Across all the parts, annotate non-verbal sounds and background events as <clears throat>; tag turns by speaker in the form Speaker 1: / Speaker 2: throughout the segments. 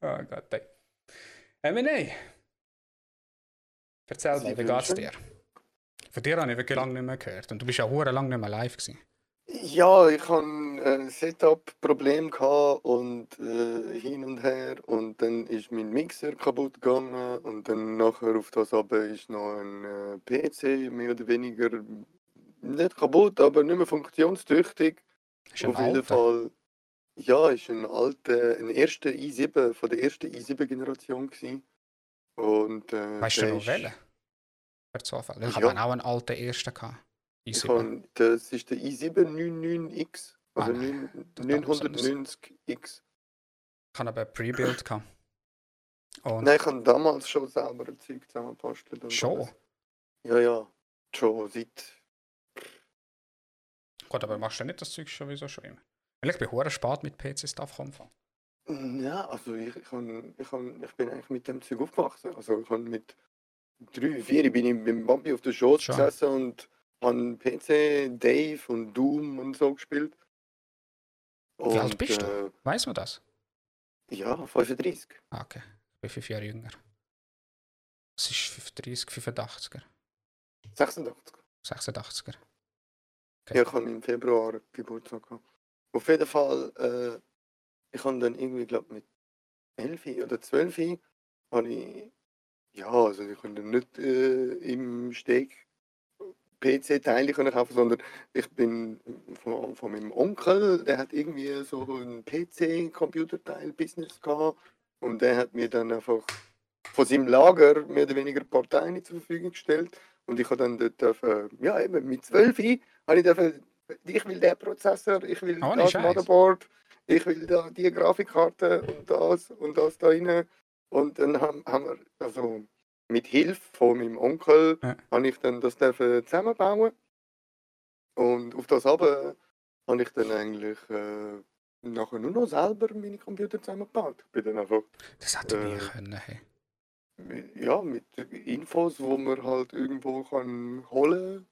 Speaker 1: Oh Gott, ey. M&A. Erzähl mal, wie geht's dir? Von dir habe ich wirklich lange nicht mehr gehört. Und du bist ja hure lange nicht mehr live gewesen.
Speaker 2: Ja, ich hatte ein Setup-Problem und äh, hin und her und dann ist mein Mixer kaputt gegangen und dann nachher auf das aber ist noch ein äh, PC mehr oder weniger nicht kaputt, aber nicht mehr funktionstüchtig. Auf jeden. Fall, ja, ist ein alter, ein erster i7 von der ersten i7-Generation gewesen. Und äh,
Speaker 1: Weißt du noch
Speaker 2: ist-
Speaker 1: welchen? Per Zufall. Ich
Speaker 2: Ja.
Speaker 1: hatte auch einen alten ersten. Gehabt.
Speaker 2: Ich
Speaker 1: i7.
Speaker 2: kann, das ist der i7-99X, also
Speaker 1: Ah, nein.
Speaker 2: 9
Speaker 1: Total was anderes.
Speaker 2: 990X.
Speaker 1: Ich hatte aber ein Pre-Build. gehabt. Und
Speaker 2: Nein, ich habe damals schon selber ein Zeug zusammengebastelt. und
Speaker 1: Schon?
Speaker 2: alles. Ja, ja. Schon seit.
Speaker 1: Gut, aber machst du nicht das Zeug schon wieso schon immer? Weil ich bin hure spät mit PC-Stuff angefangen.
Speaker 2: Ja, also ich, ich, kann, ich, kann, ich bin eigentlich mit dem Zeug aufgewachsen. Also ich habe mit drei, vier bin ich mit dem Bambi auf der Schoß
Speaker 1: Schon.
Speaker 2: gesessen und habe PC, Dave und Doom und so gespielt.
Speaker 1: Wie alt
Speaker 2: Und,
Speaker 1: bist du?
Speaker 2: Äh,
Speaker 1: Weiß man das?
Speaker 2: ja, 35.
Speaker 1: Ah, okay. Ich bin fünf Jahre jünger. Es ist 35, 85er,
Speaker 2: 86.
Speaker 1: 86er.
Speaker 2: Ja, ich habe im Februar Geburtstag gehabt. Auf jeden Fall, äh, ich habe dann irgendwie, glaube mit 11 oder 12 habe ich, ja, also ich konnte nicht äh, im Steg PC-Teile können kaufen, sondern ich bin von, von meinem Onkel, der hat irgendwie so ein PC-Computerteil-Business gehabt und der hat mir dann einfach von seinem Lager mehr oder weniger Teile zur Verfügung gestellt und ich habe dann dort, dürfen, ja eben mit 12 habe ich dürfen, ich will den Prozessor, ich will
Speaker 1: Ohne
Speaker 2: das
Speaker 1: Scheiß.
Speaker 2: Motherboard, ich will da die Grafikkarte und das und das da rein. Und dann haben, haben wir, also mit Hilfe von meinem Onkel,
Speaker 1: Ja.
Speaker 2: habe ich dann das dürfen zusammenbauen. Und auf das aber habe ich dann eigentlich äh, nachher nur noch selber meine Computer zusammengebaut. Bin dann einfach
Speaker 1: Das hätte ich nie
Speaker 2: Äh,
Speaker 1: können. Hey.
Speaker 2: mit- ja, mit Infos, wo man halt irgendwo kann holen.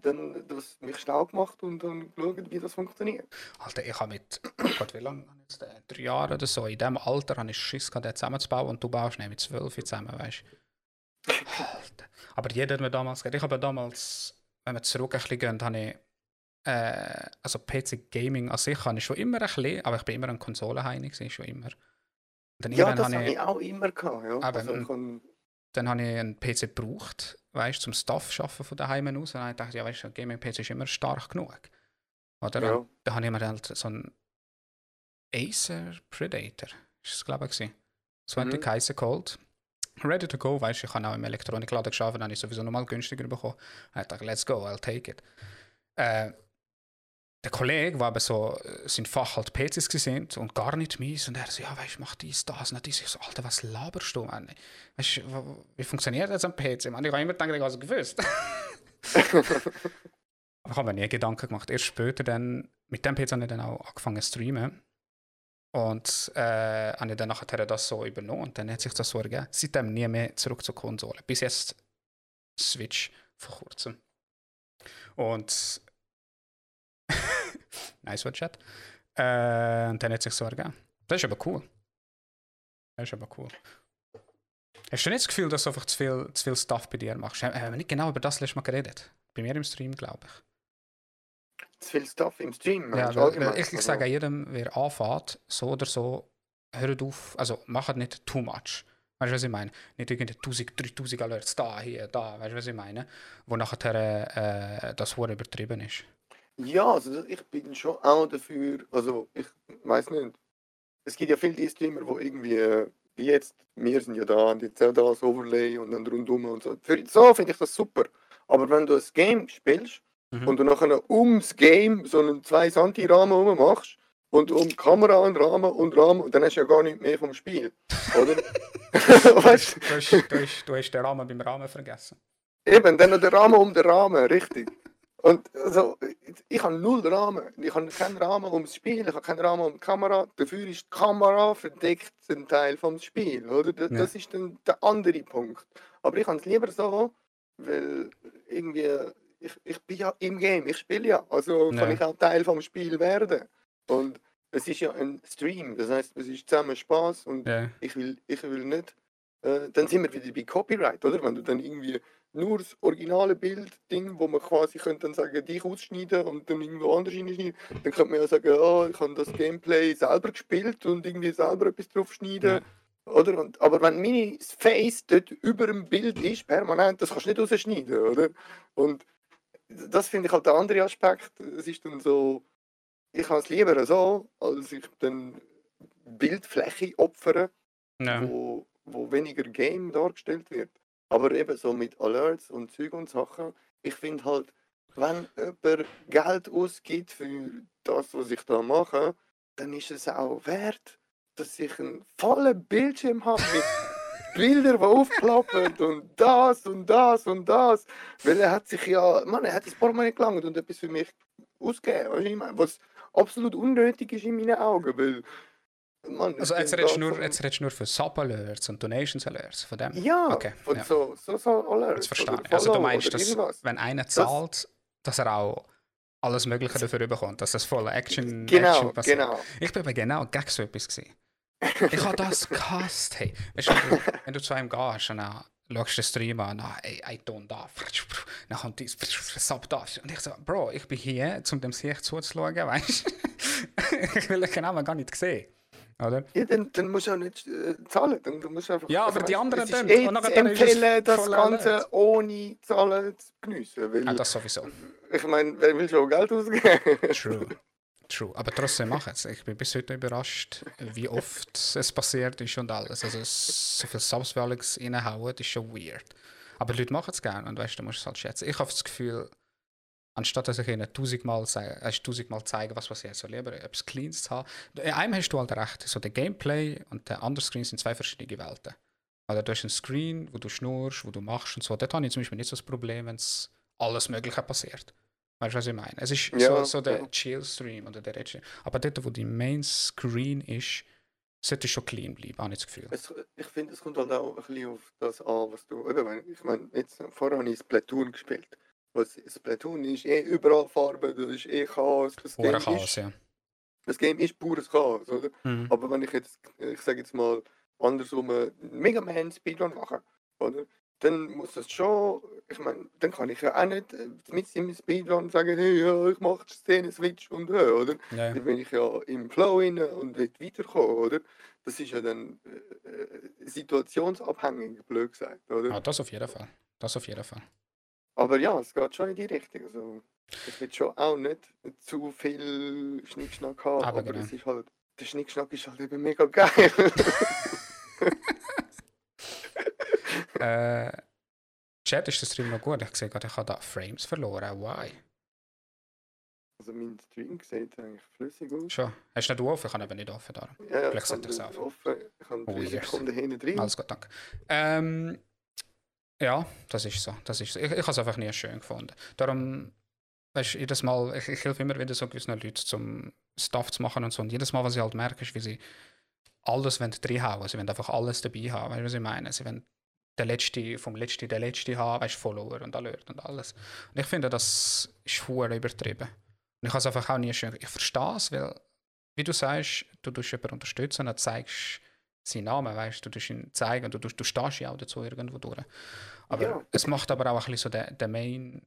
Speaker 2: Dann das mich schlau gemacht und dann geschaut, wie das funktioniert.
Speaker 1: Alter, ich habe mit, <coughs> Gott, wie lange jetzt? Drei Jahre oder so, in diesem Alter habe ich Schiss gehabt, den zusammenzubauen und du baust nicht mit zwölf zusammen, weißt du. Alter. Aber jeder hat mir damals gesagt, ich habe damals, wenn wir zurück ein bisschen gehen, habe ich, äh, also PC Gaming an sich habe ich schon immer ein bisschen, aber ich bin immer ein Konsolenheini gewesen, schon immer.
Speaker 2: Ja, das
Speaker 1: habe ich,
Speaker 2: auch immer gehabt. Ja.
Speaker 1: Aber,
Speaker 2: also,
Speaker 1: dann habe ich einen PC gebraucht, weißt du, zum Stuff schaffen von daheim aus. Und dann habe ich ja, weißt du, Gaming-PC ist immer stark genug. Oder?
Speaker 2: ja.
Speaker 1: Da habe ich mir halt so einen Acer Predator, ist es glaube ich, gewesen. so hat die
Speaker 2: Mhm.
Speaker 1: geheißen geholt. Ready to go, weißt du, ich habe auch im Elektronikladen geschafft, dann habe ich sowieso nochmal günstiger bekommen. Ich dachte, let's go, I'll take it. Äh, der Kollege, der aber so äh, sein Fach halt PCs gesehen und gar nicht mies und er so, ja, weißt du, mach dies, das und dies. Ich so, Alter, was laberst du, Mann? Weißt du, wie funktioniert das am PC? Mann, ich habe immer gedacht, ich habe es gewusst. <laughs> Aber ich habe mir nie Gedanken gemacht. Erst später dann, mit dem PC habe ich dann auch angefangen zu streamen. Und äh, habe ich dann nachher das so übernommen und dann hat sich das so ergeben. Seitdem nie mehr zurück zur Konsole. Bis jetzt Switch vor kurzem. Und <laughs> nice one, Chat. Äh, und dann hat sich so ergeben. Das ist aber cool. Das ist aber cool. Hast du nicht das Gefühl, dass du einfach zu viel, zu viel Stuff bei dir machst? Haben wir nicht genau über das letztes Mal geredet? Bei mir im Stream, glaube ich.
Speaker 2: Zu viel Stuff im Stream.
Speaker 1: Ja, weil, weil ich, ich
Speaker 2: Also,
Speaker 1: sage jedem, wer anfängt, so oder so, hört auf, also macht nicht too much. Weißt du, was ich meine? Nicht irgendwie 1000, 3000 Alerts da, hier, da, weißt du, was ich meine? Wo nachher äh, das Wort übertrieben ist.
Speaker 2: Ja, also ich bin schon auch dafür, also ich weiß nicht. Es gibt ja viele die Streamer, wo irgendwie, äh, wie jetzt, wir sind ja da, und jetzt auch das Overlay und dann rundum und so. Für so finde ich das super. Aber wenn du ein Game spielst
Speaker 1: Mhm.
Speaker 2: und du nachher ums Game so einen 2 Santi Rahmen rum machst und um Kamera einen Rahmen und Rahmen, dann hast du ja gar nicht mehr vom Spiel, oder? <laughs> <laughs> weißt du?
Speaker 1: Du hast, du, hast, du hast den Rahmen beim Rahmen vergessen.
Speaker 2: Eben, dann noch der Rahmen um den Rahmen, richtig. Und also, ich habe null Rahmen. Ich habe keinen Rahmen ums Spiel, ich habe keinen Rahmen um die Kamera. Dafür ist die Kamera verdeckt ein Teil vom Spiel, oder? Das,
Speaker 1: Ja.
Speaker 2: das ist dann der andere Punkt. Aber ich habe es lieber so, weil irgendwie, ich, ich bin ja im Game, ich spiele ja, also kann
Speaker 1: Ja.
Speaker 2: ich auch Teil vom Spiel werden. Und es ist ja ein Stream, das heißt, es ist zusammen Spaß und
Speaker 1: Ja.
Speaker 2: ich will, ich will nicht. Äh, dann sind wir wieder bei Copyright, oder? Wenn du dann irgendwie nur das originale Bild, Ding, wo man quasi könnte dann sagen, dich ausschneiden und dann irgendwo anders hinschneiden, dann könnte man ja sagen, oh, ich habe das Gameplay selber gespielt und irgendwie selber etwas drauf schneiden. Oder? Und, aber wenn mein Face dort über dem Bild ist, permanent, das kannst du nicht rausschneiden, oder? Und das finde ich halt der andere Aspekt. Es ist dann so, ich habe es lieber so, als ich dann Bildfläche opfere,
Speaker 1: Ja.
Speaker 2: wo, wo weniger Game dargestellt wird. Aber eben so mit Alerts und Zeug und Sachen, ich finde halt, wenn jemand Geld ausgibt für das, was ich da mache, dann ist es auch wert, dass ich einen vollen Bildschirm habe mit <laughs> Bildern, die aufklappen und <laughs> das und das und das. Weil er hat sich ja, Mann, er hat das Portemonnaie gelangt und etwas für mich ausgegeben, was absolut unnötig ist in meinen Augen, weil, Mann,
Speaker 1: Also jetzt redest, du
Speaker 2: da
Speaker 1: nur, jetzt redest du nur für Sub-Alerts und Donations-Alerts, von dem?
Speaker 2: Ja,
Speaker 1: Okay,
Speaker 2: von
Speaker 1: ja.
Speaker 2: so, so, so Alerts.
Speaker 1: Jetzt verstehe ich. Also du meinst, dass
Speaker 2: irgendwas.
Speaker 1: wenn einer zahlt, dass er auch alles Mögliche dafür bekommt, dass das volle Action,
Speaker 2: Genau,
Speaker 1: Action passiert.
Speaker 2: genau.
Speaker 1: Ich bin aber genau gegen so etwas gewesen. <laughs> Ich habe das gehasst. Hey. Weißt du, wenn du, wenn du zu einem gehst und dann schaust den Stream an, na, ey, I don't da, dann kommt dies, sub das. Und ich so, Bro, ich bin hier, um dem Sicht zuzuschauen, weißt du? <laughs> ich will den genau gar nicht sehen. Oder?
Speaker 2: Ja, dann, dann musst du auch nicht äh, zahlen. Dann, du musst einfach,
Speaker 1: Ja, aber
Speaker 2: also
Speaker 1: die
Speaker 2: weißt,
Speaker 1: anderen dann.
Speaker 2: eh
Speaker 1: Und dann
Speaker 2: empfehlen, das Ganze
Speaker 1: Alert.
Speaker 2: ohne Zahlen zu geniessen. Weil,
Speaker 1: Ja, das sowieso.
Speaker 2: ich meine, wer will schon Geld ausgeben? <laughs>
Speaker 1: True. True. Aber trotzdem mach es. Ich bin bis heute überrascht, wie oft es passiert ist und alles. Also so viel Subs wie Alex reinhauen, ist schon weird. Aber die Leute machen es gerne und weißt du, musst es halt schätzen. Ich habe das Gefühl, anstatt dass ich ihnen tausendmal, äh, tausendmal zeige, was passiert, so lieber etwas Cleans zu haben. In einem hast du halt recht. So der Gameplay und der andere Screen sind zwei verschiedene Welten. Oder du hast einen Screen, wo du schnurst, wo du machst und so. Dort habe ich zum Beispiel nicht so das Problem, wenn es alles Mögliche passiert. Weißt du, was ich meine? Es ist so,
Speaker 2: Ja,
Speaker 1: so der
Speaker 2: ja.
Speaker 1: Chill-Stream oder der Red Aber dort, wo die Main-Screen ist, sollte schon clean bleiben, habe ich das Gefühl.
Speaker 2: Es, ich finde, es kommt halt auch ein bisschen auf das an, was du. Eben, ich meine, jetzt vorher habe ich Splatoon gespielt. Was Splatoon ist eh überall Farben, das ist eh Chaos. Das Game,
Speaker 1: Chaos,
Speaker 2: ist,
Speaker 1: ja.
Speaker 2: das Game ist pures Chaos, oder?
Speaker 1: Mhm.
Speaker 2: Aber wenn ich jetzt, ich sage jetzt mal, andersrum Mega Man Speedrun mache, oder? Dann muss das schon, ich meine, dann kann ich ja auch nicht äh, mit im Speedrun sagen, hey, ja, ich mache die Szene Switch und äh, oder?
Speaker 1: Ja, ja.
Speaker 2: Dann bin ich ja im Flow rein und will weiterkommen, oder? Das ist ja dann äh, äh, situationsabhängig, blöd gesagt, oder?
Speaker 1: Ah, das auf jeden Fall. Das auf jeden Fall.
Speaker 2: Aber ja, es geht schon in die Richtung. Also, ich will schon auch nicht zu viel Schnickschnack haben,
Speaker 1: Aber
Speaker 2: aber,
Speaker 1: genau.
Speaker 2: es ist halt, der Schnickschnack ist halt eben mega geil. <laughs>
Speaker 1: äh, Chat ist der Stream noch gut. Ich sehe gerade, ich habe da Frames verloren. Why?
Speaker 2: Also mein Stream sieht eigentlich flüssig aus.
Speaker 1: Schon. Hast du nicht offen? Ich habe eben nicht offen. Darum.
Speaker 2: Ja, ja,
Speaker 1: Vielleicht sollte ich es
Speaker 2: offen. Ich habe
Speaker 1: Oh,
Speaker 2: drei
Speaker 1: yes.
Speaker 2: Sekunden hinten drin.
Speaker 1: Alles gut, danke. Ähm, ja, das ist so. Das ist so. Ich, ich habe es einfach nie schön gefunden. Darum, weißt du, jedes Mal, ich, ich helfe immer wieder so gewissen Leuten, zum Stuff zu machen und so. Und jedes Mal, was ich halt merke, ist, wie sie alles reinhauen. Sie wollen einfach alles dabei haben. Weißt du, was ich meine? Sie wollen der Letzte, vom Letzten der Letzte haben, weißt du, Follower und Alert und alles. Und ich finde, das ist hure übertrieben. Und ich habe es einfach auch nie schön. Ich verstehe es, weil, wie du sagst, du tust jemanden unterstützen und zeigst seinen Namen, weißt du, du tust ihn zeigen, du, tust- du stehst ja auch dazu irgendwo durch. Aber
Speaker 2: Ja.
Speaker 1: es macht aber auch ein bisschen so den, den Main,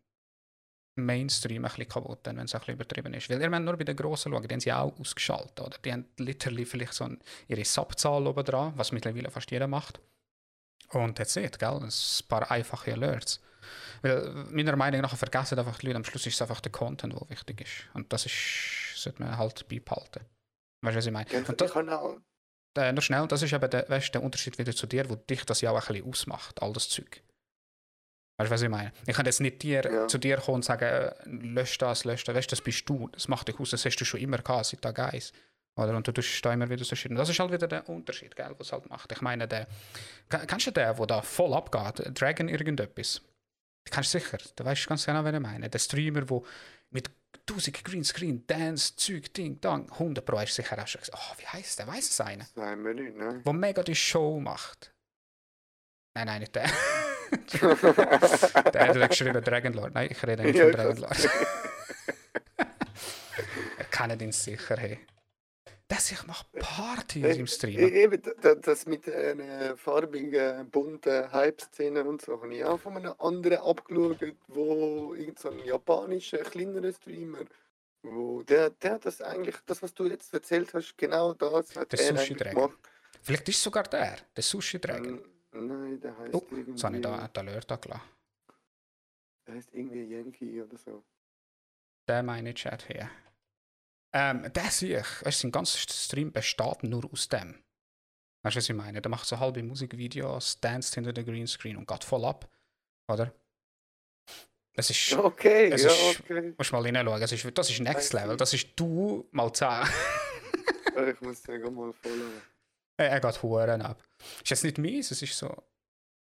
Speaker 1: Mainstream ein bisschen kaputt, wenn es ein bisschen übertrieben ist. Weil ihr müsst nur bei den Grossen schauen, die haben sie auch ausgeschaltet, oder? Die haben literally vielleicht so ein, ihre Subzahl oben dran, was mittlerweile fast jeder macht. Und that's it, gell? Ein paar einfache Alerts. Weil meiner Meinung nach vergessen einfach die Leute, am Schluss ist es einfach der Content, der wichtig ist. Und das ist, sollte man halt beibehalten. Weißt du, was ich meine? Und
Speaker 2: auch,
Speaker 1: äh, noch schnell, das ist eben der, weißt, der Unterschied wieder zu dir, wo dich das ja auch ein bisschen ausmacht, all das Zeug. Weißt du, was ich meine? Ich kann jetzt nicht dir,
Speaker 2: Ja.
Speaker 1: zu dir kommen und sagen, äh, lösch das, lösch das, weißt du, das bist du, das macht dich aus, das hast du schon immer gehabt, seit Tag 1. Oder? Und du tust da immer wieder so schön. Das ist halt wieder der Unterschied, gell, was es halt macht. Ich meine, der, Ke- kennst du den, der da voll abgeht, Dragon irgendetwas? Kennst du sicher, du weißt ganz genau, wen ich meine. Der Streamer, der mit 1000 Greenscreen, Dance, Zeug, Ding, Dang, 100 Pro du sicher auch schon gesagt, oh, wie heißt der, weiß es einer?
Speaker 2: nein, mir nicht, nein.
Speaker 1: wo mega die Show macht. Nein, nein, nicht der. <laughs> der hat geschrieben Dragonlord. Nein, ich rede <laughs> nicht
Speaker 2: Ja,
Speaker 1: von Dragonlord. er kennt ihn sicher, hey. Das ich mache Partys
Speaker 2: Äh,
Speaker 1: im Stream.
Speaker 2: e- Eben, da- das mit den äh, farbigen, bunten Hype-Szenen und so, habe ich auch von einem anderen abgeschaut, wo irgend so ein japanischer, kleinerer Streamer, wo der, der hat das eigentlich, das, was du jetzt erzählt hast, genau das hat
Speaker 1: Der
Speaker 2: er
Speaker 1: Sushi Dragon.
Speaker 2: gemacht.
Speaker 1: Vielleicht ist es sogar der, der Sushi Dragon.
Speaker 2: Nein, der heißt
Speaker 1: Oh,
Speaker 2: irgendwie,
Speaker 1: das habe ich da, da Alert angelassen.
Speaker 2: der heißt irgendwie Yankee oder so.
Speaker 1: Der meine Chat hier. Ähm, der sehe ich. Weißt, sein ganzer Stream besteht nur aus dem. Weißt du, was ich meine? Der macht so halbe Musikvideos, danst hinter der Greenscreen und geht voll ab. Oder? Es ist. <laughs>
Speaker 2: Okay,
Speaker 1: Es
Speaker 2: ja,
Speaker 1: ist-
Speaker 2: okay.
Speaker 1: Musst mal hineinschauen. Das ist, das ist Next Level. Das ist du mal 10.
Speaker 2: Äh, <laughs> Ich muss den mal folgen.
Speaker 1: Er geht Huren ab. Ist jetzt nicht mies, es ist so.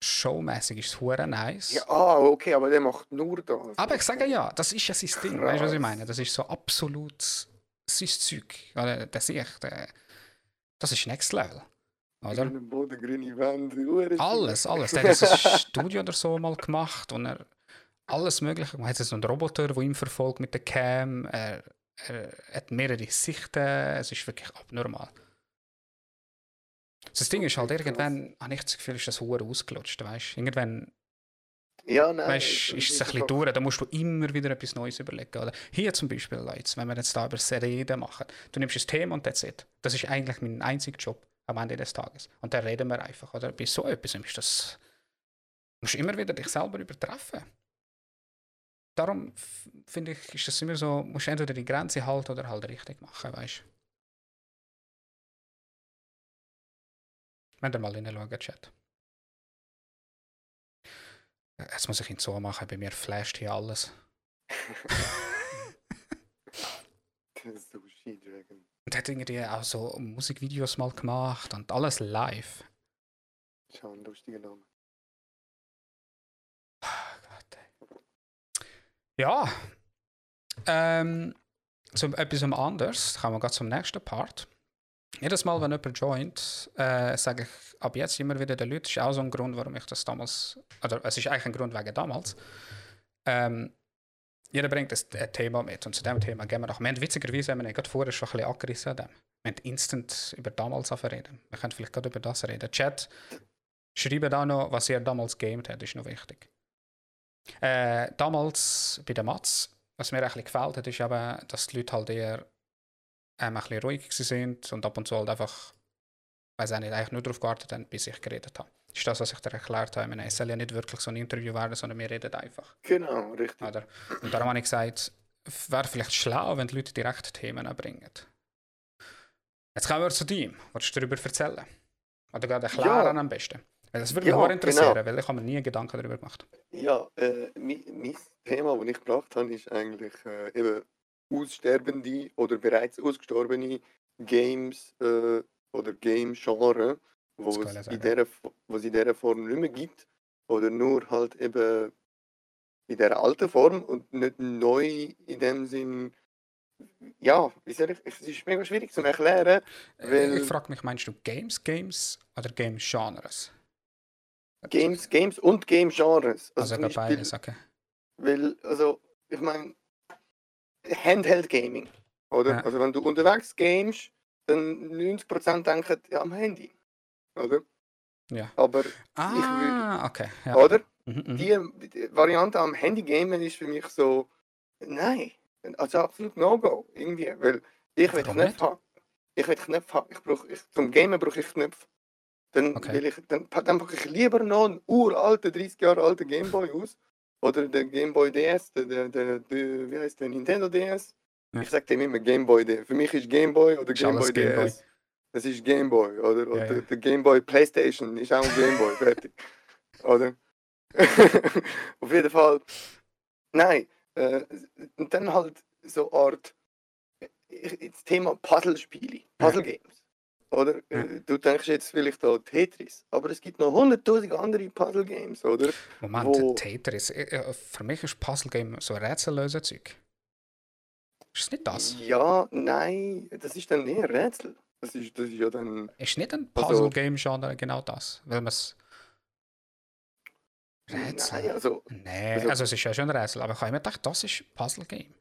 Speaker 1: Showmäßig ist es Huren nice.
Speaker 2: Ja, ah, okay, aber der macht nur das.
Speaker 1: Aber ich sage ja, das ist ja sein Ding, weißt du, was ich
Speaker 2: Krass.
Speaker 1: meine? Das ist so absolut sein Zeug. Oder, das ich, der, das ist Next Level. Oder?
Speaker 2: Eine bodengrüne Wand. Uhren-
Speaker 1: Alles, alles. Der hat ein Studio oder so mal gemacht und er alles Mögliche. Man hat so einen Roboter, der ihn verfolgt mit der Cam. Er, er hat mehrere Sichten. Es ist wirklich abnormal. Das Ding ist halt, irgendwann habe ich das Gefühl, ist das Hure ausgelutscht, weißt? Irgendwann
Speaker 2: Ja, nein.
Speaker 1: weißt, ist es ein bisschen durch, da musst du immer wieder etwas Neues überlegen. Oder? Hier zum Beispiel, Leute, wenn wir jetzt da über Serien machen, du nimmst ein Thema und that's it. Das ist eigentlich mein einziger Job am Ende des Tages. Und da reden wir einfach. Oder? Bei so etwas ist das, musst du immer wieder dich selber übertreffen. Darum finde ich, ist das immer so, musst du entweder die Grenze halten oder halt richtig machen, weißt du? Ihr mal hineinschauen, Chat. Jetzt muss ich ihn so machen, bei mir flasht hier alles. <laughs>
Speaker 2: Der Sushi Dragon.
Speaker 1: Und hat irgendwie auch so Musikvideos mal gemacht und alles live.
Speaker 2: Schau, ein lustiger Name.
Speaker 1: Ah, Gott, ey. Ja. Ähm, so etwas anders, kommen wir gerade zum nächsten Part. Jedes Mal, wenn jemand joint, äh, sage ich ab jetzt immer wieder den Leuten, das ist auch so ein Grund, warum ich das damals, oder es ist eigentlich ein Grund wegen damals. Ähm, jeder bringt ein, ein Thema mit und zu dem Thema gehen wir nach. Wir haben witzigerweise, haben wir gerade vorher schon ein bisschen angerissen. Wir haben instant über damals reden. Wir können vielleicht gerade über das reden. Chat, schreibe da noch, was ihr damals gamed habt, ist noch wichtig. Äh, damals bei der Mats, was mir ein bisschen gefällt hat, ist eben, dass die Leute halt eher ähm, ein bisschen ruhig sind und ab und zu halt einfach, weiß auch nicht, eigentlich nur darauf gewartet haben, bis ich geredet habe. Das ist das, was ich dir erklärt habe. Ich meine, Es soll ja nicht wirklich so ein Interview werden, sondern wir reden einfach.
Speaker 2: Genau, richtig.
Speaker 1: Oder? Und darum habe ich gesagt, es wäre vielleicht schlau, wenn die Leute direkt Themen bringen. Jetzt kommen wir zu dir. Willst du darüber erzählen? Oder gerade erklären
Speaker 2: Ja.
Speaker 1: am besten? Weil das würde mich
Speaker 2: Ja,
Speaker 1: auch interessieren,
Speaker 2: genau.
Speaker 1: weil ich habe mir nie Gedanken darüber gemacht.
Speaker 2: Ja, äh, mein, mein Thema, das ich gebracht habe, ist eigentlich äh, eben aussterbende oder bereits ausgestorbene Games äh, oder Game-Genre, wo es in dieser, es in dieser Form nicht mehr gibt. Oder nur halt eben in der alten Form und nicht neu in dem Sinn. Ja, ich, es ist mega schwierig zu erklären.
Speaker 1: Äh,
Speaker 2: Weil-
Speaker 1: ich frage mich, meinst du Games, Games oder Game-Genres?
Speaker 2: Games, Games und Game-Genres.
Speaker 1: Also, also
Speaker 2: Beispiel-
Speaker 1: beides, okay.
Speaker 2: Weil, also, ich meine, Handheld Gaming, oder?
Speaker 1: Ja.
Speaker 2: Also, wenn du unterwegs gamest, dann 90% denken, ja, am Handy, oder?
Speaker 1: Ja.
Speaker 2: Aber,
Speaker 1: Ah, okay. Ja.
Speaker 2: oder?
Speaker 1: Mhm, mhm.
Speaker 2: Die, die Variante am Handy gamen ist für mich so, nein, also absolut No-Go, irgendwie, weil ich will Knöpfe
Speaker 1: nicht?
Speaker 2: haben. Ich will Knöpfe haben. Ich brauch, ich, zum Gamen brauche ich Knöpfe. Dann,
Speaker 1: Okay.
Speaker 2: will ich, dann, dann packe ich lieber noch einen uralten, 30 Jahre alten Gameboy aus. Oder den Gameboy DS, der, der, der, der, wie heißt der, Nintendo DS.
Speaker 1: Ja.
Speaker 2: Ich sage dem immer Gameboy DS. Für mich ist Gameboy oder
Speaker 1: Ist alles
Speaker 2: Gameboy
Speaker 1: Gameboy.
Speaker 2: DS. Das ist Gameboy, oder? Oder
Speaker 1: Ja, ja.
Speaker 2: der Gameboy Playstation ist auch ein Gameboy, fertig. <laughs> Oder? <laughs> Auf jeden Fall. Nein. Äh, und dann halt so Art ich- das Thema Puzzlespiele, Puzzle Games. Oder
Speaker 1: Ja.
Speaker 2: äh, du denkst jetzt vielleicht an Tetris, aber es gibt noch hunderttausend andere Puzzle Games, oder?
Speaker 1: Moment,
Speaker 2: wo-
Speaker 1: Tetris. äh, äh, Für mich ist Puzzle Game so ein rätsellöser Zeug. Ist es nicht das?
Speaker 2: Ja, nein, das ist dann eher Rätsel. Das ist, das ist ja dann.
Speaker 1: Ist nicht ein
Speaker 2: Also-
Speaker 1: Puzzle Game Genre genau das? Weil man es. Rätsel?
Speaker 2: Nein, also
Speaker 1: Nee,
Speaker 2: also-
Speaker 1: also es ist ja schon ein Rätsel, aber ich habe immer gedacht, das ist Puzzle Game.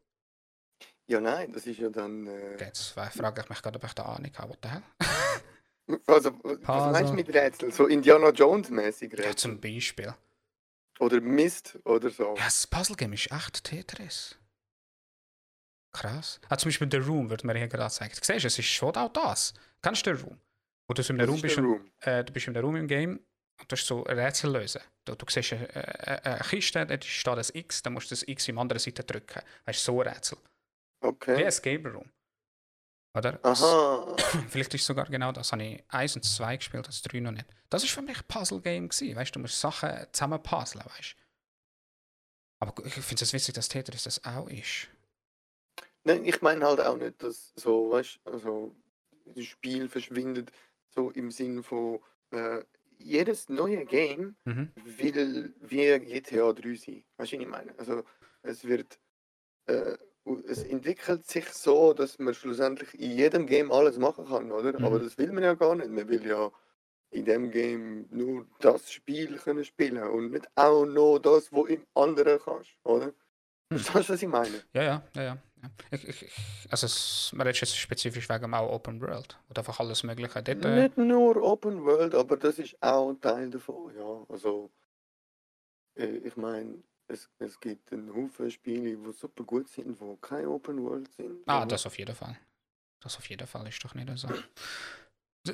Speaker 2: Ja, nein, das ist ja dann. Äh,
Speaker 1: Jetzt frage ich mich gerade, ob ich da Ahnung habe. <laughs>
Speaker 2: Also, was meinst du mit Rätsel? So Indiana Jones-mäßig Rätsel?
Speaker 1: Ja, zum Beispiel.
Speaker 2: Oder Mist oder so.
Speaker 1: Ja, das Puzzle-Game ist echt Tetris. Krass. Ah, zum Beispiel The Room wird mir hier gerade gezeigt. Siehst du, es ist schon auch das. Kennst du den Room? Wo du so in der Room
Speaker 2: ist
Speaker 1: bist,
Speaker 2: der
Speaker 1: und,
Speaker 2: Room?
Speaker 1: äh, du bist in der Room im Game und du hast so Rätsel lösen. Du, du siehst eine, eine, eine Kiste, da steht ein X, dann musst du das X im anderen Seite drücken. Weißt du, so ein Rätsel. Wie
Speaker 2: Okay.
Speaker 1: Escape Room. Oder?
Speaker 2: Aha. <coughs>
Speaker 1: Vielleicht ist sogar genau das. Habe ich 1 und 2 gespielt, das 3 noch nicht. Das war für mich ein Puzzle-Game. gewesen, Weißt du, du musst Sachen zusammen puzzeln, weißt du. Aber ich finde es witzig, dass Tetris das auch ist.
Speaker 2: Nein, ich meine halt auch nicht, dass so, weißt du, also das Spiel verschwindet so im Sinn von äh, jedes neue Game
Speaker 1: Mhm.
Speaker 2: will wie GTA 3 sein. Weißt du, was ich meine? Also es wird äh, es entwickelt sich so, dass man schlussendlich in jedem Game alles machen kann, oder?
Speaker 1: Mhm.
Speaker 2: Aber das will man ja gar nicht. Man will ja in dem Game nur das Spiel können spielen und nicht auch noch das, wo im anderen kannst, oder?
Speaker 1: Hm.
Speaker 2: Verstehst du, was ich meine?
Speaker 1: Ja, ja, ja, ja. Ich, ich, also es, man redet jetzt spezifisch wegen auch Open World. Oder einfach alles Mögliche. Dort, äh,
Speaker 2: Nicht nur Open World, aber das ist auch ein Teil davon, ja. Also, äh, ich meine, es, es gibt einen Haufen Spiele, die super gut sind, die keine Open World sind.
Speaker 1: ah, das auf jeden Fall. Das auf jeden Fall ist doch nicht so.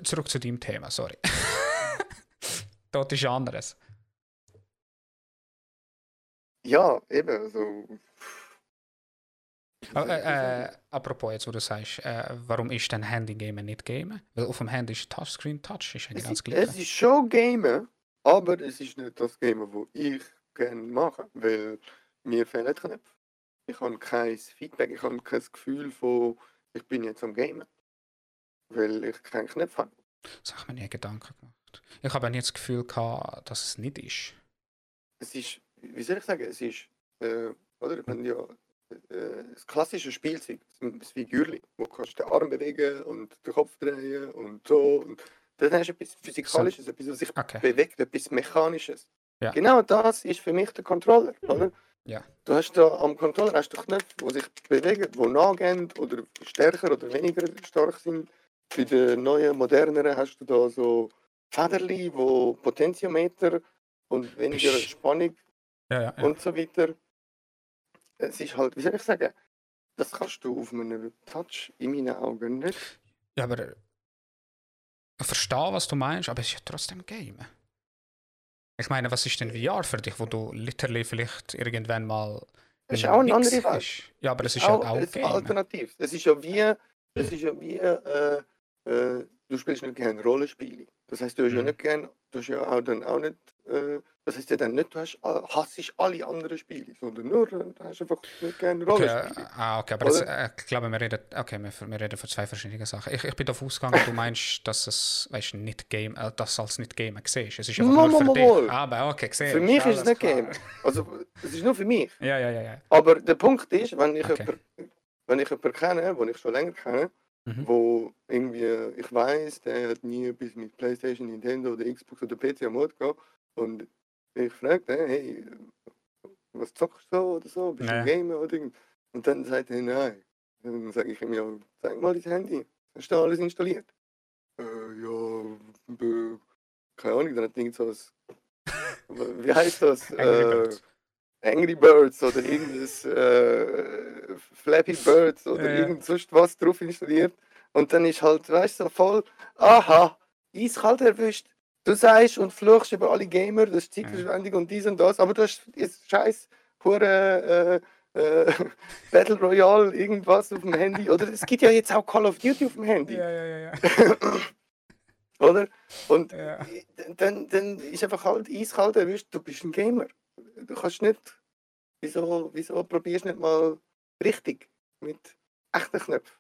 Speaker 1: Zurück zu deinem Thema, sorry. <laughs> Dort ist anderes.
Speaker 2: Ja, eben, also.
Speaker 1: Aber, äh, äh, apropos, jetzt wo du sagst, äh, warum ist denn Handy-Gamen nicht Gamen? Weil auf dem Handy ist Touchscreen Touch, ist ja
Speaker 2: ist,
Speaker 1: Gleiche.
Speaker 2: es ist schon Gamen, aber es ist nicht das Gamen, das ich gerne mache, weil mir fehlen Knöpfe. Ich habe kein Feedback, ich habe kein Gefühl von, ich bin jetzt am Gamen. Weil ich keinen Knopf habe.
Speaker 1: Das habe ich mir nie Gedanken gemacht. Ich habe nie das Gefühl gehabt, dass es nicht ist.
Speaker 2: es ist, wie soll ich sagen, es ist, äh, oder, wenn ja äh, das klassische Spielzeug, das Figürchen, wo du kannst den Arm bewegen und den Kopf drehen und so, und dann hast du etwas Physikalisches, etwas, was sich
Speaker 1: Okay.
Speaker 2: bewegt, etwas Mechanisches.
Speaker 1: Ja.
Speaker 2: Genau das ist für mich der Controller, oder?
Speaker 1: Ja.
Speaker 2: Du hast da am Controller hast du Knöpfe, die sich bewegen, die nachgehen oder stärker oder weniger stark sind. Bei den neuen, moderneren hast du da so Federli, wo Potentiometer und weniger
Speaker 1: Psch.
Speaker 2: Spannung
Speaker 1: Ja, ja,
Speaker 2: und so weiter. Es ist halt, wie soll ich sagen, das kannst du auf einem Touch in meinen Augen nicht.
Speaker 1: ja aber äh, ich verstehe, was du meinst, aber es ist ja trotzdem Game. Ich meine, was ist denn VR für dich, wo du literally vielleicht irgendwann mal.
Speaker 2: Es ist auch eine andere
Speaker 1: bist? Ja, aber es ist ja auch
Speaker 2: es ist
Speaker 1: Game.
Speaker 2: alternativ. Es ist ja wie, es ist ja wie, äh, äh, du spielst nicht gerne Rollenspiele. Das heißt, du hast ja
Speaker 1: Mhm.
Speaker 2: nicht gern, du hast ja auch dann auch nicht, äh, das heißt ja dann nicht, du hast, äh, hassest alle anderen Spiele, sondern nur, du hast einfach nicht gerne
Speaker 1: Okay,
Speaker 2: Rollenspiele.
Speaker 1: äh, ah, okay, aber das, äh, ich glaube, wir reden, okay, wir, wir reden von zwei verschiedenen Sachen. Ich, ich bin davon ausgegangen, du meinst, dass es, weißt nicht Game, äh, das als nicht Game siehst. Es ist einfach
Speaker 2: Mal,
Speaker 1: nur für
Speaker 2: mal,
Speaker 1: dich.
Speaker 2: mal.
Speaker 1: Aber okay, gesehen.
Speaker 2: Für mich ist es nicht
Speaker 1: klar.
Speaker 2: Game. Also, es ist nur für mich.
Speaker 1: Ja, ja, ja, ja.
Speaker 2: Aber der Punkt ist, wenn ich,
Speaker 1: Okay.
Speaker 2: jemanden, wenn ich jemanden kenne, den ich schon länger kenne,
Speaker 1: Mhm.
Speaker 2: wo irgendwie, ich weiß, der hat nie etwas mit Playstation, Nintendo oder Xbox oder PC am Hut gehabt und ich frage den, hey, was zockst du oder so, bist du
Speaker 1: Ja.
Speaker 2: Gamer oder irgend und dann sagt er, nein. Dann sage ich ihm, ja, zeig mal dein Handy, hast du da alles installiert? Äh, ja, keine Ahnung, dann hat irgend so was, <laughs> wie heißt das? <laughs>
Speaker 1: Angry
Speaker 2: Äh,
Speaker 1: Birds.
Speaker 2: Angry Birds oder irgendwas äh, Flappy Birds oder
Speaker 1: Ja, ja.
Speaker 2: irgend sonst was drauf installiert. Und dann ist halt, weißt du, so voll, aha, eiskalt erwischt. Du sagst und fluchst über alle Gamer, das ist Zeitverschwendung und dies und das, aber du hast jetzt scheiß hure äh, äh, <laughs> Battle Royale, irgendwas auf dem Handy. Oder es gibt ja jetzt auch Call of Duty auf dem Handy,
Speaker 1: Ja, ja, ja, ja. <laughs>
Speaker 2: oder? Und
Speaker 1: ja.
Speaker 2: dann, dann ist einfach halt eiskalt erwischt, du bist ein Gamer. Du kannst nicht. Wieso, wieso probierst du nicht mal richtig mit echten Knöpfen?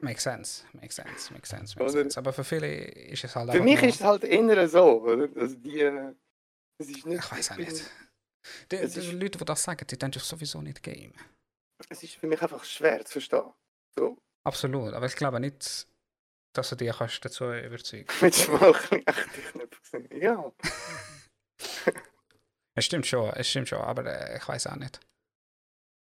Speaker 1: Makes sense, makes sense, makes sense, makes
Speaker 2: Oder-
Speaker 1: sense. Aber für viele ist es halt
Speaker 2: Für mich ist es halt eher so, oder? Also die, äh, es ist nicht,
Speaker 1: Ich weiß auch nicht. Die, die
Speaker 2: ist-
Speaker 1: Leute, die das sagen, die denken sowieso nicht Game.
Speaker 2: Es ist für mich einfach schwer zu verstehen. So,
Speaker 1: Absolut, aber ich glaube nicht, dass du dich kannst dazu überzeugen <laughs>
Speaker 2: mit mal ein bisschen echte Knöpfe gesehen. Ja, <laughs>
Speaker 1: Es stimmt schon, es stimmt schon, aber äh, ich weiß auch nicht.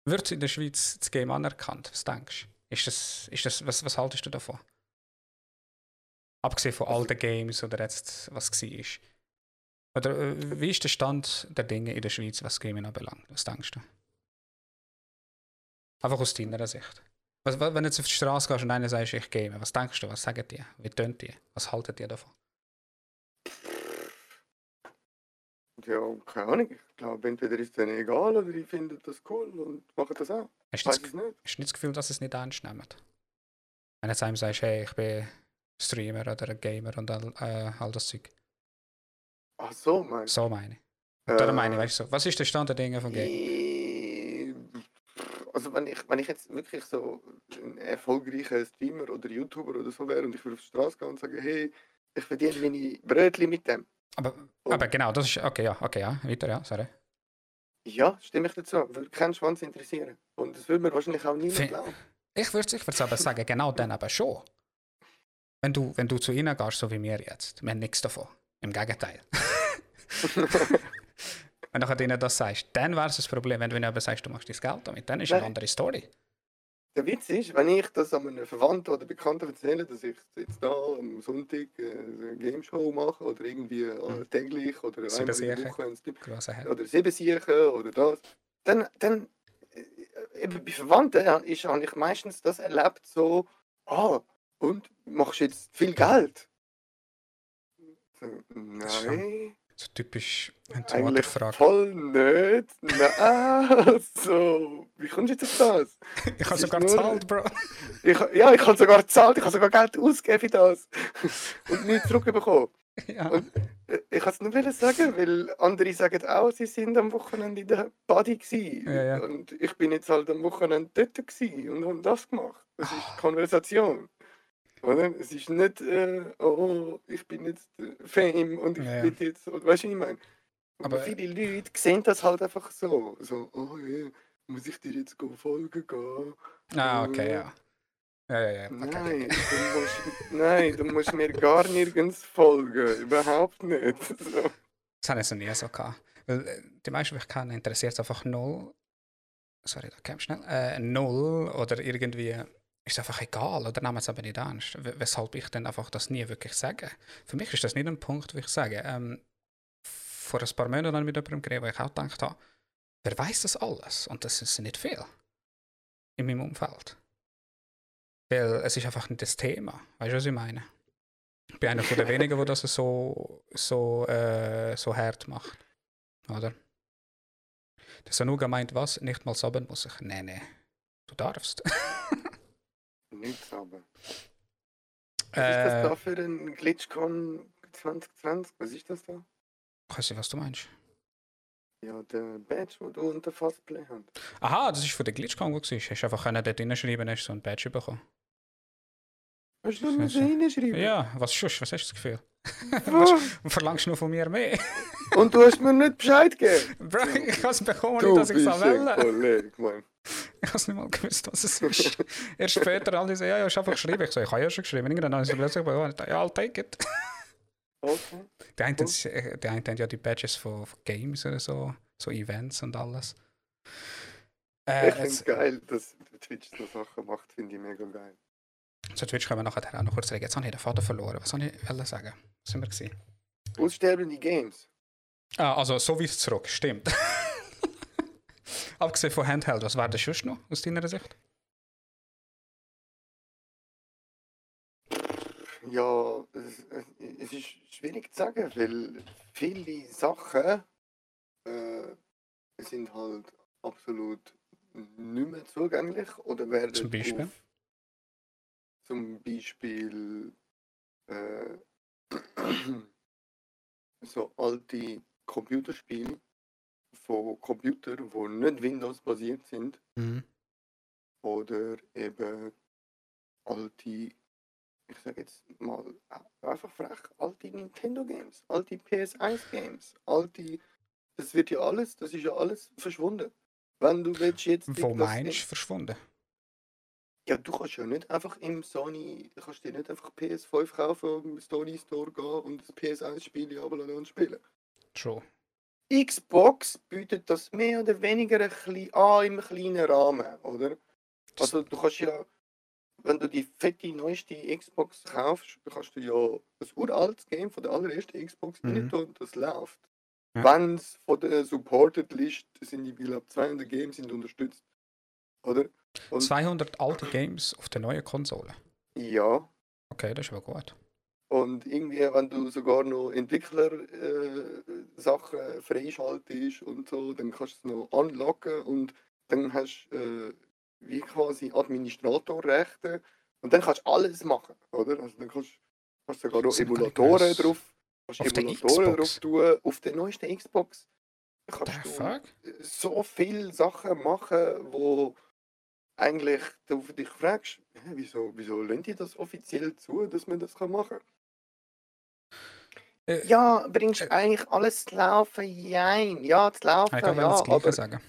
Speaker 1: Wird in der Schweiz das Game anerkannt? Was denkst du? Ist das, ist das, was, was haltest du davon? Abgesehen von all den Games oder jetzt, was war. Oder äh, wie ist der Stand der Dinge in der Schweiz, was Gaming anbelangt? Was denkst du? Einfach aus deiner Sicht. Was, wenn du jetzt auf die Straße gehst und einer sagt, ich game, was denkst du, was sagen die? Wie tönt die? Was halten die davon?
Speaker 2: Ja, keine Ahnung. Ich glaube, entweder ist es denen egal oder die finden das cool und machen das auch.
Speaker 1: Hast du, das, nicht. hast du das Gefühl, dass sie es nicht ernst nehmen? Wenn du einem sagst, hey, ich bin Streamer oder ein Gamer und all, äh, all das Zeug.
Speaker 2: Ach so, meine
Speaker 1: ich. So meine ich. Und äh, meine ich, weißt du, was ist der Stand der Dinge von
Speaker 2: Game? Also wenn ich, wenn ich jetzt wirklich so ein erfolgreicher Streamer oder YouTuber oder so wäre und ich würde auf die Straße gehen und sagen, hey, ich verdiene meine Brötchen mit dem.
Speaker 1: Aber, aber genau, das ist, okay, ja, okay, ja, weiter, ja, sorry.
Speaker 2: Ja, stimme ich dazu. Würde keinen Schwanz interessieren. Und das würde mir wahrscheinlich auch niemand glauben.
Speaker 1: Ich würde ich aber <laughs> sagen, genau dann aber schon. Wenn du, wenn du zu ihnen gehst, so wie mir jetzt, wir haben nichts davon. Im Gegenteil. <laughs> wenn du ihnen das sagst, dann wäre es das Problem. Wenn du ihnen aber sagst, du machst dein Geld damit, dann ist es eine andere Story.
Speaker 2: Der Witz ist, wenn ich das an einem Verwandten oder Bekannten erzähle, dass ich jetzt da am Sonntag äh, eine Game Show mache oder irgendwie mhm. täglich oder einmal Woche oder sieben Siechen oder das, dann, dann äh, eben bei Verwandten ist, habe ich meistens das erlebt so, ah, und machst jetzt viel Geld? Nein.
Speaker 1: So typisch, fragst.
Speaker 2: voll nicht. Nein, <laughs> so. Wie kommst du jetzt auf das? <laughs>
Speaker 1: ich habe sogar gezahlt, Bro.
Speaker 2: Ich, ja, ich habe sogar gezahlt. Ich habe sogar Geld ausgegeben für das. Und nichts zurückbekommen. <laughs> Ja. Und äh, ich kann es nur sagen, weil andere sagen auch, sie sind am Wochenende in der Body
Speaker 1: gewesen. Ja, ja.
Speaker 2: Und ich bin jetzt halt am Wochenende dort gewesen und habe das gemacht. Das ist oh. Konversation. Oder? Es ist nicht, äh, oh, ich bin jetzt äh, Fame und ich ja, bin jetzt, weißt du, was ich meine? Aber viele Leute sehen das halt einfach so. So, oh ja, muss ich dir jetzt folgen gehen?
Speaker 1: Ah, okay, ja. Ja, ja, ja.
Speaker 2: Okay, nein, okay. Du musst, nein, du musst mir gar nirgends folgen. Überhaupt nicht. <laughs> So.
Speaker 1: Das habe ich so nie so gehabt. Weil äh, die meisten, die ich kenne, interessiert es einfach null. Sorry, da kam schnell. Äh, null oder irgendwie ist es einfach egal oder nehmen es aber nicht ernst. Weshalb ich dann einfach das nie wirklich sage. Für mich ist das nicht ein Punkt, wo ich sage. Ähm, vor ein paar Monaten habe ich mit jemandem geredet, wo ich auch gedacht habe, wer weiß das alles? Und das ist nicht viel in meinem Umfeld. Weil es ist einfach nicht das Thema. Weißt du, was ich meine? Ich bin einer von den wenigen, der das so, so, äh, so hart macht. Oder? Der Sanuga meint was? Nicht mal saben muss ich. Nee, nee. Du darfst. <laughs>
Speaker 2: nichts aber. Was äh, ist das da für ein GlitchCon 2020? Was ist das da?
Speaker 1: Ich weiß nicht, was du meinst.
Speaker 2: Ja, der Badge, den du unter Fastplay hast.
Speaker 1: Aha, das ist von der GlitchCon, wo du warst. Hast du einfach dort hinschreiben, hast so ein Badge bekommen.
Speaker 2: Hast du nur hinschreiben?
Speaker 1: Ja, was schuss, was hast du das Gefühl? Und verlangst du nur von mir mehr?
Speaker 2: Und du hast mir nicht Bescheid gegeben?
Speaker 1: Bro, ich habe es bekommen, dass ich es wählen.
Speaker 2: Kollege, Mann. <laughs>
Speaker 1: Ich habe es nicht mal gewusst, was es ist. Erst später alle sagen, ja, ja, ich habe einfach geschrieben. Ich so, ich habe ja schon geschrieben. Irgendwann habe ich plötzlich bekommen. Ja, I'll take it.
Speaker 2: Okay.
Speaker 1: Die einen, cool. die einen haben ja die Badges von, von Games oder so, so Events und alles.
Speaker 2: Äh, ich finde es geil, dass Twitch so Sachen macht, finde ich mega geil.
Speaker 1: Zu Twitch können wir nachher auch noch kurz reden. Jetzt habe ich den Vater verloren. Was soll ich sagen? Was sind wir gesehen?
Speaker 2: Aussterbende Games.
Speaker 1: Ah, also so wie es zurück, stimmt. <laughs> Abgesehen von Handheld, was war das sonst noch aus deiner Sicht?
Speaker 2: Ja, es, es ist schwierig zu sagen, weil viele Sachen äh, sind halt absolut nicht mehr zugänglich oder werden
Speaker 1: zum Beispiel, auf,
Speaker 2: zum Beispiel äh, <clears throat> so alte Computerspiele von Computern, die nicht Windows-basiert sind.
Speaker 1: Mhm.
Speaker 2: Oder eben alte, ich sage jetzt mal einfach frech, alte Nintendo-Games, alte PS1-Games, alte. Das wird ja alles, das ist ja alles verschwunden. Wenn du willst jetzt.
Speaker 1: Wo meinst du verschwunden?
Speaker 2: Ja, du kannst ja nicht einfach im Sony, du kannst dir nicht einfach PS5 kaufen, im Sony Store gehen und das PS1-Spiel abladen und spielen.
Speaker 1: True.
Speaker 2: Xbox bietet das mehr oder weniger ein bisschen an im kleinen Rahmen, oder? Also du kannst ja, wenn du die fette neueste Xbox kaufst, kannst du ja das uraltes Game von der allerersten Xbox
Speaker 1: Mhm.
Speaker 2: rein tun und das läuft.
Speaker 1: Ja.
Speaker 2: Wenn es von der Supported List sind die, ich glaube 200 Games sind unterstützt. Oder? Und
Speaker 1: 200 alte Games auf der neuen Konsole.
Speaker 2: ja,
Speaker 1: Okay, das ist aber gut.
Speaker 2: Und irgendwie, wenn du sogar noch Entwickler-Sachen äh, freischaltest und so, dann kannst du es noch unlocken und dann hast du äh, wie quasi Administratorrechte und dann kannst du alles machen, oder? Also dann kannst kannst sogar noch Emulatoren drauf, kannst
Speaker 1: Auf
Speaker 2: Emulatoren drauf tun, auf der neuesten Xbox. Kannst du
Speaker 1: fuck?
Speaker 2: so viele Sachen machen, wo eigentlich du dich fragst, wieso, wieso lernt ihr das offiziell zu, dass man das kann machen
Speaker 1: Äh,
Speaker 2: Ja, bringst
Speaker 1: äh,
Speaker 2: eigentlich alles zu laufen? Jein. Ja, zu laufen,
Speaker 1: Ich kann
Speaker 2: ja,
Speaker 1: das
Speaker 2: aber,
Speaker 1: sagen.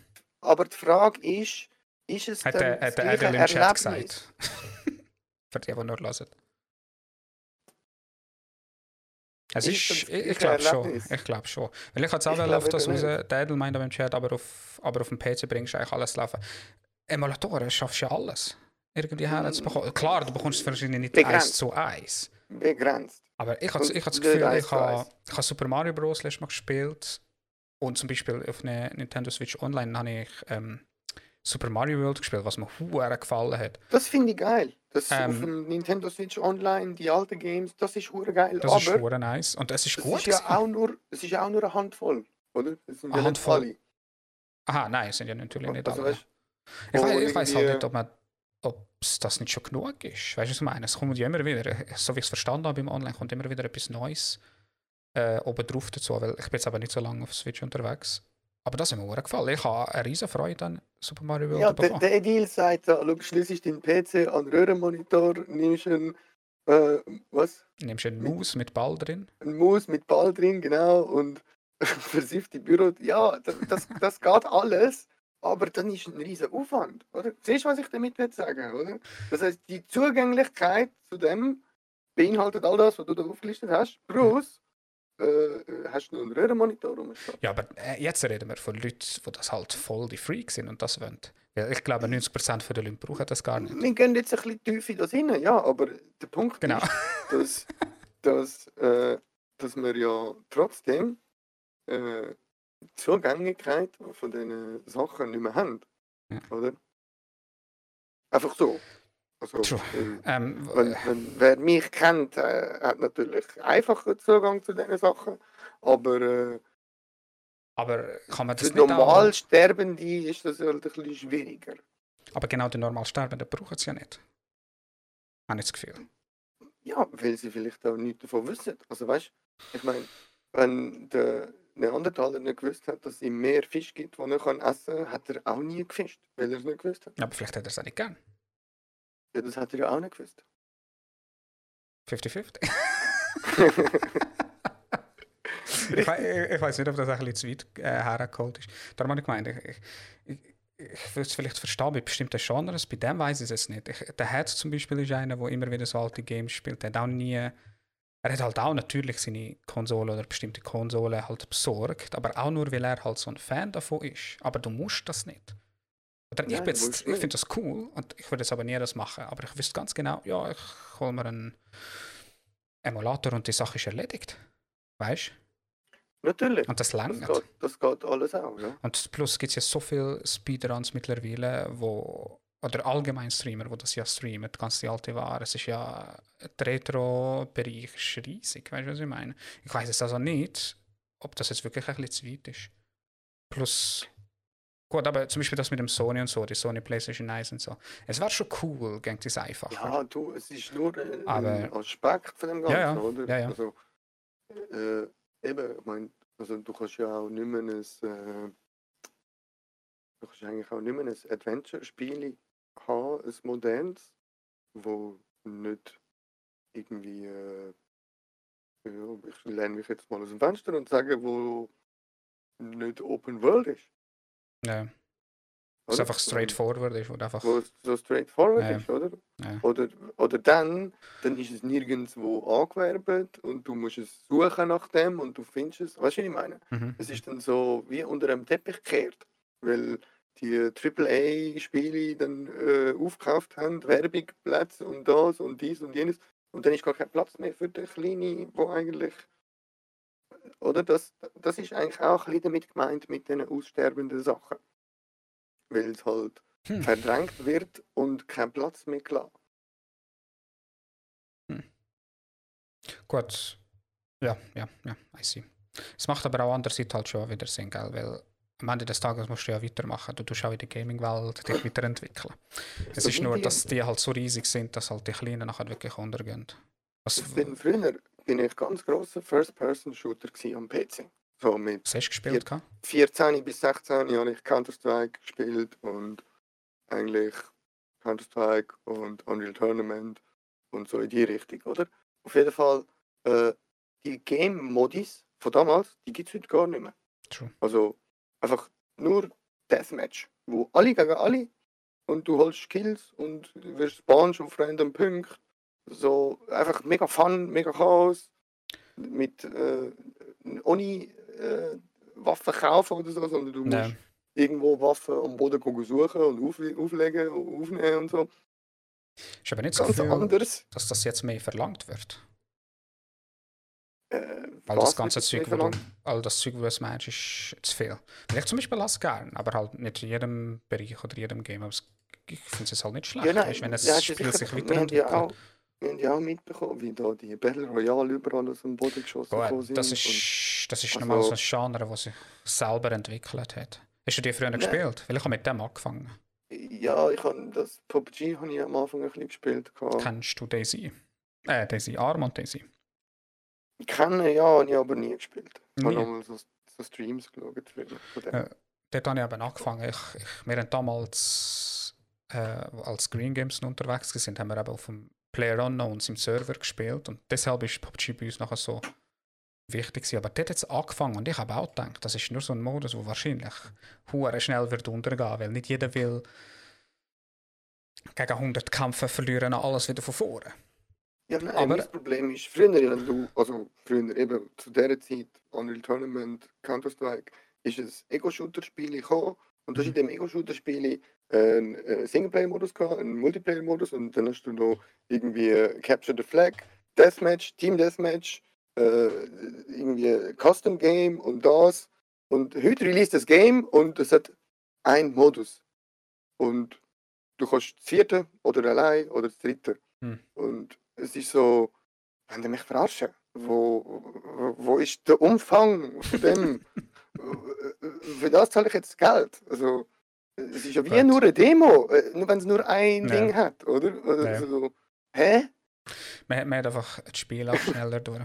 Speaker 2: aber die Frage ist, ist es
Speaker 1: Hat der, hat der Adel im Chat gesagt. <laughs> Für die, die nur hören. Es
Speaker 2: Ist
Speaker 1: ist,
Speaker 2: das
Speaker 1: ich, glaube schon. Ich glaube schon. Weil ich es auch auf das raus, der Adel meint im Chat, aber auf, aber auf dem PC bringst du eigentlich alles zu laufen. Emulatoren schaffst du ja alles. Irgendwie herzubekommen. Klar, du bekommst es wahrscheinlich nicht
Speaker 2: Begrenzt.
Speaker 1: eins zu eins.
Speaker 2: Begrenzt.
Speaker 1: Aber ich habe
Speaker 2: Und
Speaker 1: ich hab das Gefühl, ich habe hab Super Mario Bros. letztes Mal gespielt und zum Beispiel auf einer Nintendo Switch Online habe ich ähm, Super Mario World gespielt, was mir hure gefallen hat.
Speaker 2: Das finde ich geil. Das
Speaker 1: Ähm,
Speaker 2: auf dem Nintendo Switch Online, die alten Games, das ist hure geil.
Speaker 1: Das ist
Speaker 2: aber
Speaker 1: hure nice und es ist
Speaker 2: es
Speaker 1: gut.
Speaker 2: ist ja auch nur, es ist ja auch nur eine Handvoll, oder? Es sind
Speaker 1: Eine
Speaker 2: ja
Speaker 1: Handvoll.
Speaker 2: alle.
Speaker 1: Aha, nein, sind ja natürlich nicht
Speaker 2: Also,
Speaker 1: alle.
Speaker 2: weißt,
Speaker 1: Ich, weiß, ich weiß halt nicht, ob man ob das nicht schon genug ist. Weißt du, was ich meine? Es kommt ja immer wieder, so wie ich es verstanden habe im Online, kommt immer wieder etwas Neues äh, oben drauf dazu, weil ich bin jetzt aber nicht so lange auf Switch unterwegs. Aber das hat mir sehr gefallen. Ich habe eine riesen Freude an Super Mario World
Speaker 2: Ja, der, der Edil sagt, da, schau, schließt den PC an den Röhrenmonitor, nimmst einen, äh, was?
Speaker 1: Nimmst eine Maus mit Ball drin.
Speaker 2: Ein Maus mit Ball drin, genau, und <laughs> versifft die Büro. Ja, das, das, das geht alles, aber dann ist ein riesen Aufwand, oder? Siehst du, was ich damit will sagen, oder? Das heißt, die Zugänglichkeit zu dem beinhaltet all das, was du da aufgelistet hast, plus äh, hast du noch einen Röhrenmonitor rumstehen.
Speaker 1: Ja, aber äh, jetzt reden wir von Leuten, die das halt voll die Freaks sind und das wollen. Ich glaube, 90% der Leute brauchen das gar nicht.
Speaker 2: Wir gehen jetzt ein bisschen tief in das hinein, ja, aber der Punkt
Speaker 1: Genau.
Speaker 2: ist, dass, dass, äh, dass wir ja trotzdem äh, Zugänglichkeit von diesen Sachen nicht mehr haben.
Speaker 1: Ja.
Speaker 2: Oder? Einfach so. Also, äh,
Speaker 1: Ähm,
Speaker 2: wenn, wenn, wer mich kennt, äh, hat natürlich einfacher Zugang zu diesen Sachen, aber äh,
Speaker 1: aber kann man das
Speaker 2: für normal Sterbende ist das halt ein bisschen schwieriger.
Speaker 1: Aber genau die normal Sterbenden brauchen es ja nicht. Habe ich das Gefühl.
Speaker 2: Ja, weil sie vielleicht auch nichts davon wissen. Also weißt ich meine, wenn der Neandertaler nicht gewusst hat, dass es ihm mehr Fisch gibt, die er kann essen kann, hat er auch nie gefischt, weil er es nicht gewusst hat.
Speaker 1: Aber vielleicht hat er es auch nicht gern.
Speaker 2: Ja, das hat er ja auch nicht gewusst.
Speaker 1: 50-50. <laughs> ich, ich, ich weiß nicht, ob das ein bisschen zu weit äh, hergeholt ist. Darum habe ich gemeint, ich, ich, ich, ich würde es vielleicht verstehen bei bestimmten Genres, bei dem weiß ich es nicht. Ich, der Herz zum Beispiel ist einer, der immer wieder so alte Games spielt. Der hat auch nie. Er hat halt auch natürlich seine Konsole oder bestimmte Konsolen halt besorgt, aber auch nur, weil er halt so ein Fan davon ist. Aber du musst das nicht. Oder ich, ich finde das cool und ich würde es aber nie das machen. Aber ich wüsste ganz genau, ja, ich hole mir einen Emulator und die Sache ist erledigt. Weißt du?
Speaker 2: Natürlich.
Speaker 1: Und das
Speaker 2: Das
Speaker 1: langt.
Speaker 2: geht, das geht alles auch, ja.
Speaker 1: Und plus gibt es ja so viele Speedruns mittlerweile, wo oder allgemein Streamer, wo das ja streamen, ganz die alte Ware. Es ist ja der Retro-Bereich ist riesig, weißt du, was ich meine? Ich weiß es also nicht, ob das jetzt wirklich ein bisschen zu weit ist. Plus, gut, aber zum Beispiel das mit dem Sony und so, die Sony PlayStation 1 und so. Es wäre schon cool, ging es einfacher.
Speaker 2: Ja, du, es ist nur ein,
Speaker 1: Aber-
Speaker 2: Aspekt von dem Ganzen,
Speaker 1: Ja, ja.
Speaker 2: oder?
Speaker 1: Ja, ja.
Speaker 2: Also, äh, eben, ich meine, also du kannst ja auch nicht mehr ein, äh, du kannst eigentlich auch nicht mehr ein Adventure-Spiel haben, ein modernes, wo nicht irgendwie, äh, ja, ich lerne mich jetzt mal aus dem Fenster und sage, wo nicht Open World ist.
Speaker 1: Ja. Was
Speaker 2: oder?
Speaker 1: einfach straightforward ist, du einfach.
Speaker 2: Wo es so straightforward
Speaker 1: Ja.
Speaker 2: ist, oder?
Speaker 1: Ja.
Speaker 2: Oder, oder dann, dann ist es nirgendwo angewerbt und du musst es suchen nach dem und du findest es. Weißt du, was ich meine?
Speaker 1: Mhm.
Speaker 2: Es ist dann so wie unter einem Teppich gekehrt, weil die AAA-Spiele dann äh, aufgekauft haben, Werbungplätze und das und dies und jenes. Und dann ist gar kein Platz mehr für den Kleinen, wo eigentlich. Oder das, das ist eigentlich auch ein bisschen damit gemeint mit den aussterbenden Sachen. Weil es halt
Speaker 1: Hm.
Speaker 2: verdrängt wird und kein Platz mehr klar.
Speaker 1: Gut. Ja, ja, ja, I see. Es macht aber auch andererseits halt schon wieder Sinn, gell? weil am Ende des Tages musst du ja weitermachen. Du tust auch in der Gaming-Welt dich weiterentwickeln. Es ist nur, dass die halt so riesig sind, dass halt die Kleinen nachher wirklich untergehen. Was,
Speaker 2: bin früher bin ich ganz grosser First-Person-Shooter am PC. So mit
Speaker 1: was hast du gespielt? gehabt?
Speaker 2: 14 bis 16 habe ich Counter-Strike gespielt und eigentlich Counter-Strike und Unreal Tournament und so in die Richtung, oder? Auf jeden Fall, äh, die Game-Modis von damals, die gibt es heute gar nicht mehr.
Speaker 1: True.
Speaker 2: Also einfach nur Deathmatch, wo alle gegen alle und du holst Kills und wirst spawnst auf random Punkten. So einfach mega Fun, mega Chaos. Mit äh, ohne äh, Waffen kaufen oder so, sondern du musst irgendwo Waffen am Boden suchen und auf, auflegen und aufnehmen und so.
Speaker 1: Ist aber nicht so
Speaker 2: Ganz
Speaker 1: viel,
Speaker 2: anders.
Speaker 1: dass das jetzt mehr verlangt wird.
Speaker 2: Äh,
Speaker 1: Weil das ganze Zeug, wo du, all das Zeug, was meinst, ist zu viel. Vielleicht zum Beispiel lass gern, aber halt nicht in jedem Bereich oder jedem Game. Aber es, ich finde es halt nicht schlecht,
Speaker 2: Ja, nein,
Speaker 1: weißt, wenn das
Speaker 2: ja,
Speaker 1: Spiel sich
Speaker 2: haben ja
Speaker 1: weiterentwickelt.
Speaker 2: auch, wir haben ja auch mitbekommen, wie da die Battle Royale überall aus dem Boden geschossen
Speaker 1: Gut,
Speaker 2: sind.
Speaker 1: das ist, das ist
Speaker 2: also-
Speaker 1: normal so ein Genre, das sich selber entwickelt hat. Hast du die früher
Speaker 2: Nein.
Speaker 1: gespielt? Weil ich habe mit dem angefangen.
Speaker 2: Ja, ich habe das PUBG habe ich am Anfang ein bisschen gespielt.
Speaker 1: Kennst du Daisy? Äh, Daisy Arm und Daisy.
Speaker 2: Kennen, ja, habe ich aber nie gespielt. Ich habe nochmal so, so Streams geschaut.
Speaker 1: Ja. Dort habe ich eben angefangen. Ich, ich, wir haben damals, äh, als Green Games unterwegs waren, haben wir eben auf dem Player Unknowns im Server gespielt. Und deshalb ist PUBG bei uns nachher so wichtig gewesen. Aber dort hat es angefangen und ich habe auch gedacht, das ist nur so ein Modus, der wahrscheinlich hure schnell wird untergehen, weil nicht jeder will gegen 100 Kämpfe verlieren und alles wieder von vorne.
Speaker 2: Ja, nein,
Speaker 1: aber-
Speaker 2: mein Problem ist, früher, wenn du, also früher eben zu dieser Zeit, Unreal Tournament, Counter-Strike, ist ein Ego-Shooter-Spiel gekommen und du hast in dem Ego-Shooter-Spiel einen äh, Singleplayer-Modus gehabt, einen Multiplayer-Modus und dann hast du noch irgendwie äh, Capture the Flag, Deathmatch, Team Deathmatch, äh, irgendwie Custom Game und das. Und heute release das Game und es hat einen Modus. Und du kannst das vierte oder allein oder das dritte.
Speaker 1: Hm.
Speaker 2: Und es ist so, wenn ihr mich verarschen, wo, wo, ist der Umfang von dem? <laughs> Für das zahle ich jetzt Geld. Also, es ist ja wie
Speaker 1: Gut.
Speaker 2: nur eine Demo, äh, nur wenn es nur ein
Speaker 1: Ja.
Speaker 2: Ding hat, oder? oder
Speaker 1: Ja.
Speaker 2: hä?
Speaker 1: Man, man hat einfach das Spiel auch schneller durch.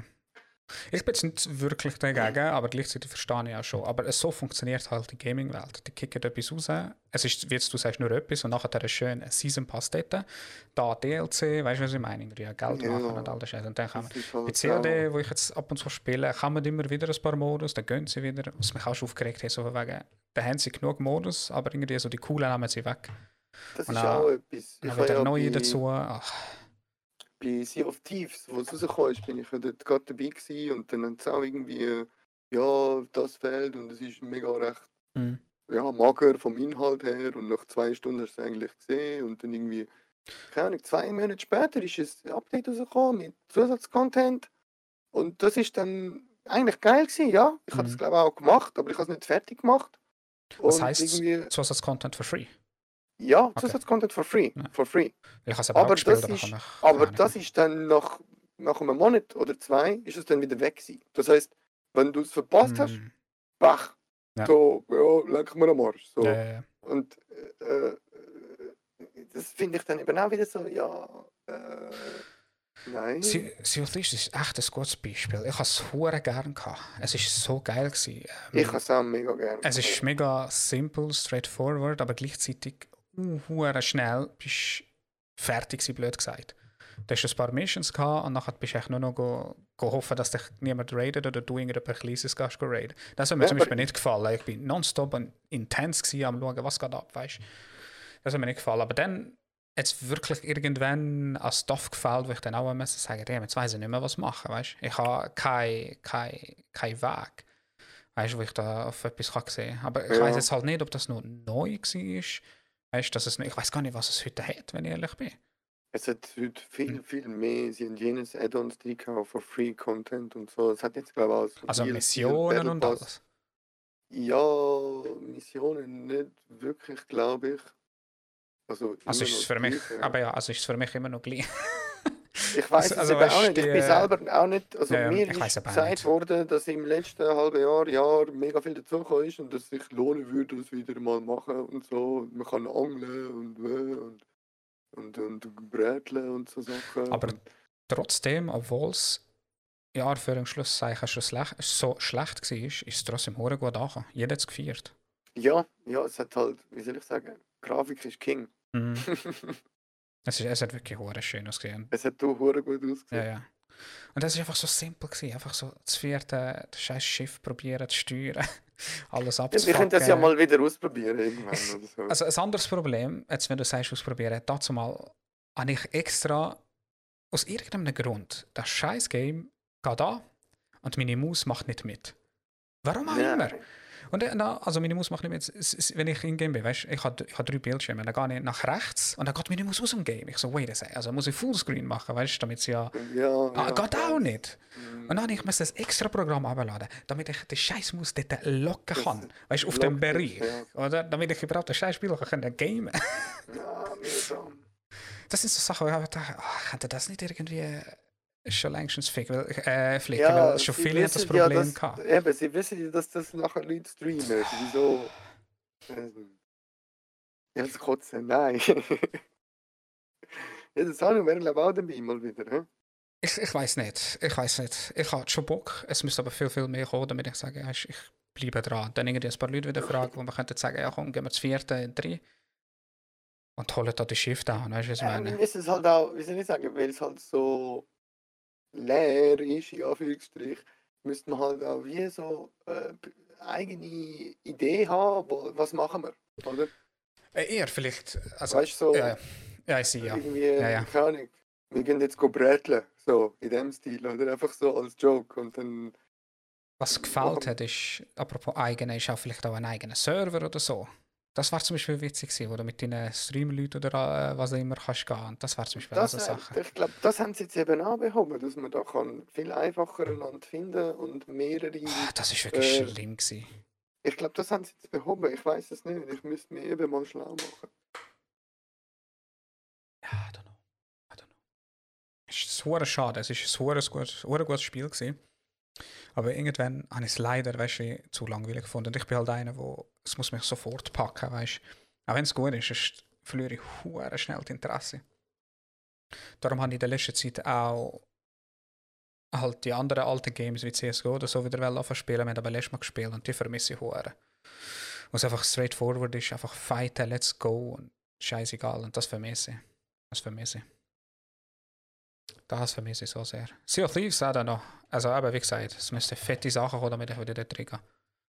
Speaker 1: Ich bin jetzt nicht wirklich dagegen, aber gleichzeitig verstehe ich auch schon. Aber so funktioniert halt die Gaming-Welt. Die kicken etwas raus. Es ist, wie du sagst, nur etwas und nachher ein schöner Season Pass dort. Da DLC, weißt du, was ich meine? Irgendwie Geld
Speaker 2: Ja.
Speaker 1: machen und all das Scheiße. Und dann kann man
Speaker 2: ist halt
Speaker 1: bei COD, wo ich jetzt ab und zu spiele, kann man immer wieder ein paar Modus, dann gehen sie wieder. Was mich auch schon aufgeregt hat, so von wegen, da haben sie genug Modus, aber irgendwie so die coolen nehmen sie weg.
Speaker 2: Das
Speaker 1: Und
Speaker 2: ist
Speaker 1: dann-
Speaker 2: auch etwas.
Speaker 1: Dann
Speaker 2: habe
Speaker 1: wieder
Speaker 2: ja
Speaker 1: neue dazu. Ach,
Speaker 2: bei Sea of Thieves, wo es rausgekommen ist, bin ich ja dort gerade dabei gewesen und dann haben sie auch irgendwie, ja, das fehlt und es ist mega recht,
Speaker 1: hm.
Speaker 2: ja, mager vom Inhalt her und nach zwei Stunden hast du es eigentlich gesehen und dann irgendwie, keine Ahnung, zwei Monate später ist ein Update rausgekommen mit Zusatzcontent und das ist dann eigentlich geil gewesen, ja. Ich habe
Speaker 1: Mhm.
Speaker 2: es glaube ich auch gemacht, aber ich habe es nicht fertig gemacht.
Speaker 1: Was
Speaker 2: irgendwie,
Speaker 1: Zusatzcontent for free?
Speaker 2: Ja,
Speaker 1: Okay.
Speaker 2: Zusatzcontent for free,
Speaker 1: Ja.
Speaker 2: for free.
Speaker 1: Ich habe aber
Speaker 2: das ist- Aber das ist dann nach, nach einem Monat oder zwei ist es dann wieder weg gewesen. Das heißt, wenn du es verpasst hast,
Speaker 1: Hm.
Speaker 2: bach,
Speaker 1: Ja.
Speaker 2: so, ja, leck mir am Arsch. So.
Speaker 1: Ja.
Speaker 2: Und äh, äh, das finde ich dann eben auch wieder so, ja, äh, nein.
Speaker 1: Sea Sea of Thieves ist echt ein gutes Beispiel. Ich habe es hure gern gehabt. Es ist so geil gewesen. Ähm,
Speaker 2: ich habe es auch mega gerne.
Speaker 1: es ist mega simpel, straightforward, aber gleichzeitig hure schnell bist fertig gewesen, blöd gesagt. Du hast ein paar Missions gehabt und nachher bist du echt nur noch go, go hoffen, dass dich niemand raidet oder du irgendetwas Kleines gehst go raiden. Das hat mir
Speaker 2: Ja,
Speaker 1: zum Beispiel nicht gefallen. Ich bin nonstop und intens gewesen, am schauen, was geht ab, weißt Das hat mir nicht gefallen. Aber dann jetzt wirklich irgendwann als Stoff gefällt, wo ich dann auch müssen sagen, ja, jetzt weiß ich nicht mehr, was machen, weißt Ich habe keinen kein, kein Weg, weißt wo ich da auf etwas kann sehen kann. Aber ich
Speaker 2: Ja.
Speaker 1: weiß jetzt halt nicht, ob das noch neu war. Weißt dass es, ich weiß gar nicht, was es heute hat, wenn ich ehrlich bin.
Speaker 2: Es hat heute viel,
Speaker 1: Hm.
Speaker 2: viel mehr. Sie haben jenes Add-ons gehabt für Free Content und so. Es hat jetzt, glaube ich,
Speaker 1: Also Missionen und alles.
Speaker 2: Ja, Missionen nicht wirklich, glaube ich. Also,
Speaker 1: Also ist es für mich, aber ja, also ist es für mich immer noch gleich. <laughs>
Speaker 2: Ich weiß es
Speaker 1: also
Speaker 2: eben
Speaker 1: weißt
Speaker 2: auch nicht. Ich bin selber auch nicht. Also
Speaker 1: ja,
Speaker 2: mir ist gesagt
Speaker 1: nicht.
Speaker 2: worden, dass im letzten halben Jahr, Jahr mega viel dazugekommen ist und dass es sich lohnen würde, das wieder mal machen und so. Und man kann angeln und und und, und bräteln und so Sachen.
Speaker 1: Aber Trotzdem, obwohl es den Schlusszeichen schon schlech, so schlecht war, ist es trotzdem hure gut angekommen. Jeder hat es gefeiert.
Speaker 2: ja, ja, es hat halt, wie soll ich sagen, Grafik ist King.
Speaker 1: Mhm. <laughs> es, ist, es hat wirklich hure schön ausgesehen.
Speaker 2: es hat auch hure gut ausgesehen.
Speaker 1: Ja, ja. Und das war einfach so simpel. Gewesen. Einfach so das vierte das scheiß Schiff probieren zu steuern. <laughs> Alles
Speaker 2: Ja,
Speaker 1: abzufacken.
Speaker 2: wir können das ja mal wieder ausprobieren irgendwann oder so.
Speaker 1: Also ein anderes Problem, jetzt wenn du sagst ausprobieren, dazu mal habe ich extra aus irgendeinem Grund das scheiß Game geht an und meine Maus macht nicht mit. Warum auch immer. Und dann, also meine Maus macht nicht s- wenn ich in Game bin, weißt ich habe ich hab drei Bildschirme, dann gehe ich nach rechts und dann geht meine Maus aus dem Game. Ich so, wait a second, also muss ich Fullscreen machen, weißt du, damit sie ja...
Speaker 2: Ja,
Speaker 1: Ah,
Speaker 2: ja,
Speaker 1: geht auch
Speaker 2: ja.
Speaker 1: nicht.
Speaker 2: Mhm.
Speaker 1: Und dann ich muss das extra Programm abladen, damit ich den scheiß Maus dort locken kann, weißt du, auf dem Bereich.
Speaker 2: ist,
Speaker 1: Oder? Damit ich überhaupt das scheiß Spiel kann gamen
Speaker 2: Ja, mühsam.
Speaker 1: Das sind so Sachen, wo ich dachte, ach, könnte das nicht irgendwie schon längstens flicken, weil, äh, flicken,
Speaker 2: Ja,
Speaker 1: weil schon viele haben das
Speaker 2: wissen ja,
Speaker 1: Problem
Speaker 2: dass-
Speaker 1: gehabt.
Speaker 2: Eben, sie wissen ja, dass das nachher Leute streamen. Wieso? Ähm, Ja, das Kotzen, nein. <laughs> ja, das haben wir glaube ich auch dabei mal wieder. He?
Speaker 1: Ich, ich weiß nicht, ich weiß nicht. Ich habe schon Bock, es müsste aber viel, viel mehr kommen, damit ich sage, ich bleibe dran. Dann irgendwie ein paar Leute wieder fragen, wo man könnte sagen, ja komm, gehen wir das vierte, drei und holen da die Shift an, weißt du, was ich
Speaker 2: wir
Speaker 1: meine?
Speaker 2: müssen es halt auch, wie soll ich sagen, weil es halt so leer ist, in Anführungsstrich, müsste man halt auch wie so äh, eigene Idee haben, wo, was machen wir, oder?
Speaker 1: Äh, eher vielleicht, also,
Speaker 2: weißt du, so
Speaker 1: ja, ja, ich sehe, ja.
Speaker 2: irgendwie,
Speaker 1: Ja, ja.
Speaker 2: keine Ahnung, wir gehen jetzt bräteln, so, in dem Stil, oder einfach so als Joke und dann,
Speaker 1: Was gefällt hat, ist, apropos eigene, ist auch vielleicht auch ein eigener Server oder so. Das war zum Beispiel witzig wo du mit deinen Streamleuten oder äh, was auch immer kannst gehen. Das war zum Beispiel
Speaker 2: das,
Speaker 1: so
Speaker 2: äh,
Speaker 1: Sache.
Speaker 2: ich glaube, das haben sie jetzt eben auch behoben, dass man da kann viel einfacher einander finden und mehrere,
Speaker 1: Ah, Das ist wirklich
Speaker 2: äh,
Speaker 1: schlimm gewesen.
Speaker 2: ich glaube, das haben sie jetzt behoben, ich weiß es nicht, ich müsste mir eben mal schlau machen.
Speaker 1: Ja, I don't know. I don't know. Es ist hure schade. Es ist ein hure gutes, gutes Spiel gewesen. Aber irgendwann habe ich es leider weißt, zu langweilig gefunden. Und ich bin halt einer, wo es muss mich sofort packen, weißt. Auch wenn es gut ist, ist verliere ich schnell das Interesse. Darum habe ich in der letzten Zeit auch halt die anderen alten Games wie CSGO oder so wieder anfangen spielen. Wir haben aber letztes Mal gespielt und die vermisse ich hure. Wo es einfach straightforward ist, einfach fighten, let's go und scheißegal. Und das vermisse ich. Das vermisse ich. Das vermisse ich so sehr. Sea of Thieves auch noch. Also eben, wie gesagt, es müssten fette Sachen kommen, damit ich wieder dort reingehe.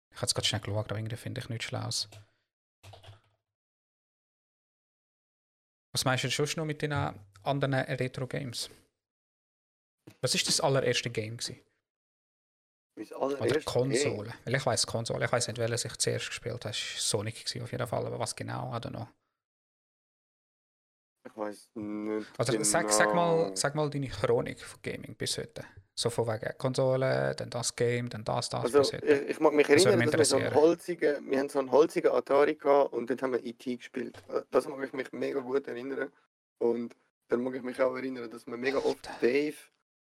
Speaker 1: Ich habe jetzt gerade schnell geschaut, aber irgendwie finde ich nichts Schlaues. Was meinst du sonst noch mit den anderen Retro-Games? Was ist das allererste Game gewesen? Oder Konsole? Weil ich weiß Konsole. Ich weiß nicht, welches ich zuerst gespielt habe. Es war Sonic auf jeden Fall. Aber was genau? I don't know.
Speaker 2: Ich weiß nicht.
Speaker 1: Also
Speaker 2: genau.
Speaker 1: sag, sag, mal, sag mal deine Chronik von Gaming bis heute. So von wegen Konsole, dann das Game, dann das, das
Speaker 2: Also,
Speaker 1: bis heute.
Speaker 2: ich, ich mag mich erinnern,
Speaker 1: mich
Speaker 2: dass wir so einen holzigen, wir haben so einen holzigen Atari gehabt und dort haben wir E.T. gespielt. Äh, Das mag ich mich mega gut erinnern. Und dann mag ich mich auch erinnern, dass wir mega oft Dave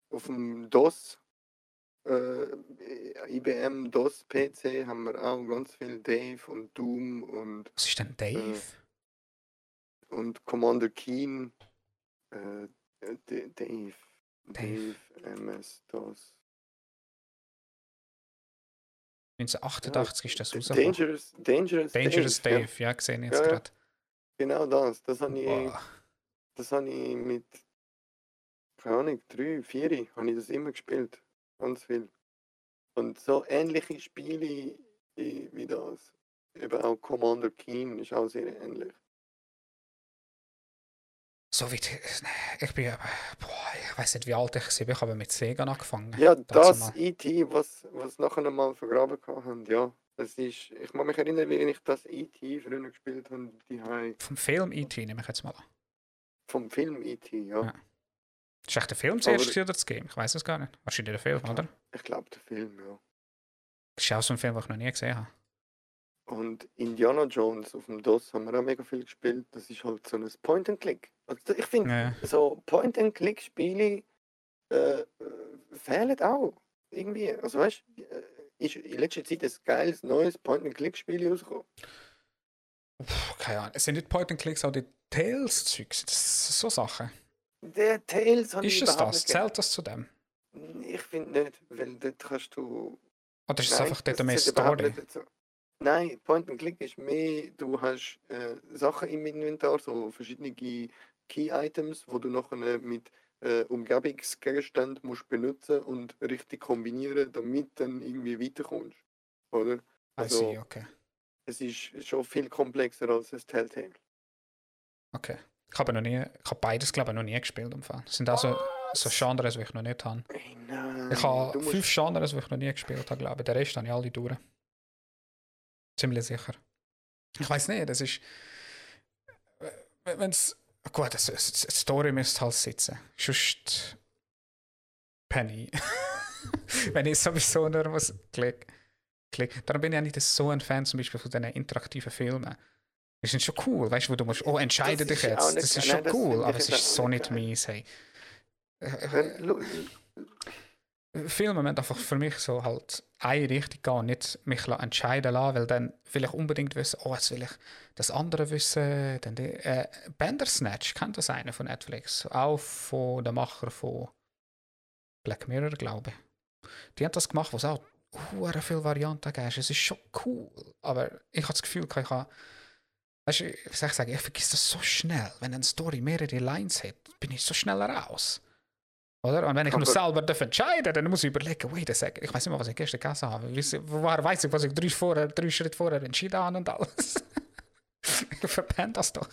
Speaker 2: auf dem DOS, äh, IBM DOS PC, haben wir auch ganz viel Dave und Doom und,
Speaker 1: Was ist denn Dave?
Speaker 2: Und Commander Keen. Äh, Dave.
Speaker 1: Dave.
Speaker 2: Dave, MS, DOS.
Speaker 1: 1988 ist das rausgekommen.
Speaker 2: Dangerous, Dangerous,
Speaker 1: Dangerous
Speaker 2: Dave.
Speaker 1: Dave, ja, gesehen jetzt
Speaker 2: Ja, ja.
Speaker 1: gerade.
Speaker 2: Genau das. Das habe ich, das habe ich mit keine Ahnung, drei, vier, habe ich das immer gespielt. Ganz viel. Und so ähnliche Spiele wie, wie das. Eben auch Commander Keen ist auch sehr ähnlich.
Speaker 1: So wie die, ich bin, boah, ich weiß nicht, wie alt ich bin, ich habe mit Sega angefangen.
Speaker 2: Ja, das E.T., was, was nachher mal vergraben haben, ja. Das ist, ich kann mich erinnern, wie ich das E.T. früher gespielt habe. Die
Speaker 1: Vom Film E.T. nehme ich jetzt mal an.
Speaker 2: Vom Film E.T., ja. ja.
Speaker 1: Ist echt der Film zuerst oder das Game? Ich weiß es gar nicht. Wahrscheinlich der Film,
Speaker 2: ich
Speaker 1: oder?
Speaker 2: Ich glaube, der Film, ja.
Speaker 1: Das ist auch so ein Film, den ich noch nie gesehen habe.
Speaker 2: Und Indiana Jones auf dem DOS haben wir auch mega viel gespielt. Das ist halt so ein Point-and-Click. Also ich finde, ja. so Point-and-Click-Spiele äh, fehlen auch. Irgendwie. Also weißt du, äh, ist in letzter Zeit ein geiles neues Point-and-Click-Spiel rausgekommen.
Speaker 1: Keine Ahnung. Es sind nicht Point-and-Clicks, auch die Tales-Zeugs. Das sind so Sachen.
Speaker 2: Der Tales
Speaker 1: habe Ist es das? Zählt das zu dem?
Speaker 2: Ich finde nicht, weil dort kannst du.
Speaker 1: Oder ist es einfach dort mehr Story?
Speaker 2: Nein, Point and Click ist mehr, du hast äh, Sachen im Inventar, so verschiedene Key-Items, wo du nachher mit äh, Umgebungsgegenständen musst benutzen und richtig kombinieren, damit dann irgendwie weiterkommst. Oder?
Speaker 1: Also, see, okay.
Speaker 2: Es ist schon viel komplexer als ein Telltale.
Speaker 1: Okay. Ich habe noch nie, ich habe beides glaube ich noch nie gespielt im Fall. Das sind also so Genres, die ich noch nicht habe.
Speaker 2: Hey, nein,
Speaker 1: ich habe fünf Genres, die ich noch nie gespielt habe, glaube ich. Der Rest habe ich alle durch. Ziemlich sicher. Ich weiß nicht, das ist. Wenn es. Gut, das, das Story müsste halt sitzen. Sonst. Penny. <laughs> wenn ich sowieso nur was klick, klick. Dann bin ich ja nicht so ein Fan zum Beispiel von diesen interaktiven Filmen. Die sind schon cool, weißt du, wo du musst, oh, entscheide dich jetzt. Das ist schon nein, cool, aber es ist so nicht mies, hey. Filme müssen einfach für mich so halt eine Richtung gehen, nicht mich entscheiden lassen, weil dann will ich unbedingt wissen, oh, jetzt will ich das andere wissen. Dann die, äh, Bandersnatch, kennt das einer von Netflix? Auch von der Macher von Black Mirror, glaube ich. Die haben das gemacht, wo es auch hure viele Varianten gibt. Es ist schon cool, aber ich habe das Gefühl, ich habe Weißt du, ich sagen, ich vergesse das so schnell. Wenn eine Story mehrere Lines hat, bin ich so schnell raus. Oder? Und wenn ich aber, nur selber darf entscheiden dann muss ich überlegen, wait a second, ich weiß nicht mehr, was ich gestern gegessen habe. Woher weiß ich, was ich drei, vorher, drei Schritte vorher entschieden habe und alles? <laughs> ich verpenne das doch.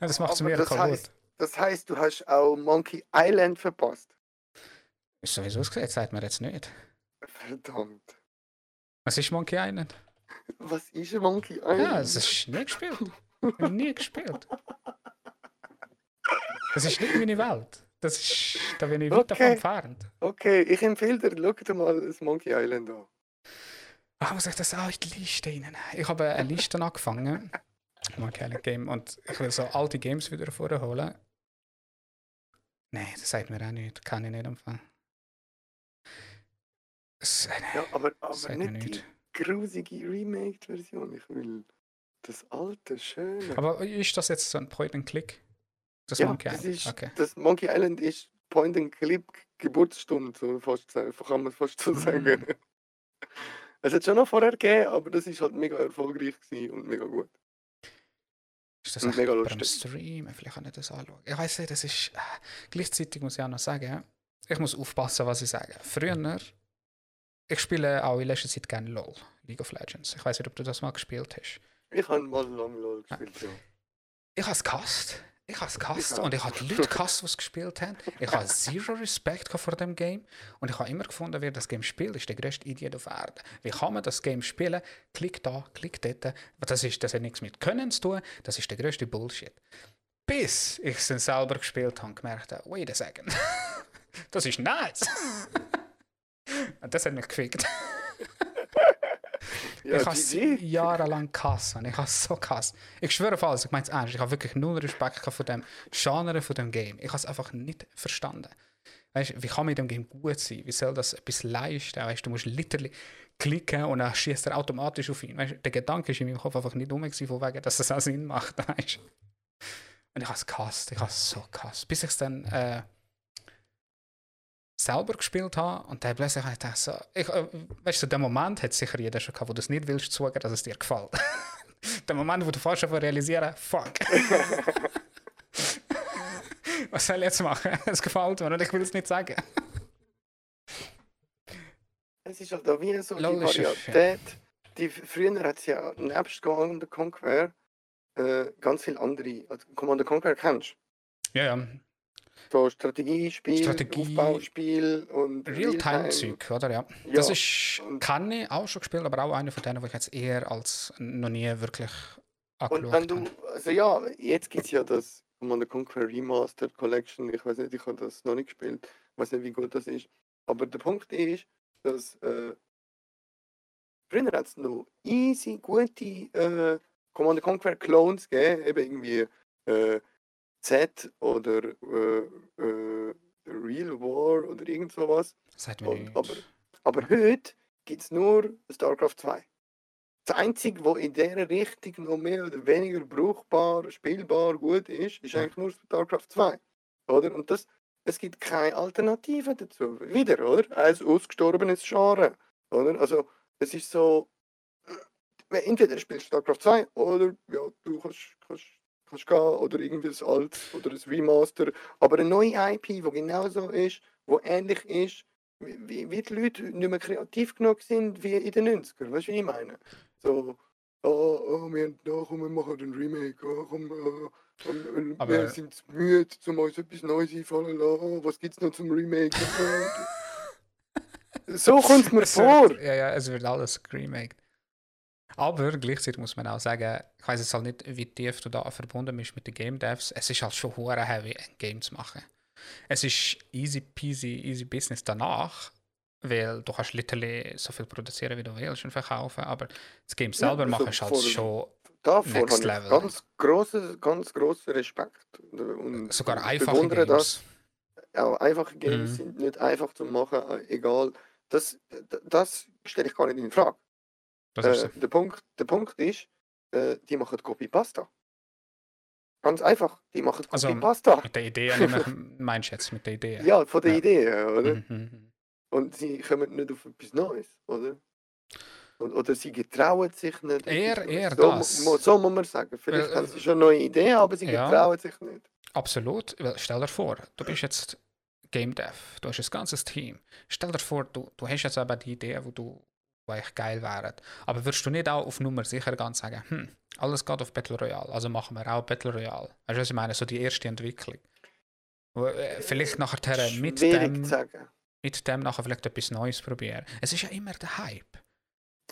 Speaker 1: Und das macht es mir
Speaker 2: das heißt, das heißt, du hast auch Monkey Island verpasst.
Speaker 1: Ist sowieso gesagt, sagt mir jetzt nicht.
Speaker 2: Verdammt.
Speaker 1: Was ist Monkey Island?
Speaker 2: Was ist Monkey Island?
Speaker 1: Ja, das ist nie gespielt. Ich <laughs> habe nie gespielt. Das ist nicht meine Welt. Das ist, da bin ich weit davon entfernt.
Speaker 2: Okay, ich empfehle dir, schau dir mal das Monkey Island an.
Speaker 1: Ah, muss ich das auch in die Liste rein? Ich habe eine Liste angefangen. <laughs> Monkey Island Game. Und ich will so alte Games wieder vorholen. Nein, das sagt mir auch nicht. Kann ich nicht empfangen.
Speaker 2: Ja, aber, aber nicht, nicht grusige Remake-Version. Ich will das alte, schöne.
Speaker 1: Aber ist das jetzt so ein Point-and-Click?
Speaker 2: Das ja, Monkey Island? Ist, okay. Das Monkey Island ist Point-and-Click Geburtsstunde, so fast, kann man fast so sagen. Mm. <laughs> Es hat schon noch vorher gegeben, aber das ist halt mega erfolgreich und mega gut.
Speaker 1: Ist das mega lustig. beim Stream? Vielleicht kann ich das anschauen. Ich weiß nicht, das ist. Äh, gleichzeitig muss ich auch noch sagen, ich muss aufpassen, was ich sage. Früher ich spiele auch in letzter Zeit gerne LOL, League of Legends. Ich weiß nicht, ob du das mal gespielt hast.
Speaker 2: Ich habe mal lange LOL gespielt, ja.
Speaker 1: Ich habe es gehasst. Ich habe es gehasst und ich habe die Leute gehasst, die es gespielt haben. Ich habe zero Respekt vor dem Game und ich habe immer gefunden, wer das Game spielt, ist der größte Idiot auf Erden. Wie kann man das Game spielen? Klick da, klick dort. Das, ist, das hat nichts mit Können zu tun, das ist der größte Bullshit. Bis ich es dann selber gespielt habe und gemerkt habe, wait a second, <laughs> das ist nice. Und <laughs> das hat mich gefickt. <laughs> ja, ich habe es jahrelang gehasst. Ich habe es so gehasst. Ich schwöre auf alles, ich meine es ernst. Ich habe wirklich null Respekt vor dem Genre von dem Game. Ich habe es einfach nicht verstanden. Weißt, wie kann man in dem Game gut sein? Wie soll das etwas leisten? Weißt, du musst literally klicken und dann schießt er automatisch auf ihn. Weißt, der Gedanke ist in meinem Kopf einfach nicht um, von wegen, dass das auch Sinn macht. <laughs> Weißt? Und ich habe es gehasst. Ich habe es so gehasst. Bis ich es dann äh, selber gespielt habe und dann plötzlich habe ich gedacht, so, ich, äh, weißt du, der Moment hat sicher jeder schon gehabt, wo du es nicht willst zugeben, dass es dir gefällt. <laughs> der Moment, wo du fast schon realisieren, fuck. <laughs> Was soll ich jetzt machen? <laughs> Es gefällt mir und ich will es nicht sagen.
Speaker 2: Es ist halt auch wie so die
Speaker 1: Logisch, ja.
Speaker 2: Varietät. Die, früher hat es ja nebst Command Conquer äh, ganz viele andere. Also Command Conquer kennst du?
Speaker 1: Ja, ja.
Speaker 2: So Strategiespiel,
Speaker 1: Strategie-
Speaker 2: Aufbauspiel und
Speaker 1: Real-Time-Zeug, oder? Ja.
Speaker 2: Ja,
Speaker 1: Das ist,
Speaker 2: und-
Speaker 1: kann ich auch schon gespielt, aber auch einer von denen, wo ich jetzt eher als noch nie wirklich
Speaker 2: Und
Speaker 1: angeschaut
Speaker 2: wenn du,
Speaker 1: habe.
Speaker 2: also ja, jetzt gibt es ja das Command Conquer Remastered Collection. Ich weiß nicht, ich habe das noch nicht gespielt. Ich weiß nicht, wie gut das ist. Aber der Punkt ist, dass äh, früher hat es noch easy, gute äh, Command Conquer Clones gegeben, eben irgendwie äh, Z oder äh, äh, Real War oder irgend sowas.
Speaker 1: Sagt mir
Speaker 2: Und, aber, aber heute gibt es nur StarCraft 2. Das Einzige, was in dieser Richtung noch mehr oder weniger brauchbar, spielbar, gut ist, ist eigentlich nur StarCraft 2. Oder? Und das, es gibt keine Alternative dazu. Wieder, oder? Ein ausgestorbenes Genre. Oder? Also, es ist so, äh, entweder spielst du StarCraft 2 oder ja, du kannst, kannst, kannst gehen oder irgendwie das Alt oder das Remaster. Aber eine neue IP, die genauso ist, wo ähnlich ist, wie, wie- die Leute nicht mehr kreativ genug sind wie in den 90ern. Weißt du, wie ich meine? So, oh, oh, wir, haben- oh, komm, wir machen den Remake, oh, komm, oh, komm,
Speaker 1: Aber-
Speaker 2: wir sind müde, um uns etwas Neues einfallen zu lassen. Oh, was gibt es noch zum Remake? <laughs> so kommt es mir
Speaker 1: Es
Speaker 2: vor.
Speaker 1: Wird, ja, ja, es wird alles geremaked. Aber gleichzeitig muss man auch sagen, ich weiß jetzt halt nicht, wie tief du da verbunden bist mit den Game Devs. Es ist halt schon hure heavy, ein Game zu machen. Es ist easy peasy, easy business danach, weil du kannst literally so viel produzieren, wie du willst und verkaufen, aber das Game selber
Speaker 2: also
Speaker 1: machen ist halt schon
Speaker 2: Davor
Speaker 1: Next Level.
Speaker 2: ganz großen, ganz großen Respekt. Und
Speaker 1: sogar
Speaker 2: ich
Speaker 1: einfache Games.
Speaker 2: Das. Ja, einfache Games
Speaker 1: Mhm.
Speaker 2: sind nicht einfach zu machen, egal. Das, das stelle ich gar nicht in Frage.
Speaker 1: Das ist
Speaker 2: Äh,
Speaker 1: so.
Speaker 2: der, Punkt, der Punkt ist, äh, die machen Copy-Pasta. Ganz einfach, die machen
Speaker 1: Also,
Speaker 2: Copy-Pasta.
Speaker 1: Mit der Idee, meinst du jetzt mit der Idee?
Speaker 2: Ja, von der
Speaker 1: Ja.
Speaker 2: Idee, oder?
Speaker 1: Mhm, mhm.
Speaker 2: Und sie kommen nicht auf etwas Neues, oder? Und, oder sie getrauen sich nicht.
Speaker 1: Eher- eher
Speaker 2: so,
Speaker 1: das.
Speaker 2: mu- so muss man sagen. Vielleicht
Speaker 1: Weil,
Speaker 2: haben sie schon neue Ideen, aber sie
Speaker 1: ja.
Speaker 2: getrauen sich nicht.
Speaker 1: Absolut. Stell dir vor, du bist jetzt Game Dev, du hast ein ganzes Team. Stell dir vor, du, du hast jetzt aber die Idee, wo du wo eigentlich geil wären. Aber würdest du nicht auch auf Nummer sicher ganz sagen, hm, alles geht auf Battle Royale, also machen wir auch Battle Royale. Weißt du, was ich meine? So die erste Entwicklung. Wo, äh, vielleicht nachher mit dem, mit dem nachher vielleicht etwas Neues probieren. Es ist ja immer der Hype.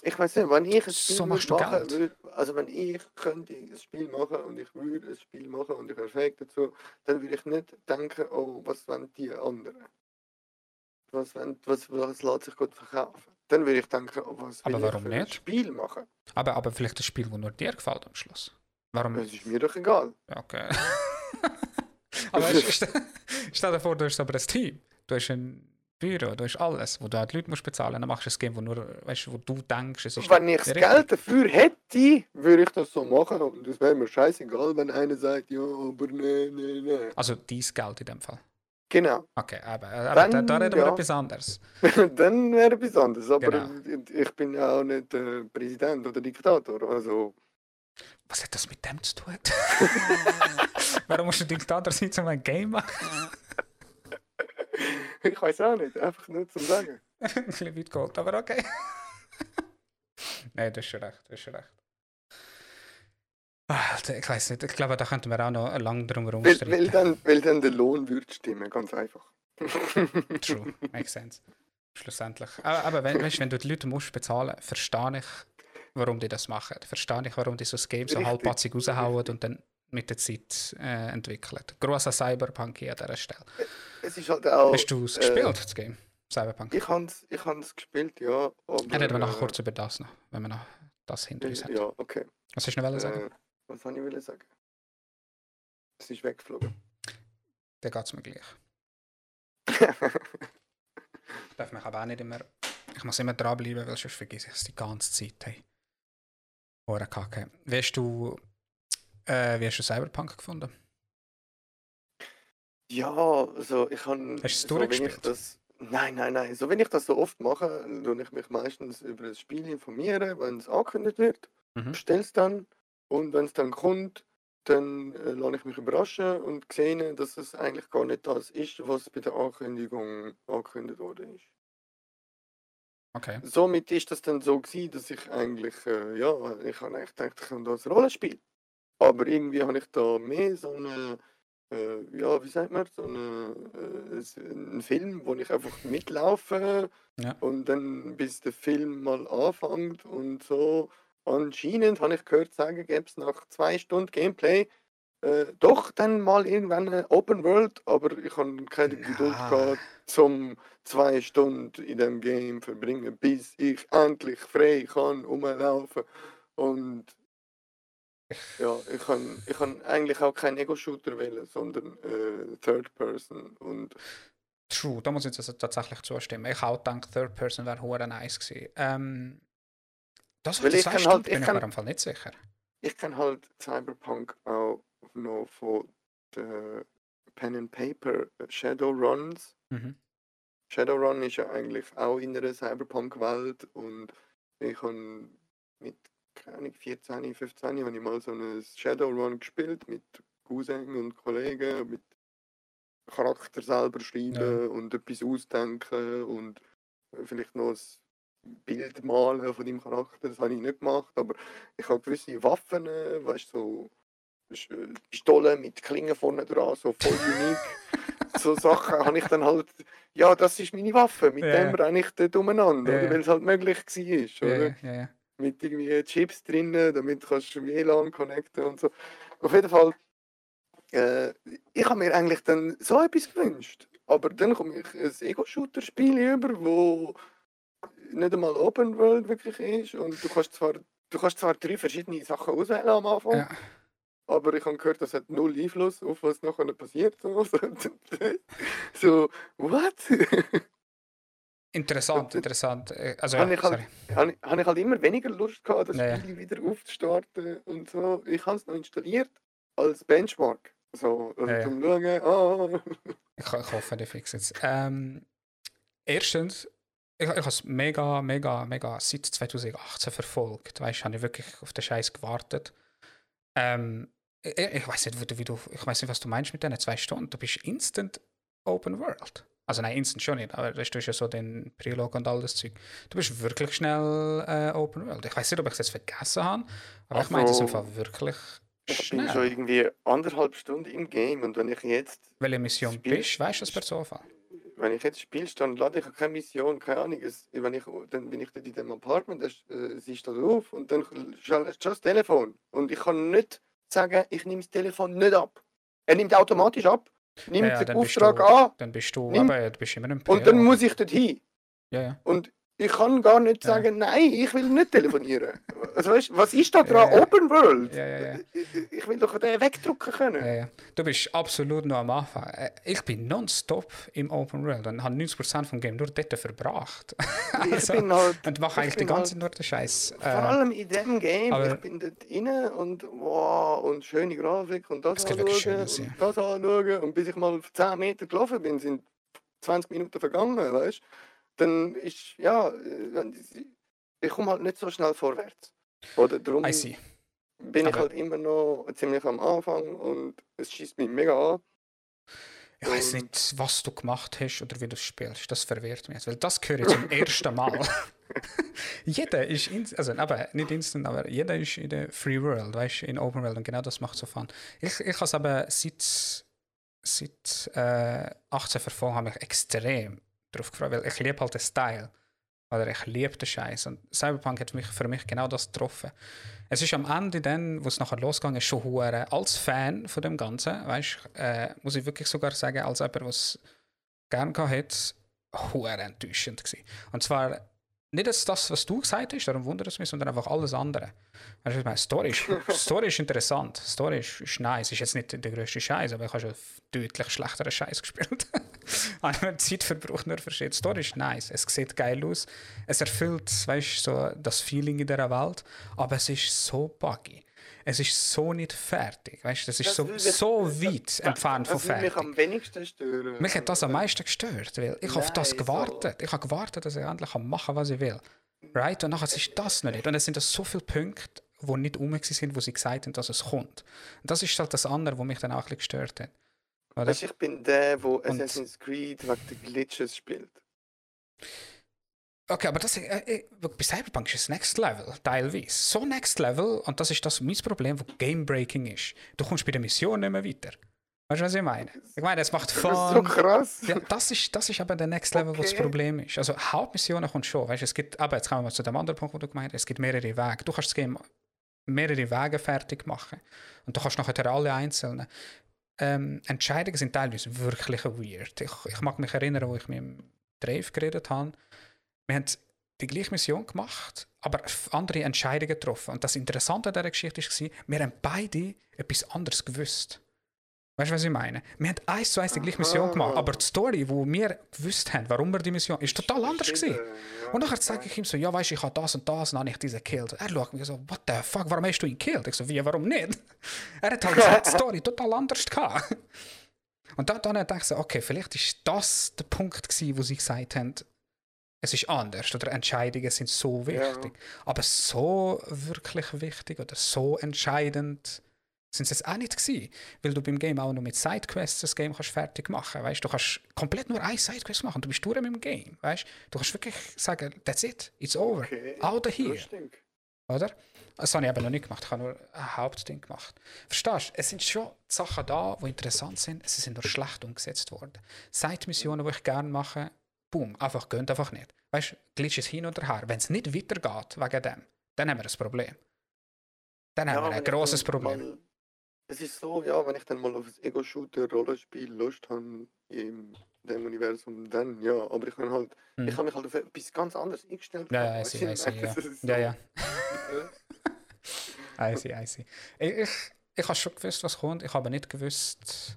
Speaker 2: Ich weiß nicht, wenn ich ein Spiel
Speaker 1: So machst du
Speaker 2: machen
Speaker 1: Geld.
Speaker 2: würd, also wenn ich könnte ein Spiel machen und ich würde ein Spiel machen und ich fähig dazu, dann würde ich nicht denken, oh, was wollen die anderen? Was, wollen, was, was lässt sich gut verkaufen? Dann würde ich denken, oh, was will
Speaker 1: Aber warum
Speaker 2: ich für ein
Speaker 1: nicht?
Speaker 2: Spiel machen?
Speaker 1: Aber, aber vielleicht ein Spiel, das nur dir gefällt am Schluss. Warum?
Speaker 2: Es ist mir doch egal.
Speaker 1: Okay. <laughs> aber weißt, <laughs> stell, dir vor, du hast aber ein Team. Du hast ein Büro, du hast alles, wo du halt Leute musst bezahlen. Dann machst du ein Game, wo, nur, weißt, du, wo du denkst, es ist
Speaker 2: Wenn ich das. Geld dafür hätte, würde ich das so machen und es wäre mir scheißegal, wenn einer sagt, ja, aber nee, nee, nee.
Speaker 1: Also dein Geld in dem Fall.
Speaker 2: Genau.
Speaker 1: Okay, aber, aber da,
Speaker 2: Dann,
Speaker 1: da reden wir
Speaker 2: ja.
Speaker 1: etwas anderes. <laughs>
Speaker 2: dann wäre etwas anderes. Aber
Speaker 1: Genau.
Speaker 2: ich bin ja auch nicht äh, Präsident oder Diktator. Also,
Speaker 1: Was hat das mit dem zu tun? <laughs> Warum musst du Diktator sein, um ein Game machen? <laughs>
Speaker 2: ich weiß auch nicht. Einfach nur zum Sagen.
Speaker 1: ein bisschen weit geholt, aber okay. Nein, du hast schon recht, du hast schon recht. Ich weiß nicht, ich glaube, da könnten wir auch noch lange drum herum
Speaker 2: Weil, weil, dann, weil dann der Lohn würde stimmen. Ganz einfach. <laughs>
Speaker 1: True, makes sense. Schlussendlich. Aber, aber wenn, weißt, wenn du die Leute musst bezahlen, verstehe ich, warum die das machen. Verstehe ich, warum die so ein Game so halbpatzig raushauen
Speaker 2: richtig.
Speaker 1: und dann mit der Zeit äh, entwickeln. Grosser Cyberpunk hier an dieser Stelle.
Speaker 2: es ist halt auch.
Speaker 1: Hast du es
Speaker 2: äh,
Speaker 1: gespielt, das Game? Cyberpunk?
Speaker 2: Ich habe es ich hab's gespielt, ja. Aber,
Speaker 1: reden wir nachher
Speaker 2: äh,
Speaker 1: kurz über das noch, wenn wir noch das hinter uns haben.
Speaker 2: Ja, okay.
Speaker 1: Was hast du noch sagen?
Speaker 2: Was wollte ich wollen sagen? Es ist weggeflogen.
Speaker 1: Dann geht es mir gleich. <laughs> Darf mich aber auch nicht immer. Ich muss immer dranbleiben, weil sonst vergesse ich es die ganze Zeit. Hey. Hure Kacke. Wie hast du, äh, wie hast du Cyberpunk gefunden?
Speaker 2: Ja, also ich habe.
Speaker 1: Hast du es
Speaker 2: so,
Speaker 1: durchgespielt?
Speaker 2: das, Nein, nein, nein. So, wenn ich das so oft mache, tue ich mich meistens über das Spiel informieren, wenn es angekündigt wird,
Speaker 1: Mhm.
Speaker 2: es dann und wenn es dann kommt, dann äh, lasse ich mich überraschen und sehe, dass es eigentlich gar nicht das ist, was bei der Ankündigung angekündigt worden ist.
Speaker 1: Okay.
Speaker 2: Somit ist das dann so gewesen, dass ich eigentlich, äh, ja, ich habe eigentlich gedacht, ich kann das Rollenspiel. Aber irgendwie habe ich da mehr so eine, äh, ja, wie sagt man, so eine, äh, einen Film, wo ich einfach mitlaufe
Speaker 1: Ja.
Speaker 2: und dann bis der Film mal anfängt und so. Anscheinend habe ich gehört, sagen gäbe es nach zwei Stunden Gameplay äh, doch dann mal irgendwann eine Open World, aber ich habe keine Geduld
Speaker 1: Ja.
Speaker 2: gehabt, zum zwei Stunden in dem Game verbringen, bis ich endlich frei kann rumlaufen. Und ja, ich kann, ich kann eigentlich auch keinen Ego-Shooter wählen, sondern äh, Third Person. Und
Speaker 1: True, da muss ich jetzt tatsächlich zustimmen. Ich auch gedacht, Third Person wäre hure nice gewesen. Ähm, das
Speaker 2: Weil
Speaker 1: war
Speaker 2: ich kann
Speaker 1: Stunden,
Speaker 2: halt- ich
Speaker 1: bin ich mir am Fall nicht sicher.
Speaker 2: ich kann halt Cyberpunk auch noch von den Pen and Paper Shadowruns.
Speaker 1: Mhm.
Speaker 2: Shadowrun ist ja eigentlich auch in einer Cyberpunk-Welt und ich habe mit keine Ahnung, 14, 15 habe ich mal so ein Shadowrun gespielt mit Cousin und Kollegen, mit Charakter selber schreiben
Speaker 1: Ja.
Speaker 2: und etwas ausdenken und vielleicht noch Bild malen von deinem Charakter. Das habe ich nicht gemacht, aber ich habe gewisse Waffen, äh, weißt du, so Pistolen mit Klingen vorne dran, so voll <laughs> unique. so Sachen habe ich dann halt, ja, das ist meine Waffe, mit
Speaker 1: Ja,
Speaker 2: dem renne ich dort umeinander,
Speaker 1: ja.
Speaker 2: weil es halt möglich war, oder?
Speaker 1: ja.
Speaker 2: Mit irgendwie Chips drinnen, damit kannst du WLAN connecten und so. Auf jeden Fall, äh, ich habe mir eigentlich dann so etwas gewünscht, aber dann komme ich ein Ego-Shooter-Spiel über, wo nicht einmal Open World wirklich ist und du kannst zwar, du kannst zwar drei verschiedene Sachen auswählen am Anfang,
Speaker 1: Ja.
Speaker 2: aber ich habe gehört, das hat null Einfluss auf was nachher passiert. <laughs> So, so what?
Speaker 1: Interessant, <laughs> interessant. Äh, Also,
Speaker 2: Habe
Speaker 1: ja,
Speaker 2: ich halt- habe ich, habe ich halt immer weniger Lust gehabt, das
Speaker 1: Ja, ja.
Speaker 2: Spiel wieder aufzustarten und so. Ich habe es noch installiert als Benchmark. So, also
Speaker 1: Ja, ja.
Speaker 2: zum Schauen, ah,
Speaker 1: Ich, ich hoffe, die fix jetzt. Ähm, erstens, ich, ich habe es mega, mega, mega seit 2018 verfolgt. Weißt du, habe ich wirklich auf den Scheiß gewartet. Ähm, ich, ich weiß nicht, wie du- du, ich weiß nicht, was du meinst mit diesen zwei Stunden. Du bist instant Open World. Also nein, instant schon nicht, aber das ist ja so den Prilog und all das Zeug. Du bist wirklich schnell äh, Open World. Ich weiß nicht, ob ich es jetzt vergessen habe, aber ich meine, das ist im
Speaker 2: Also,
Speaker 1: Fall wirklich
Speaker 2: ich bin schon
Speaker 1: schnell.
Speaker 2: irgendwie anderthalb Stunden im Game und wenn ich jetzt
Speaker 1: Welche Mission
Speaker 2: Spiel-
Speaker 1: bist, weißt du das per Zufall?
Speaker 2: Wenn ich jetzt spiele, dann lade ich keine Mission, keine Ahnung. Es, wenn ich, dann bin ich dort in dem Apartment, das, äh, sie steht auf und dann schaltet schon das Telefon. Und ich kann nicht sagen, ich nehme das Telefon nicht ab. Er nimmt automatisch ab, nimmt
Speaker 1: Ja, ja,
Speaker 2: den Auftrag
Speaker 1: du-
Speaker 2: an
Speaker 1: Dann bist du,
Speaker 2: Nimm-
Speaker 1: aber du bist immer im
Speaker 2: und dann muss ich dort hin.
Speaker 1: Ja, ja.
Speaker 2: Und ich kann gar nicht
Speaker 1: Ja.
Speaker 2: sagen, nein, ich will nicht telefonieren. Also, weißt, was ist da dran?
Speaker 1: Ja, ja.
Speaker 2: Open World?
Speaker 1: Ja, ja, ja.
Speaker 2: Ich, will doch den wegdrucken können.
Speaker 1: Ja, ja. Du bist absolut noch am Anfang. Äh, Ich bin nonstop im Open World und habe 90% vom Game nur dort verbracht. <laughs>
Speaker 2: Ich
Speaker 1: Also,
Speaker 2: bin halt,
Speaker 1: und mache
Speaker 2: ich
Speaker 1: eigentlich die ganze
Speaker 2: halt-
Speaker 1: nur den Scheiß.
Speaker 2: Vor allem in dem Game,
Speaker 1: aber-
Speaker 2: ich bin dort rein und wow, und schöne Grafik und das
Speaker 1: wirklich
Speaker 2: anschauen
Speaker 1: Schönes,
Speaker 2: und
Speaker 1: ja.
Speaker 2: das anschauen und bis ich mal 10 Meter gelaufen bin, sind 20 Minuten vergangen, weißt Dann ist, ja, äh, ich komme halt nicht so schnell vorwärts. Oder darum bin ich halt immer noch ziemlich am Anfang und es schießt mich mega an.
Speaker 1: Ich weiß nicht, was du gemacht hast oder wie du spielst. Das verwirrt mich jetzt, weil das höre ich zum <laughs> ersten Mal. <laughs> jeder ist, in, also aber nicht instant, aber jeder ist in der Free World, weißt du, in Open World und genau das macht so Fun. Ich, ich habe es aber seit, seit äh, 18 verfolgt, habe mich extrem darauf gefreut, weil ich liebe halt den Style. Oder ich liebe den Scheiß. Und Cyberpunk hat mich, für mich genau das getroffen. Es ist am Ende dann, wo es nachher ist, schon hure als Fan von dem Ganzen, weißt, äh, muss ich wirklich sogar sagen, als jemand, der es gerne gehabt hat, hure enttäuschend gewesen. Und zwar nicht jetzt das, was du gesagt hast, darum wundert es mich, sondern einfach alles andere. Weißt du, ich meine, Story ist, <laughs> Story ist interessant, Story ist, ist nice, ist jetzt nicht der größte Scheiß, aber ich habe schon deutlich schlechteren Scheiß gespielt. <laughs> habe mir Zeit verbraucht, nur versteht. Story ist nice, es sieht geil aus, es erfüllt, weißt so das Feeling in dieser Welt, aber es ist so buggy. Es ist so nicht fertig, weißt das ist
Speaker 2: Das
Speaker 1: so,
Speaker 2: will ich-
Speaker 1: so weit entfernt von
Speaker 2: Das würde mich
Speaker 1: fertig.
Speaker 2: am wenigsten stören.
Speaker 1: Mich hat das am meisten gestört, weil ich auf das
Speaker 2: Nein, so.
Speaker 1: gewartet. Ich habe gewartet, dass ich endlich machen kann, was ich will. Right? Und nachher ist das noch nicht. Und es sind das so viele Punkte, die nicht rum sind, wo sie gesagt haben, dass es kommt. Und das ist halt das andere, was mich dann auch ein bisschen gestört hat.
Speaker 2: Oder? Weißt, ich bin der, der Assassin's Creed wegen der Glitches spielt.
Speaker 1: Okay, aber das äh, äh, bei Cyberpunk ist das Next Level, teilweise. So Next Level, und das ist das mein Problem, wo Game Breaking ist. Du kommst bei der Mission nicht mehr weiter. Weißt du, was ich meine? Ich meine, es macht Fun. Das ist
Speaker 2: so krass.
Speaker 1: Ja, das ist, das ist aber der Next Level, okay. wo das Problem ist. Also Hauptmissionen kommt schon. Weißt, es gibt, aber jetzt kommen wir zu dem anderen Punkt, wo du gemeint hast. Es gibt mehrere Wege. Du kannst das Game mehrere Wege fertig machen. Und du kannst nachher alle einzelnen. Ähm, Entscheidungen sind teilweise wirklich weird. Ich, ich mag mich erinnern, wo ich mit dem Drave geredet habe wir haben die gleiche Mission gemacht, aber andere Entscheidungen getroffen. Und das Interessante an dieser Geschichte war, wir haben beide etwas anderes gewusst. Weißt du, was ich meine? Wir haben eins zu eins die gleiche Mission gemacht, aber die Story, wo wir gewusst haben, warum wir die Mission, ist total anders gewesen. Und nachher sage ich ihm so, ja, weißt du, ich habe das und das, und dann habe ich diesen gekillt. Er schaut mich so, what the fuck, warum hast du ihn gekillt? Ich so, wie, warum nicht? <laughs> Er hat halt die <laughs> Story total anders gehabt. Und dann, dann dachte ich so, okay, vielleicht ist das der Punkt gewesen, wo sie gesagt haben, es ist anders oder? Entscheidungen sind so wichtig. Ja. Aber so wirklich wichtig oder so entscheidend sind sie jetzt auch nicht gewesen, weil du beim Game auch noch mit Sidequests das Game kannst fertig machen weißt? Du kannst komplett nur eine Sidequest machen. Du bist durch mit dem Game weißt? Du kannst wirklich sagen that's it it's over. Okay. out of here oder? Das habe ich eben noch nicht gemacht. Ich habe nur ein Hauptding gemacht. Verstehst du? Es sind schon Sachen da die interessant sind. Sie sind nur schlecht umgesetzt worden. Side-Missionen die ich gerne mache boom, einfach gönnt einfach nicht. Weißt du, glitsch es hin oder her. Wenn es nicht weitergeht wegen dem, dann haben wir ein Problem. Dann ja, haben wir ein großes Problem.
Speaker 2: es ist so, ja, wenn ich dann mal auf das Ego-Shooter-Rollenspiel Lust habe in dem Universum, dann ja, aber ich kann halt, hm. ich habe mich halt auf etwas ganz anderes eingestellt.
Speaker 1: Ja, ja, I see, I see, ja. So. ja, ja. <laughs> I see, I see. Ich, ich, ich habe schon gewusst, was kommt, ich habe nicht gewusst,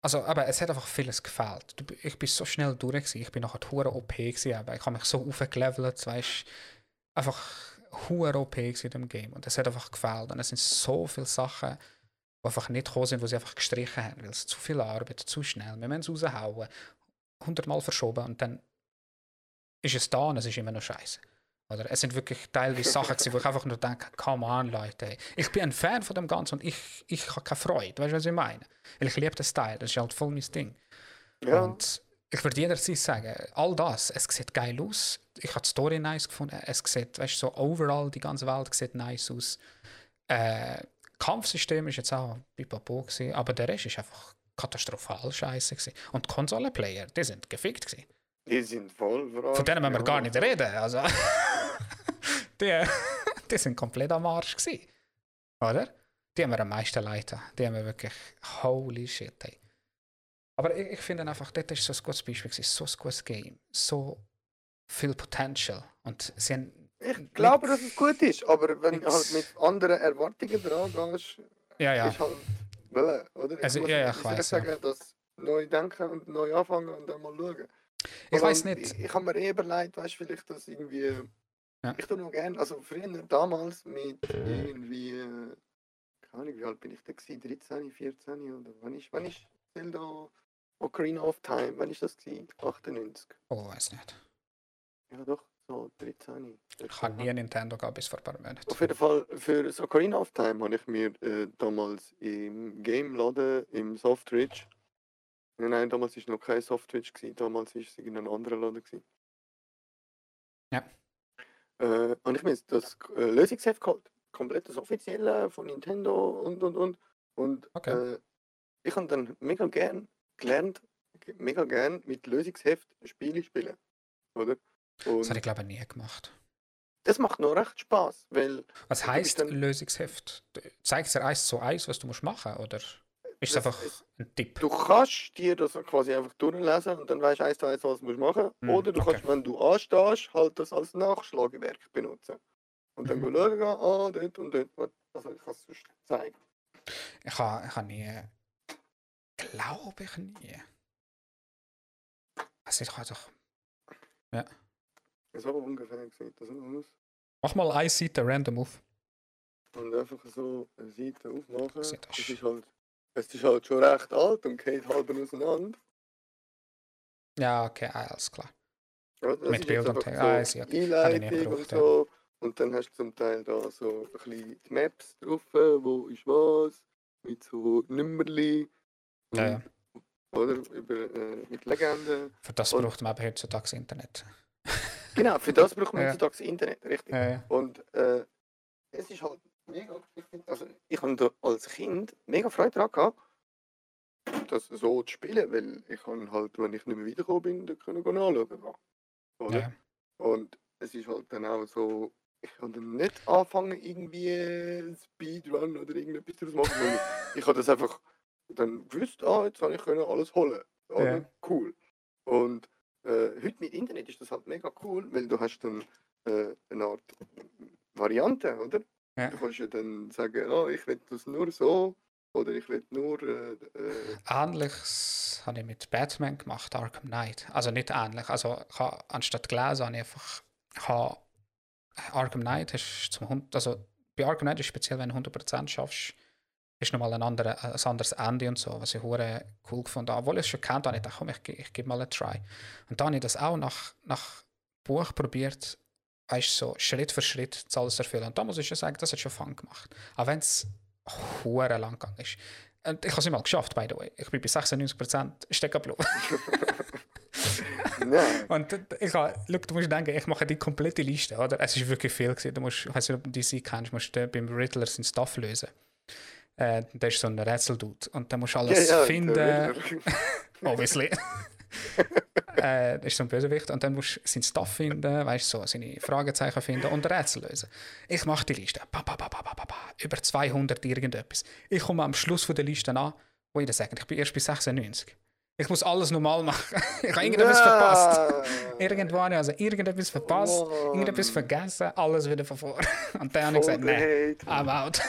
Speaker 1: also, aber es hat einfach vieles gefehlt. Ich bin so schnell durch, ich bin nachher hure OP gewesen, ich habe mich so aufgelevelt, weißt einfach hure OP in dem Game. Und es hat einfach gefehlt. Und es sind so viele Sachen, die einfach nicht gekommen sind, wo sie einfach gestrichen haben, weil es zu viel Arbeit, zu schnell, wir müssen es raushauen, hundertmal verschoben und dann ist es da und es ist immer noch scheiße. Oder es sind wirklich teilweise Sachen, wo ich einfach nur denke, come on, Leute. Ich bin ein Fan von dem Ganzen und ich, ich habe keine Freude. Weißt du, was ich meine? Weil ich liebe den Style, das ist halt voll mein Ding. Ja. Und ich würde jederzeit sagen, all das, es sieht geil aus. Ich habe die Story nice gefunden. Es sieht, weißt du, so overall, die ganze Welt sieht nice aus. Äh, Kampfsystem ist jetzt auch pipapo gewesen, aber der Rest ist einfach katastrophal scheiße gewesen. Und Konsolenplayer, die sind gefickt gewesen.
Speaker 2: Die sind voll
Speaker 1: Von denen müssen wir gar nicht reden. Also. <laughs> die, <laughs> die sind komplett am Arsch gewesen. Oder? Die haben wir am meisten leid. Die haben wir wirklich holy shit. Hey. Aber ich, ich finde einfach, das ist so ein gutes Beispiel, gewesen. so ein gutes Game, so viel Potential. Und sie haben
Speaker 2: ich glaube, dass es gut ist, aber wenn du halt mit anderen Erwartungen dran gehst,
Speaker 1: ja, ja.
Speaker 2: ist halt Wille, oder? Ich
Speaker 1: also, ja, ja, ich weiß.
Speaker 2: sagen, ja. dass neu denken und neu anfangen und dann mal schauen.
Speaker 1: Ich weiß nicht.
Speaker 2: Ich, ich habe mir eh überlegt, weißt du, vielleicht das irgendwie ja. Ich tue noch gerne, also früher damals mit irgendwie, äh, keine Ahnung, wie alt bin ich da gewesen, 13, 14 oder wann ist, wann ist Zelda Ocarina of Time, wann ist das gewesen? 98?
Speaker 1: Oh, weiß nicht.
Speaker 2: Ja doch, so 13.
Speaker 1: Ich habe nie Nintendo gehabt bis vor ein paar Monaten.
Speaker 2: Auf jeden Fall, für das Ocarina of Time habe ich mir äh, damals im Game-Laden im Softridge Nein, nein, damals war noch kein Softridge, damals war es in einem anderen Laden. Gewesen.
Speaker 1: Ja.
Speaker 2: Äh, und ich mir das äh, Lösungsheft geholt. Komplett das offizielle von Nintendo und und und. Und okay. äh, ich habe dann mega gern gelernt, mega gern mit Lösungsheft Spiele spielen. Oder?
Speaker 1: Und das habe ich glaube ich nie gemacht.
Speaker 2: Das macht noch recht Spaß, weil.
Speaker 1: Was heißt dann, Lösungsheft? Zeigt dir eins zu eins, was du musst machen, oder? Ist das, einfach ein Tipp?
Speaker 2: Du kannst dir das quasi einfach durchlesen und dann weißt du eins zu eins, was du machen musst. Mm, Oder du okay. kannst, wenn du anstehst, halt das als Nachschlagewerk benutzen. Und dann mhm. schauen, ah, dort und dort. Also ich kann es sonst zeigen.
Speaker 1: Ich habe ich ha nie. Glaube ich nie. Also ich habe doch. Ja.
Speaker 2: So ungefähr sieht das aus.
Speaker 1: Mach mal eine Seite random auf.
Speaker 2: Und einfach so eine Seite aufmachen. Das ist halt es ist halt schon recht alt und geht halb auseinander.
Speaker 1: Ja, okay, alles klar.
Speaker 2: Ja, Mit Bild und Text. Ah, so ja. Einleitung und so. Und dann hast du zum Teil da so ein bisschen die Maps drauf, wo ist was, mit so Nummerli.
Speaker 1: Ja, ja.
Speaker 2: Oder? Über, äh, mit Legenden.
Speaker 1: Für das
Speaker 2: Und-
Speaker 1: braucht man eben heutzutage Internet.
Speaker 2: Genau, für das braucht man <laughs> heutzutage das Internet, richtig. Und äh, es ist halt mega, ich find, also ich habe als Kind mega Freude daran gehabt, das so zu spielen, weil ich kann halt, wenn ich nicht mehr wiedergekommen bin, dann können wir anschauen. Oder?
Speaker 1: Ja.
Speaker 2: Und es ist halt dann auch so, ich kann dann nicht anfangen, irgendwie Speedrun oder irgendetwas daraus machen. ich habe das einfach dann gewusst, ah, jetzt habe ich können alles holen. Oder?
Speaker 1: Ja.
Speaker 2: Cool. Und äh, heute mit Internet ist das halt mega cool, weil du hast dann äh, eine Art Variante, oder?
Speaker 1: Ja.
Speaker 2: Du kannst ja dann sagen, ah, ich will das nur so oder ich will nur äh, äh,
Speaker 1: Ähnliches habe ich mit Batman gemacht, Arkham Knight. Also nicht ähnlich. Also ich habe, anstatt gelesen habe ich einfach ich habe, Arkham Knight hast zum Hund, also bei Arkham Knight ist speziell, wenn du 100% schaffst, ist nochmal ein, andere, ein anderes Ende und so, was ich hure cool gefunden habe. Obwohl ich es schon kennt, habe ich gedacht, komm, ich, ge- ich gebe mal einen Try. Und dann habe ich das auch nach, nach Buch probiert, weißt, so Schritt für Schritt das alles erfüllen. Und da muss ich schon sagen, das hat schon Fun gemacht. Auch wenn es hure lang gegangen ist. Und ich habe es immer geschafft, by the way. Ich bin bei 96% stecken geblieben. <laughs> Und ich habe, schau, du musst denken, ich mache die komplette Liste, oder? Es ist wirklich viel gewesen. Du musst, ich weiß nicht, ob du DC kennst, musst du beim Riddler seinen Stuff lösen. Äh, der ist so ein Rätseldude. Und dann musst du alles
Speaker 2: Ja, ja,
Speaker 1: finden, <laughs> obviously. <laughs> <laughs> äh, das ist so ein Bösewicht. Und dann musst du seinen Stuff finden, weißt so, seine Fragezeichen finden und Rätsel lösen. Ich mache die Liste. Pa, pa, pa. Über 200 irgendetwas. Ich komme am Schluss von der Liste an. Wo ich das sagen, ich bin erst bei 96. Ich muss alles normal machen. <laughs> ich habe irgendetwas verpasst.
Speaker 2: Nein.
Speaker 1: Irgendwo habe ich also irgendetwas verpasst,
Speaker 2: Mann.
Speaker 1: irgendetwas vergessen, alles wieder von vor. <laughs> Und dann habe ich gesagt, nein. I'm out.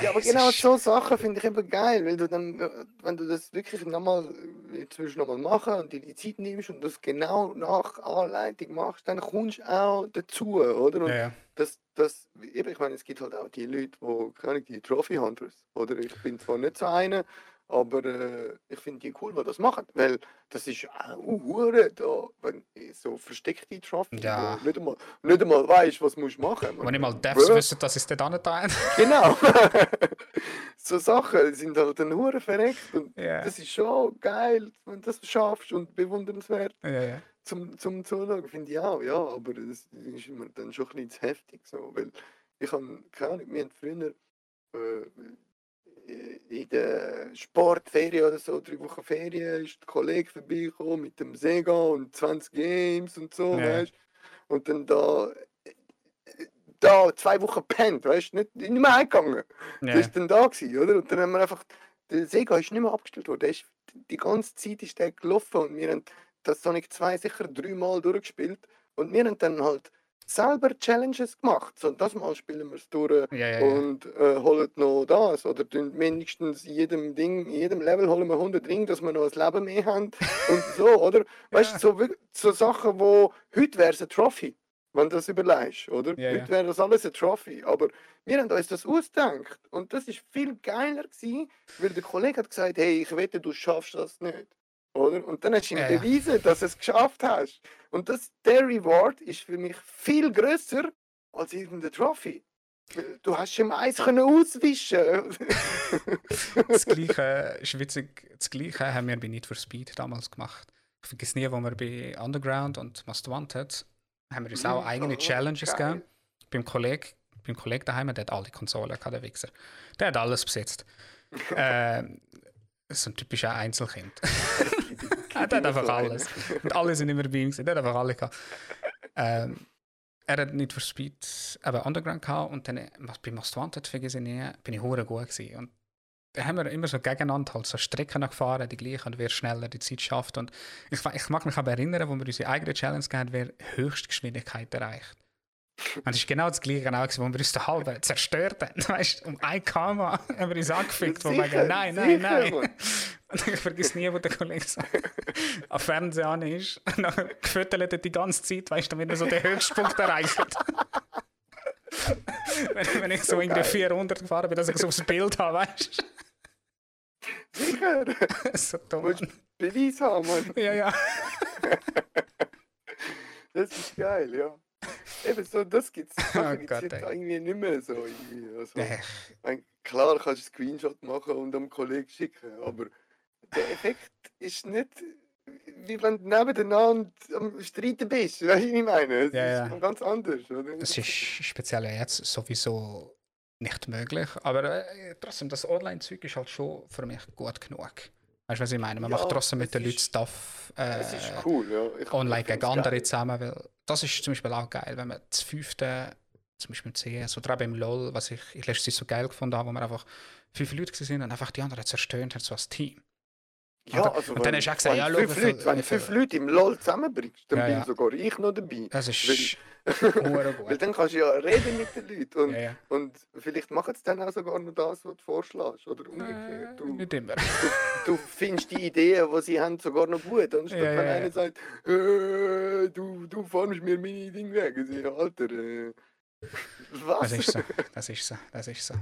Speaker 2: Ja, aber genau so Sachen finde ich eben geil, weil du dann, äh, wenn du das wirklich nochmal, willst du nochmal machen und dir die Zeit nimmst und das genau nach Anleitung machst, dann kommst du auch dazu, oder? Und
Speaker 1: Ja, ja.
Speaker 2: das, das, ich meine, es gibt halt auch die Leute, die, keine Ahnung, die Trophy Hunters, oder? Ich bin zwar nicht so einer, aber äh, ich finde die cool, die das machen, weil das ist auch hure da, wenn so versteckte Trophy,
Speaker 1: Ja.
Speaker 2: wo nicht einmal, nicht einmal weißt, was musst du machen.
Speaker 1: Wenn ich mal Devs wüsste, dass ich es dort angetan
Speaker 2: Genau. <laughs> so Sachen sind halt ein Hure verreckt und
Speaker 1: Ja.
Speaker 2: das ist schon geil, wenn du das schaffst und bewundernswert
Speaker 1: Ja, ja.
Speaker 2: zum, zum Zuschauen, finde ich auch, ja, aber das ist immer dann schon ein bisschen zu heftig so, weil ich habe, keine Ahnung, wir haben früher äh, in der Sportferien oder so, drei Wochen Ferien, ist der Kollege vorbeigekommen mit dem Sega und 20 Games und so,
Speaker 1: Ja.
Speaker 2: weißt Und dann da, da zwei Wochen pennt, weißt du, nicht, nicht mehr heimgegangen.
Speaker 1: ja.
Speaker 2: Der ist dann da gewesen, oder? Und dann haben wir einfach, der Sega ist nicht mehr abgestellt worden. Der ist, die ganze Zeit ist der gelaufen und wir haben das Sonic 2 sicher dreimal durchgespielt. Und wir haben dann halt selber Challenges gemacht. So, das Mal spielen wir es durch
Speaker 1: Ja, ja, ja.
Speaker 2: und äh, holen noch das. Oder mindestens in jedem Ding, in jedem Level holen wir 100 Ringe, dass wir noch ein Leben mehr haben. <laughs> Und so, oder? Weißt du, so, so Sachen, wo heute wäre es eine Trophy, wenn du das überlegst, oder? Heute wäre das alles eine Trophy. Aber wir haben uns das ausgedacht. Und das ist viel geiler gewesen, weil der Kollege hat gesagt, hey, ich wette, du schaffst das nicht. Oder? Und dann hast du ihm
Speaker 1: Ja,
Speaker 2: bewiesen, dass du es geschafft hast. Und das, der Reward ist für mich viel größer als irgendeine Trophy. Du hast ihm eins können auswischen. <laughs>
Speaker 1: Das Gleiche ist witzig, das Gleiche haben wir bei Need for Speed damals gemacht. Ich vergesse nie, wo wir bei Underground und Most Wanted haben wir uns auch
Speaker 2: Mhm,
Speaker 1: eigene
Speaker 2: oh,
Speaker 1: Challenges
Speaker 2: geil.
Speaker 1: gegeben. Beim Kollegen, beim Kollegen daheim, der hat alle Konsolen, gehabt, der Wichser. Der hat alles besetzt. <laughs> ähm, so ein typischer Einzelkind. <laughs> <laughs> er hat einfach alles. Und alle sind immer bei ihm, gewesen, der hat einfach alle gehabt. Ähm, er hat nicht für Speed aber Underground gehabt und dann was bei Most Wanted vergesse ich nie, bin ich hure gut gewesen. Und da haben wir immer so gegeneinander halt so Strecken gefahren, die gleichen, und wer schneller die Zeit schafft. Und ich, ich mag mich aber erinnern, wo wir unsere eigene Challenge gehabt wer Höchstgeschwindigkeit erreicht. Und es ist genau das Gleiche gewesen, wo wir uns den halben zerstört haben. <laughs> Weißt du, um ein Kamera haben wir uns angefickt, wo wir
Speaker 2: Sicher,
Speaker 1: sagen, nein, nein,
Speaker 2: sicher,
Speaker 1: nein. <laughs> Und ich vergesse nie, wo der Kollege so am Fernsehen an ist. <laughs> Und dann gefüttert er die ganze Zeit, weißt du, damit er so den Höchstpunkt erreicht. wenn, wenn ich so irgendwie 400 gefahren bin, dass ich so aufs Bild habe, weißt
Speaker 2: Sicher.
Speaker 1: du? so dumm.
Speaker 2: Du Beweis haben, Mann.
Speaker 1: Ja, ja.
Speaker 2: Das ist, geil, ja. Eben so, das gibt es <laughs>
Speaker 1: Oh Gott,
Speaker 2: irgendwie nicht mehr so. irgendwie. Also, mein, klar kannst du einen Screenshot machen und dem Kollegen schicken, aber der Effekt ist nicht, wie wenn du nebeneinander am Streiten bist. <laughs> Weißt du, was ich meine? Es
Speaker 1: Ja,
Speaker 2: ist
Speaker 1: ja.
Speaker 2: ganz anders. Oder?
Speaker 1: Das ist speziell jetzt sowieso nicht möglich. Aber äh, trotzdem, das Online-Zeug ist halt schon für mich gut genug. Weißt du, was ich meine? Man
Speaker 2: Ja,
Speaker 1: macht trotzdem mit
Speaker 2: es
Speaker 1: den Leuten Stuff äh,
Speaker 2: Es ist cool, ja.
Speaker 1: Online
Speaker 2: ich
Speaker 1: gegen andere zusammen. Weil das ist zum Beispiel auch geil, wenn man das fünfte, zum Beispiel im CS oder auch beim LOL, was ich, ich letztes so geil gefunden habe, wo wir einfach fünf Leute waren und einfach die anderen zerstören haben, so als Team.
Speaker 2: Ja,
Speaker 1: Oder-
Speaker 2: also
Speaker 1: und dann
Speaker 2: wenn-
Speaker 1: hast du auch gesagt, ja,
Speaker 2: fünf Leute, wenn du fünf
Speaker 1: viel-
Speaker 2: Leute im LOL zusammenbringst, dann
Speaker 1: Ja,
Speaker 2: bin
Speaker 1: ja.
Speaker 2: sogar ich noch dabei.
Speaker 1: Das ist
Speaker 2: Weil- <laughs> <laughs> Weil dann kannst du ja reden mit den Leuten und,
Speaker 1: Ja,
Speaker 2: und vielleicht machen sie dann auch sogar noch das, was du vorschlägst. Oder umgekehrt.
Speaker 1: Äh,
Speaker 2: Du,
Speaker 1: nicht immer.
Speaker 2: du findest die Ideen, die sie haben, sogar noch gut. Anstatt
Speaker 1: Ja,
Speaker 2: wenn einer sagt, äh, du, du formst mir meine Dinge weg. Ich Alter, äh, was?
Speaker 1: Das ist so, <laughs> das ist so, das ist so.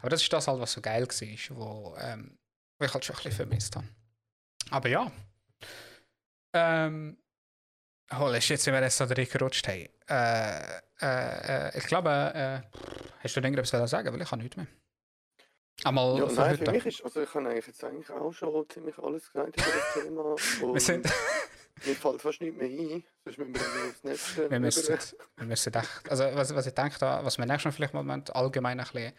Speaker 1: Aber das ist das halt, was so geil war, wo, ähm, ich halt schon ein bisschen vermisst habe. Aber ja. Ähm, oh, ist jetzt, wenn wir jetzt da reingerutscht haben. Äh, äh, äh, ich glaube, äh, hast du irgendetwas zu sagen? Weil ich habe nichts mehr. Einmal
Speaker 2: Ja,
Speaker 1: für
Speaker 2: nein,
Speaker 1: heute.
Speaker 2: für mich ist, also ich habe eigentlich jetzt eigentlich auch schon ziemlich alles gesagt über das Thema. <laughs>
Speaker 1: wir sind,
Speaker 2: mir fällt fast nichts mehr ein, sonst müssen wir aufs nächste.
Speaker 1: wir müssen, wir müssen echt, also was, was ich denke, da, was wir nächstes Mal vielleicht mal allgemein ein bisschen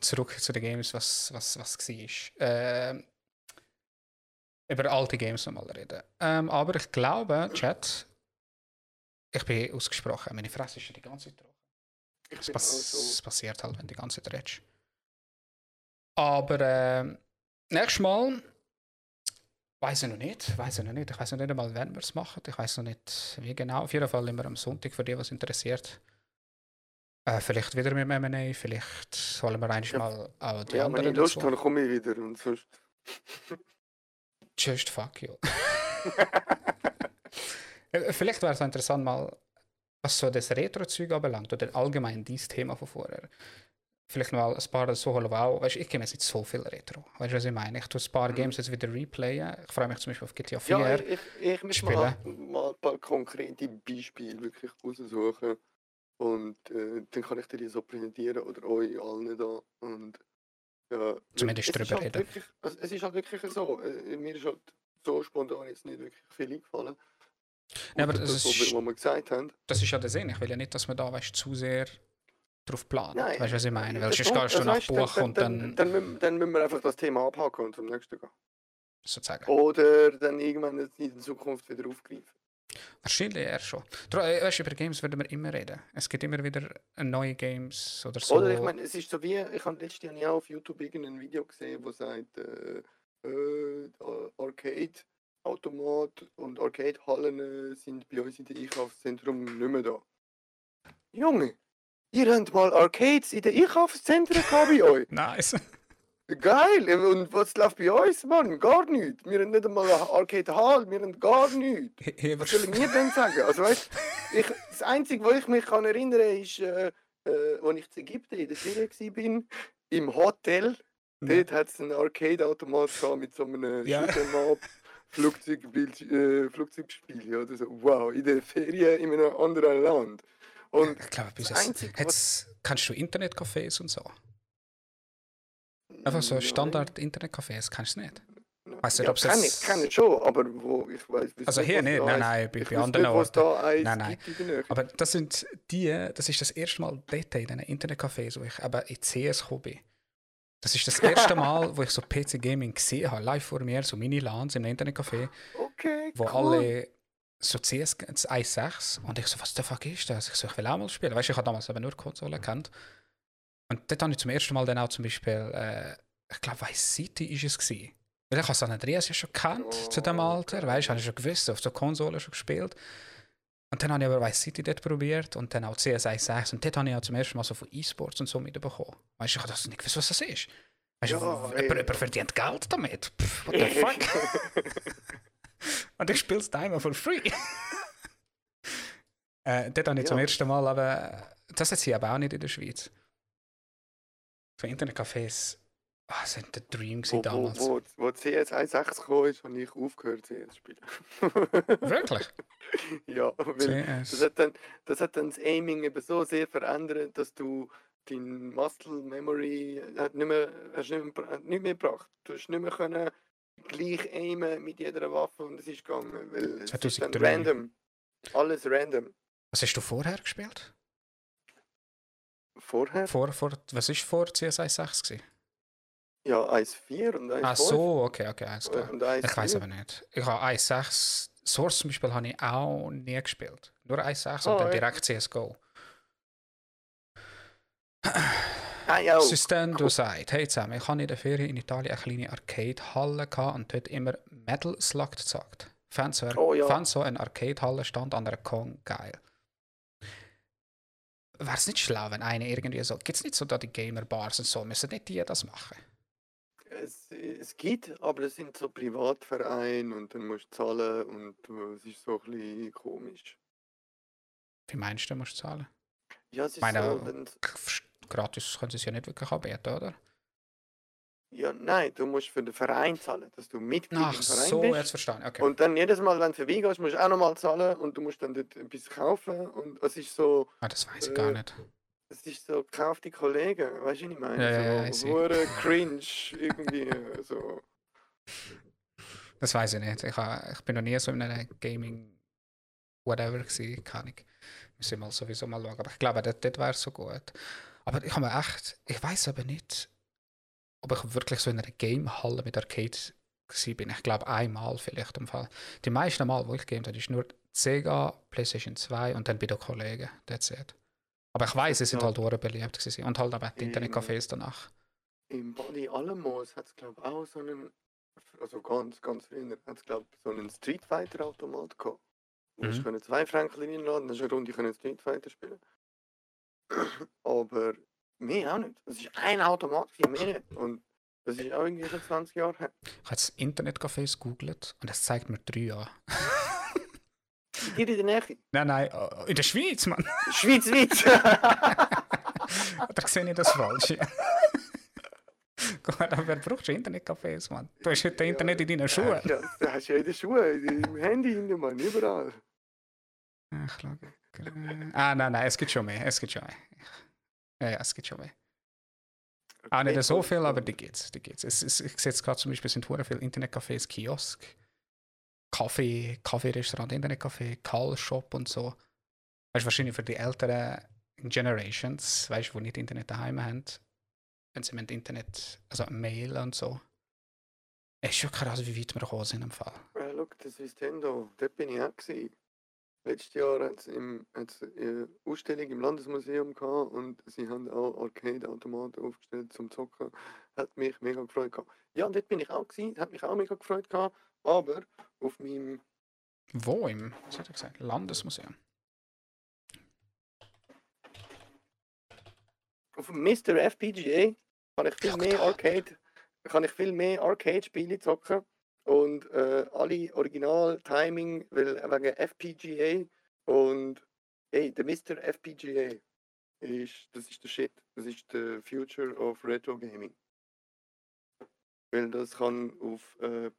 Speaker 1: zurück zu den Games, was, was, was war. Ähm, über alte Games nochmal reden. Ähm, aber ich glaube, Chat, ich bin ausgesprochen, meine Fresse ist ja die ganze Zeit trocken. Es pass passiert halt, wenn die ganze Zeit redest. Aber ähm, nächstes Mal weiß ich noch nicht. Weiß ich noch nicht. Ich weiß noch nicht einmal, wann wir es machen. Ich weiß noch nicht, wie genau. Auf jeden Fall immer am Sonntag für die, was interessiert. Äh, vielleicht wieder mit dem M&A, vielleicht holen wir eigentlich
Speaker 2: Ja.
Speaker 1: mal auch die
Speaker 2: Ja, wenn
Speaker 1: anderen
Speaker 2: ich Lust habe, komme ich wieder. Und sonst... <laughs>
Speaker 1: Just fuck you. <laughs> Äh, vielleicht wäre es interessant mal, was so das Retro-Zeug anbelangt oder allgemein dieses Thema von vorher. Vielleicht mal ein paar so holen, auch, weißt ich kenne jetzt nicht so viel Retro. Weißt du, was ich meine? Ich tue ein paar
Speaker 2: Mhm.
Speaker 1: Games jetzt wieder replayen. Ich freue mich zum Beispiel auf GTA 4.
Speaker 2: Ja, ich, ich, ich muss mal, mal ein paar konkrete Beispiele wirklich raussuchen. Und äh, dann kann ich dir die so präsentieren oder euch allen da. Und, ja,
Speaker 1: Zumindest drüber
Speaker 2: halt
Speaker 1: reden.
Speaker 2: Wirklich, also es ist halt wirklich so. Äh, mir ist halt so spontan jetzt nicht wirklich viel eingefallen.
Speaker 1: Ja, aber das
Speaker 2: das,
Speaker 1: ist-
Speaker 2: was wir gesagt haben.
Speaker 1: Das ist ja der Sinn. Ich will ja nicht, dass man da weißt, zu sehr drauf planen.
Speaker 2: Nein,
Speaker 1: Weißt du, was ich meine? Weil sonst gehst du
Speaker 2: das
Speaker 1: nach Buch und
Speaker 2: dann,
Speaker 1: dann,
Speaker 2: dann, müssen, dann müssen wir einfach das Thema abhaken und zum nächsten gehen.
Speaker 1: sozusagen.
Speaker 2: Oder dann irgendwann in Zukunft wieder aufgreifen.
Speaker 1: Wahrscheinlich eher schon. Äh, Weißt über Games würden wir immer reden. Es gibt immer wieder neue Games oder so.
Speaker 2: Oder ich meine, es ist so wie, ich habe letztes Jahr ja auf YouTube irgendein Video gesehen, wo sagt, äh, äh, Arcade-Automat und Arcade-Hallen äh, sind bei uns in dem Einkaufszentrum nicht mehr da. Junge, ihr habt mal Arcades in den Einkaufszentren gehabt bei euch? <laughs>
Speaker 1: Nice.
Speaker 2: Geil! Und was läuft bei uns, Mann? Gar nichts. Wir haben nicht einmal eine Arcade-Hall, wir haben gar nichts. Was soll ich mir denn sagen? Also weißt, ich, das Einzige, was ich mich kann erinnern kann, ist, äh, äh, als ich in Ägypten in der Ferien war, im Hotel. Dort hat es einen Arcade-Automat mit so einem
Speaker 1: Ja.
Speaker 2: Flugzeugbild, äh, Flugzeugspiel. Ja, oder so. Wow, in der Ferien in einem anderen Land. Und
Speaker 1: Ich glaube,
Speaker 2: das
Speaker 1: jetzt.
Speaker 2: Einzige,
Speaker 1: kannst du Internetcafés und so? Einfach so. Standard-Internetcafés kannst du nicht. Weiss nicht,
Speaker 2: ja,
Speaker 1: ob's
Speaker 2: kann
Speaker 1: jetzt-
Speaker 2: ich, kann ich schon, aber wo ich weiß
Speaker 1: Also hier nicht, nein, nein, bei, bei anderen
Speaker 2: nicht,
Speaker 1: Orten.
Speaker 2: da
Speaker 1: Nein, nein. Aber das sind die, das ist das erste Mal dort in diesen Internetcafés, wo ich eben in CS gekommen bin. Das ist das <laughs> erste Mal, wo ich so PC Gaming gesehen habe, live vor mir, so Mini-Lans im Internetcafé,
Speaker 2: Okay,
Speaker 1: wo
Speaker 2: cool.
Speaker 1: alle so CS 1.6 und ich so, was der fuck ist das? Ich so, ich will auch mal spielen. Weißt du, ich habe damals eben nur Konsolen gekannt. Und dort habe ich zum ersten Mal dann auch zum Beispiel, äh, ich glaube, Vice City ist es gewesen. Weil ich habe San Andreas ja schon gekannt zu dem
Speaker 2: Oh,
Speaker 1: Alter, weißt du, habe ich schon gewusst, auf der Konsole schon gespielt. Und dann habe ich aber Vice City dort probiert und dann auch CS 1.6 und dort habe ich auch zum ersten Mal so von E-Sports und so mitbekommen. Weißt du, ich habe das nicht gewusst, was das ist. Weißt du,
Speaker 2: Ja,
Speaker 1: jemand,
Speaker 2: ey.
Speaker 1: jemand verdient Geld damit. Pff, what the <laughs> fuck? <laughs> Und ich spiele es einmal for free. <laughs> äh, dort habe ich zum
Speaker 2: Ja.
Speaker 1: ersten Mal, aber das hat sie aber auch nicht in der Schweiz. Für Internetcafés, ah, das sind der Dream
Speaker 2: wo, wo,
Speaker 1: damals.
Speaker 2: wo, wo CS 1.6 gekommen ist, habe ich aufgehört CS zu spielen. <laughs>
Speaker 1: Wirklich?
Speaker 2: ja, weil das hat, dann, das hat dann das Aiming eben so sehr verändert, dass du dein Muscle Memory hat nicht mehr, hast nicht mehr, hat nicht mehr gebracht. Du hast nicht mehr können gleich aimen mit jeder Waffe und es ist gegangen, weil es ist dann
Speaker 1: 2003.
Speaker 2: random. Alles random.
Speaker 1: Was hast du vorher gespielt?
Speaker 2: Vorher?
Speaker 1: Vor, vor, was ist vor CS 1.6 gewesen?
Speaker 2: Ja, 1.4 und 1.5.
Speaker 1: Ah, so, okay, okay, alles klar.
Speaker 2: Und 1
Speaker 1: Ich weiß aber nicht. Ich habe 1.6, Source zum Beispiel habe ich auch nie gespielt. Nur 1.6 und
Speaker 2: Ah,
Speaker 1: dann
Speaker 2: ja.
Speaker 1: direkt CSGO.
Speaker 2: Ah, ja.
Speaker 1: Systendo sagt, hey zusammen, ich habe in der Ferien in Italien eine kleine Arcade-Halle gehabt und dort immer Metal Slug gezockt. Fand so,
Speaker 2: Oh ja.
Speaker 1: fand so eine Arcade-Halle stand an einer Kong geil. Wäre es nicht schlau, wenn einer irgendwie so, gibt es nicht so da die Gamer-Bars und so, müssen nicht die das machen?
Speaker 2: Es, es gibt, aber es sind so Privatvereine und dann musst du zahlen und äh, es ist so ein bisschen komisch.
Speaker 1: Wie meinst du, musst du zahlen?
Speaker 2: Ja, es ist
Speaker 1: Meine-
Speaker 2: so,
Speaker 1: Gratis können sie es ja nicht wirklich anbieten, oder?
Speaker 2: Ja, nein, du musst für den Verein zahlen, dass du Mitglied
Speaker 1: Ach
Speaker 2: im Verein
Speaker 1: so,
Speaker 2: bist.
Speaker 1: jetzt verstanden. Okay.
Speaker 2: Und dann jedes Mal, wenn du vorbeigehst, musst du auch nochmal zahlen und du musst dann dort etwas kaufen und es ist so,
Speaker 1: ah, das weiß ich gar
Speaker 2: äh,
Speaker 1: nicht.
Speaker 2: es ist so, kauf die Kollegen, weißt du, was ich meine?
Speaker 1: Ja, ja, ja,
Speaker 2: so,
Speaker 1: sehe.
Speaker 2: hure cringe, irgendwie, so.
Speaker 1: Das weiß ich nicht. Ich, ha, ich bin noch nie so in einer Gaming whatever gewesen, keine Ahnung. Müssen wir mal sowieso mal schauen. Aber ich glaube, dort, dort wäre es so gut. Aber ich habe mir echt, ich weiß aber nicht, ob ich wirklich so in einer Gamehalle mit Arcade gewesen bin. Ich glaube einmal vielleicht im Fall. Die meisten Mal, wo ich gamed habe, ist nur Sega, PlayStation 2 und dann bei den Kollegen. That's it. Aber ich weiß, sie sind halt auch beliebt gewesen. Und halt auch die Internetcafés danach.
Speaker 2: Im Body Alamos hat es, glaube ich, auch so einen, also ganz, ganz früher, hat es, glaube ich, so einen Street Fighter Automat gehabt. Du
Speaker 1: Mhm.
Speaker 2: können zwei Franken reinladen, dann du eine Runde können Street Fighter spielen. <clears throat> Aber mehr auch nicht. Es ist ein Automat, mehr nicht. Und das ist auch irgendwie schon 20 Jahre her.
Speaker 1: Ich habe jetzt Internetcafés gegoogelt und es zeigt mir drei an.
Speaker 2: Hier in der Nähe.
Speaker 1: Nein, nein, äh, in der Schweiz, Mann.
Speaker 2: Schweizweit.
Speaker 1: Oder <laughs> sehe ich das falsch? Guck mal, wer braucht schon Internetcafés, Mann? Du hast heute Internet in deinen Schuhen.
Speaker 2: Ja, da hast du ja in den Schuhen, im Handy, in Mann, überall.
Speaker 1: Ach, schau. Ah, nein, nein, es gibt schon mehr. Es gibt schon mehr. Ja, ja, es gibt schon mehr. Auch nicht so viel, aber die gibt's. Die gibt's. Es, es, ich sehe jetzt gerade zum Beispiel, es sind hure viele Internetcafés, Kiosk, Kaffee, Kaffeerestaurant, Internetcafé, Call-Shop und so. Weißt du, wahrscheinlich für die älteren Generations, weißt du, die nicht Internet daheim haben, wenn sie mit Internet, also Mail und so. Es ist schon krass, wie weit wir gekommen sind im Fall.
Speaker 2: Ja, schau, das Nintendo, dort bin ich auch gewesen. Letztes Jahr hat es eine Ausstellung im Landesmuseum gehabt und sie haben auch Arcade-Automaten aufgestellt zum Zocken. Hat mich mega gefreut gehabt. Ja, dort bin ich auch gewesen, hat mich auch mega gefreut gehabt, aber auf meinem,
Speaker 1: Wo im, was hat er gesagt? Landesmuseum.
Speaker 2: auf dem Mr. FPGA kann ich viel mehr. Arcade, kann ich viel mehr Arcade-Spiele zocken und äh, alle Original-Timing, weil wegen FPGA und hey, der Mr. FPGA ist, das ist der Shit, das ist der Future of Retro Gaming. Weil das kann auf äh,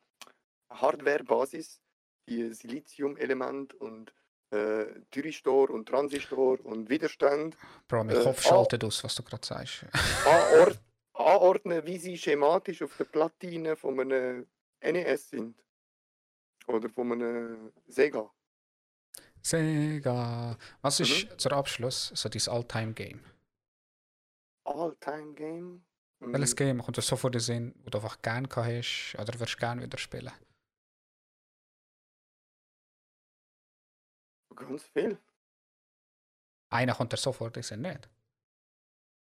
Speaker 2: Hardware-Basis die Silizium-Element und äh, Thyristor und Transistor und Widerstand
Speaker 1: Bro, mein
Speaker 2: Äh,
Speaker 1: Kopf schaltet aus, was du gerade sagst.
Speaker 2: anor anordnen, wie sie schematisch auf der Platine von einem NES sind. Oder von einem Sega.
Speaker 1: Sega. Was
Speaker 2: Mhm.
Speaker 1: ist zur Abschluss so dein All-Time-Game?
Speaker 2: All-Time Game. Hm,
Speaker 1: Welches Game kommt dir so vor den Sinn, wo du einfach gerne hast oder würdest gerne wieder spielen?
Speaker 2: Ganz viel.
Speaker 1: Einer kommt dir so vor den Sinn nicht.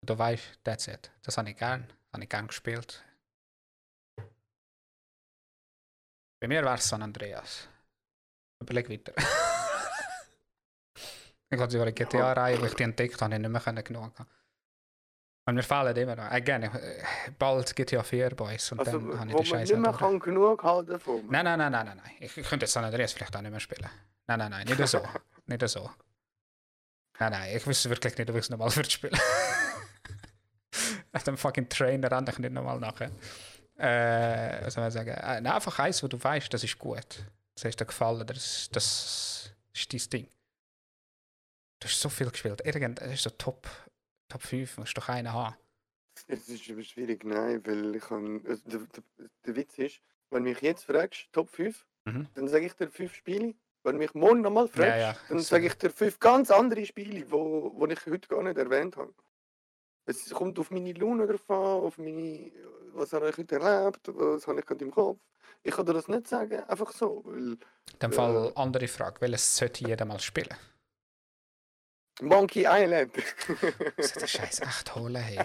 Speaker 1: Du weißt, that's it. Das habe ich gern. Habe ich gern gespielt. Bei mir wäre es San Andreas. Überleg weiter. ich hatte sogar eine GTA-Reihe, wo ich die entdeckt habe, ich nicht mehr haben. Und mir fehlen immer noch. Again, bald GTA 4 Boys und
Speaker 2: Also,
Speaker 1: dann habe ich die Scheiße
Speaker 2: kann genug haben davon.
Speaker 1: Nein, nein, nein, nein, nein. Ich, ich könnte jetzt San Andreas vielleicht auch nicht mehr spielen. Nein, nein, nein, nicht so. <laughs> nicht so. Nein, nein, ich wüsste wirklich nicht, ob ich es nochmal <laughs> würde spielen. Nach dem fucking Trainer renne ich nicht nochmal nachher. Äh, was soll man sagen? Äh, einfach eins, wo du weißt, das ist gut. Das hast dir gefallen, das, das ist dein Ding. Du hast so viel gespielt. Irgend, das ist so Top, Top 5, musst du doch einen haben.
Speaker 2: Es ist aber schwierig, nein, weil ich kann. Also der, der, der Witz ist, wenn mich jetzt fragst, Top 5,
Speaker 1: Mhm.
Speaker 2: dann sage ich dir 5 Spiele. Wenn mich morgen nochmal fragst,
Speaker 1: Ja, ja,
Speaker 2: dann sage ich dir 5 ganz andere Spiele, wo, wo ich heute gar nicht erwähnt habe. Es kommt auf meine Laune drauf an, auf meine, was habe ich heute erlebt, was habe ich gerade im Kopf. Ich kann dir das nicht sagen, einfach so. Weil
Speaker 1: In dem Fall andere Frage, welches sollte jeder mal spielen?
Speaker 2: Monkey Island.
Speaker 1: Muss ich den Scheiß echt holen, hey.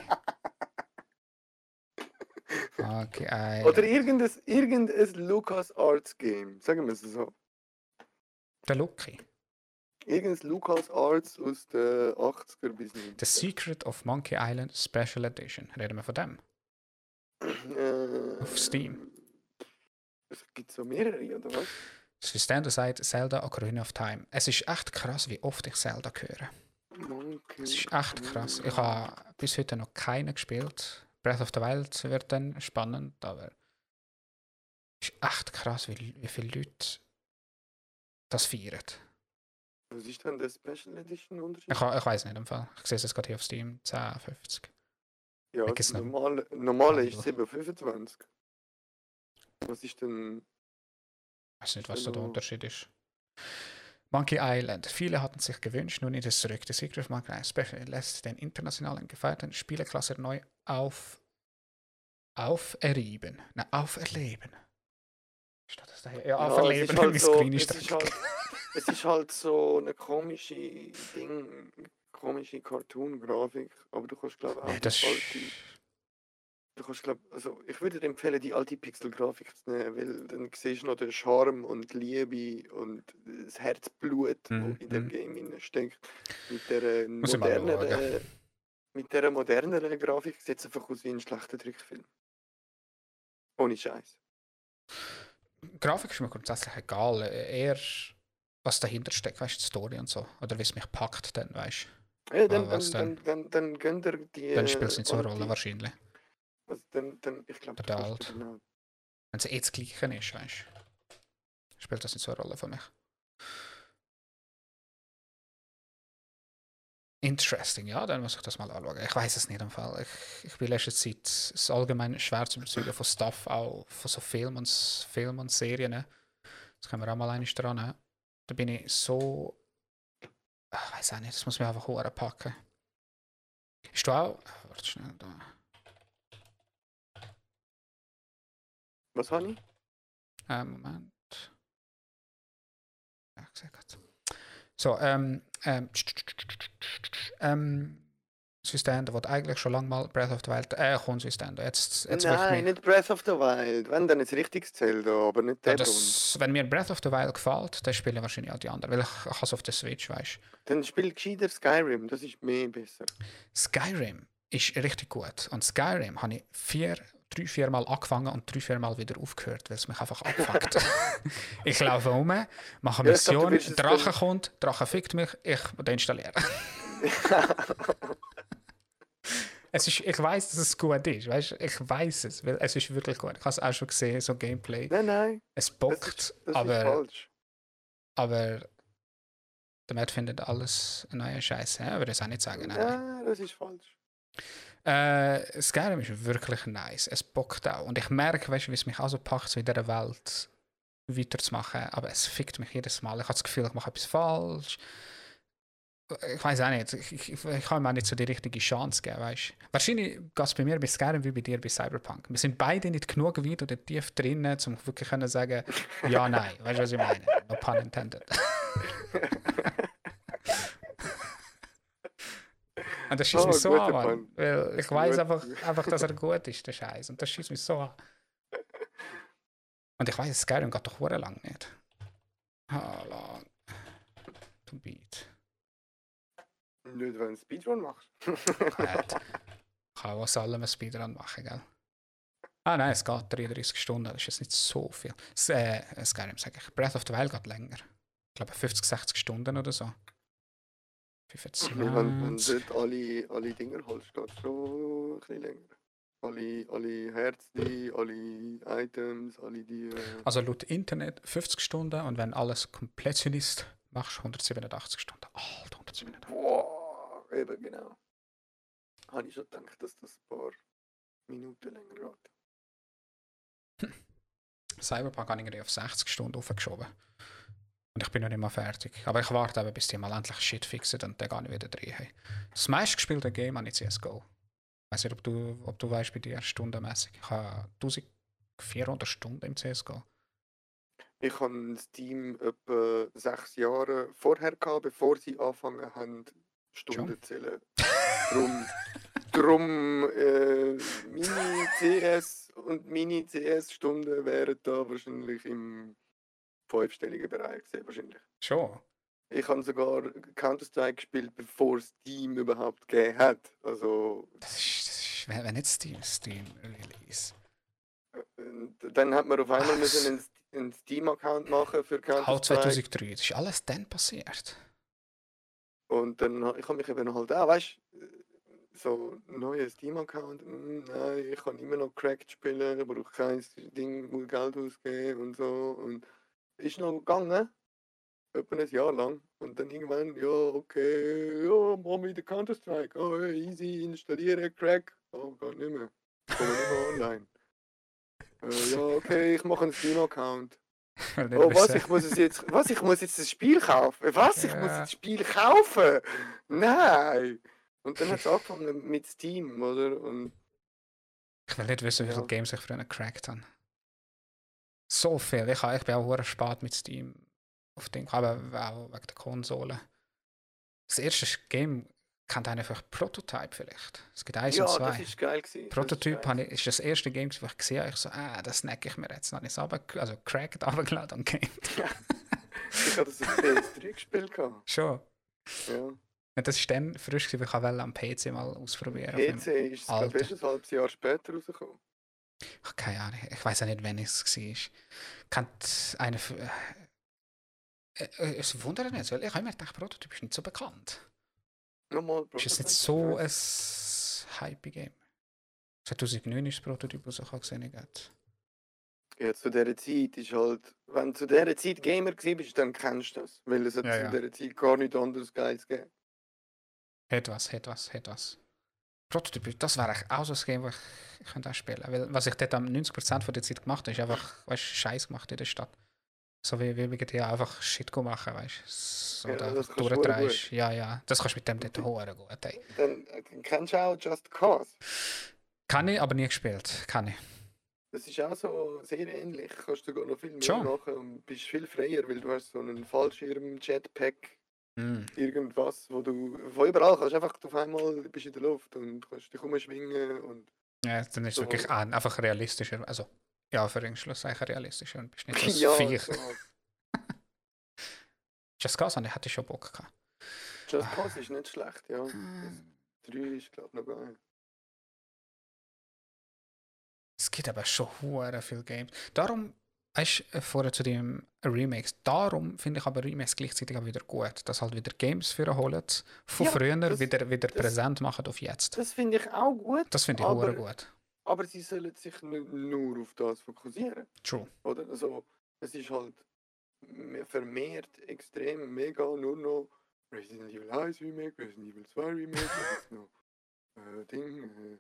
Speaker 1: Okay, ey. <laughs>
Speaker 2: Oder irgendein, irgendein Lucas Arts Game, sagen wir es so.
Speaker 1: Der Lucky.
Speaker 2: Irgendein Lucas Arts aus den 80er bis
Speaker 1: The
Speaker 2: 90er.
Speaker 1: Secret of Monkey Island Special Edition. Reden wir von dem?
Speaker 2: Äh,
Speaker 1: Auf Steam.
Speaker 2: Es gibt so mehrere, oder was?
Speaker 1: Der sagt Zelda Ocarina of Time. Es ist echt krass, wie oft ich Zelda höre.
Speaker 2: Monkey
Speaker 1: Es ist echt krass. Ich habe bis heute noch keinen gespielt. Breath of the Wild wird dann spannend, aber es ist echt krass, wie, wie viele Leute das feiern.
Speaker 2: Was ist denn der Special Edition Unterschied?
Speaker 1: Ich, ich weiß nicht im Fall. Ich sehe es jetzt gerade hier auf Steam. 10, 50.
Speaker 2: ja,
Speaker 1: ich
Speaker 2: das
Speaker 1: noch.
Speaker 2: normale, normale ist
Speaker 1: Also.
Speaker 2: 725. Was ist denn.
Speaker 1: Ich weiß nicht, was da der
Speaker 2: Genau.
Speaker 1: Unterschied ist. Monkey Island. Viele hatten sich gewünscht, nun ist es zurück. The Secret of Monkey Island Special lässt den internationalen gefeierten Spieleklasse neu auf auferleben. Nein, auferleben. Steht das da hier? Ja,
Speaker 2: Ja, es
Speaker 1: auferleben.
Speaker 2: ist halt <laughs> so- es
Speaker 1: ist
Speaker 2: ist halt- <laughs> Es ist halt so eine komische Ding, komische Cartoon-Grafik, aber du kannst glaube ich auch die
Speaker 1: das
Speaker 2: alte, du kannst glaub, also ich würde dir empfehlen, die alte Pixel-Grafik zu nehmen, weil dann siehst du noch den Charme und Liebe und das Herzblut,
Speaker 1: Mhm,
Speaker 2: in dem
Speaker 1: mhm.
Speaker 2: Game steckt. Mit der moderneren,
Speaker 1: schauen.
Speaker 2: mit der moderneren Grafik sieht es einfach aus wie ein schlechter Trickfilm. Ohne Scheiß.
Speaker 1: Grafik ist mir grundsätzlich egal. äh, Eher, was dahinter steckt, weißt du, die Story und so. Oder wie es mich packt, dann, weißt
Speaker 2: Ja, dann, dann,
Speaker 1: was
Speaker 2: dann, dann, dann gönnt er die.
Speaker 1: Dann spielt es
Speaker 2: äh,
Speaker 1: nicht so eine Rolle, wahrscheinlich.
Speaker 2: Also dann, dann, ich glaube, das
Speaker 1: alt.
Speaker 2: genau.
Speaker 1: Wenn es eh das Gleiche ist, weißt du. Spielt das nicht so eine Rolle für mich. Interesting, ja, dann muss ich das mal anschauen. Ich weiß es nicht im Fall. Ich, ich bin letzte Zeit ist allgemein schwer zu bezeugen von Stuff, auch von so Filmen und, Filmen und Serien. Das können wir auch mal einmal dran. Da bin ich so. Ich weiß auch nicht, das muss mich einfach packen. Ist du auch. Warte schnell da.
Speaker 2: Was habe ich?
Speaker 1: Äh, Moment. Ja, ich sehe grad. So, ähm, ähm, ähm, Süßständer, der eigentlich schon lange mal Breath of the Wild, äh, Süßständer, jetzt, jetzt
Speaker 2: Nein, nicht Breath of the Wild. Wenn, dann ist richtiges Zelda, aber nicht der
Speaker 1: ja,
Speaker 2: ja,
Speaker 1: das, wenn mir Breath of the Wild gefällt, dann spiele ich wahrscheinlich auch die anderen, weil ich, ich auf der Switch, weißt
Speaker 2: Dann spiel gescheiter Skyrim, das ist mehr besser.
Speaker 1: Skyrim ist richtig gut und Skyrim habe ich vier, drei, vier Mal angefangen und drei, vier Mal wieder aufgehört, weil es mich einfach abfuckt. <laughs> ich laufe um, mache eine
Speaker 2: Ja, dachte,
Speaker 1: Mission,
Speaker 2: willst es
Speaker 1: Drache kommt, Drache fickt mich, ich deinstalliere. <laughs> <laughs> Es ist, ich weiß, dass es gut ist, weißt? Ich weiß es, weil es ist wirklich gut. Ich habe es auch schon gesehen, so Gameplay.
Speaker 2: nein, nein,
Speaker 1: Es
Speaker 2: das
Speaker 1: bockt,
Speaker 2: ist, das ist
Speaker 1: aber,
Speaker 2: falsch.
Speaker 1: aber der Matt findet alles einen neuen Scheiß. Ja, würde ich auch nicht sagen. Nein, nein.
Speaker 2: Das ist falsch.
Speaker 1: Äh, Skyrim ist wirklich nice. Es bockt auch. Und ich merke, weißt wie es mich auch so packt, so in dieser Welt weiterzumachen. Aber es fickt mich jedes Mal. Ich habe das Gefühl, ich mache etwas falsch. Ich weiß auch nicht. Ich, ich, ich kann mir auch nicht so die richtige Chance geben, weißt du. Wahrscheinlich geht es bei mir bei Skyrim wie bei dir bei Cyberpunk. Wir sind beide nicht genug weit oder tief drinnen, um wirklich können sagen, ja, nein. Weißt du, was ich meine? No pun intended. <laughs> Und das schießt
Speaker 2: Oh,
Speaker 1: mich so an, Mann. Weil ich weiß einfach, einfach, dass er <laughs> gut ist, der Scheiß. Und das schießt mich so an. Und ich weiß, Skyrim geht doch lang nicht. How long to beat?
Speaker 2: Nicht, wenn du Speedrun machst.
Speaker 1: Nicht. Ich kann aus allem einen Speedrun machen, gell? Ah nein, es geht 33 Stunden, das ist jetzt nicht so viel. S äh, Skyrim sage ich. Breath of the Wild geht länger. Ich glaube 50, 60 Stunden oder so. 25.
Speaker 2: wenn, wenn du dort alle, alle Dinger holst, geht es schon ein bisschen länger. Alle, alle Herzen, alle Items, alle die. Äh,
Speaker 1: Also laut Internet 50 Stunden und wenn alles Completionist machst 187 Stunden. Alter, 187.
Speaker 2: Eben genau. Habe ich schon gedacht, dass das ein paar Minuten länger geht. <laughs>
Speaker 1: Cyberpunk habe ich irgendwie auf 60 Stunden aufgeschoben. Und ich bin noch nicht mal fertig. Aber ich warte eben, bis die mal endlich Shit fixen und dann gehe ich wieder drehen. Hey. Das meistgespielte Game habe ich CSGO. Ich weiß nicht, ob du, ob du weißt bei dir stundenmäßig. Ich habe 1400 Stunden im CSGO.
Speaker 2: Ich habe Steam etwa sechs Jahre vorher gehabt, bevor sie angefangen haben, Stunden zählen. drum, drum äh, meine CS und meine CS-Stunden wären da wahrscheinlich im fünfstelligen Bereich gesehen, wahrscheinlich.
Speaker 1: Schon.
Speaker 2: Ich habe sogar Counter-Strike gespielt, bevor Steam überhaupt gegeben hat. Also.
Speaker 1: Das ist, das ist wenn nicht Steam, Steam Release.
Speaker 2: Dann hat man auf einmal müssen einen, einen Steam-Account machen für
Speaker 1: Counter-Strike. Auch 2003, das ist alles dann passiert.
Speaker 2: Und dann ich habe mich eben halt auch, weißt du, so ein neuer Steam-Account, hm, nein, ich kann immer noch Cracked spielen, ich brauche kein Ding, muss Geld ausgeben und so. Und ist noch gegangen, etwa ein Jahr lang. Und dann irgendwann, ja, okay, ja, machen wir wieder Counter-Strike. Oh, easy, installiere, Crack. Oh, geht nicht mehr. Komme nicht mehr <laughs> online. äh, ja, okay, ich mache einen Steam-Account. <laughs> oh, was, ich muss jetzt, was, ich muss jetzt das Spiel kaufen? Was, ich ja. muss das Spiel kaufen? Nein! Und dann hat es <laughs> angefangen mit Steam, oder? Und
Speaker 1: ich will nicht wissen, wie viele Games ich früher gecrackt habe. So viel. Ich, ich bin auch spät mit Steam auf dem, aber auch wegen der Konsole. Das erste Game kennt einer einfach Prototype vielleicht. Es gibt eins
Speaker 2: ja,
Speaker 1: und zwei.
Speaker 2: das ist geil gewesen.
Speaker 1: Prototype das ist, ich, ist das erste Game, das ich gesehen habe. Ich so, ah, das snack ich mir jetzt. Dann habe ich es aber, also cracked, <laughs> runtergeladen und gamed. <laughs>
Speaker 2: ich habe das auf PS3 gespielt.
Speaker 1: Schon?
Speaker 2: Ja.
Speaker 1: Und das war dann frisch, weil ich am PC mal ausprobieren
Speaker 2: PC ist glaube ich, ein halbes Jahr später rausgekommen.
Speaker 1: Ach, keine Ahnung, ich weiß auch nicht, wann es war. Kennt eine. Äh, äh, es wundert mich, weil ich habe mir gedacht, Prototyp ist nicht so bekannt. Ist es nicht so ein Hype-Game? 2009 ist das Prototyp rausgekommen,
Speaker 2: ja, zu dieser Zeit ist halt, wenn du zu dieser Zeit Gamer bist, dann kennst du das. Weil es hat ja, zu dieser Zeit gar nichts anderes Geiles gegeben.
Speaker 1: Hat was, hat was, hat was. Prototyp, das wäre auch so ein Game, das ich, ich könnte auch spielen Weil was ich dort am 90% von der Zeit gemacht habe, ist einfach, weißt Scheiß gemacht in der Stadt. So wie, wie wir GTA einfach Shit machen, weißt du? So ja, da durchdrehst. Ja, ja. Das kannst du mit dem dort <laughs> holen gut. Ey.
Speaker 2: Dann kennst du auch Just Cause.
Speaker 1: Kann ich, aber nie gespielt. Kann ich.
Speaker 2: Das ist auch so sehr ähnlich. Kannst du gar noch viel mehr
Speaker 1: Schon.
Speaker 2: machen und bist viel freier, weil du hast so einen Fallschirm, Jetpack, mm. irgendwas, wo du von überall kannst einfach auf einmal bist in der Luft und kannst dich umschwingen und
Speaker 1: ja, dann ist es so. wirklich einfach realistischer, also ja, für den Schluss eigentlich realistischer und bist nicht
Speaker 2: das <laughs> ja,
Speaker 1: Viech. <laughs> Just Cause hatte ich schon Bock gehabt.
Speaker 2: Just ah. Cause ist nicht schlecht, ja. Das 3 ist glaube ich noch geil.
Speaker 1: Es gibt aber schon hure viele Games. Darum weißt du, äh, vorher zu dem Remakes, darum finde ich aber Remakes gleichzeitig auch wieder gut, dass halt wieder Games für holen, von ja, früher das, wieder, wieder das, präsent machen auf jetzt.
Speaker 2: Das finde ich auch gut.
Speaker 1: Das finde ich auch gut.
Speaker 2: Aber sie sollen sich nicht nur auf das fokussieren.
Speaker 1: True.
Speaker 2: Oder? Also, es ist halt vermehrt extrem mega nur noch Resident Evil 1 Remake, Resident Evil 2 Remake, noch äh, Ding, äh,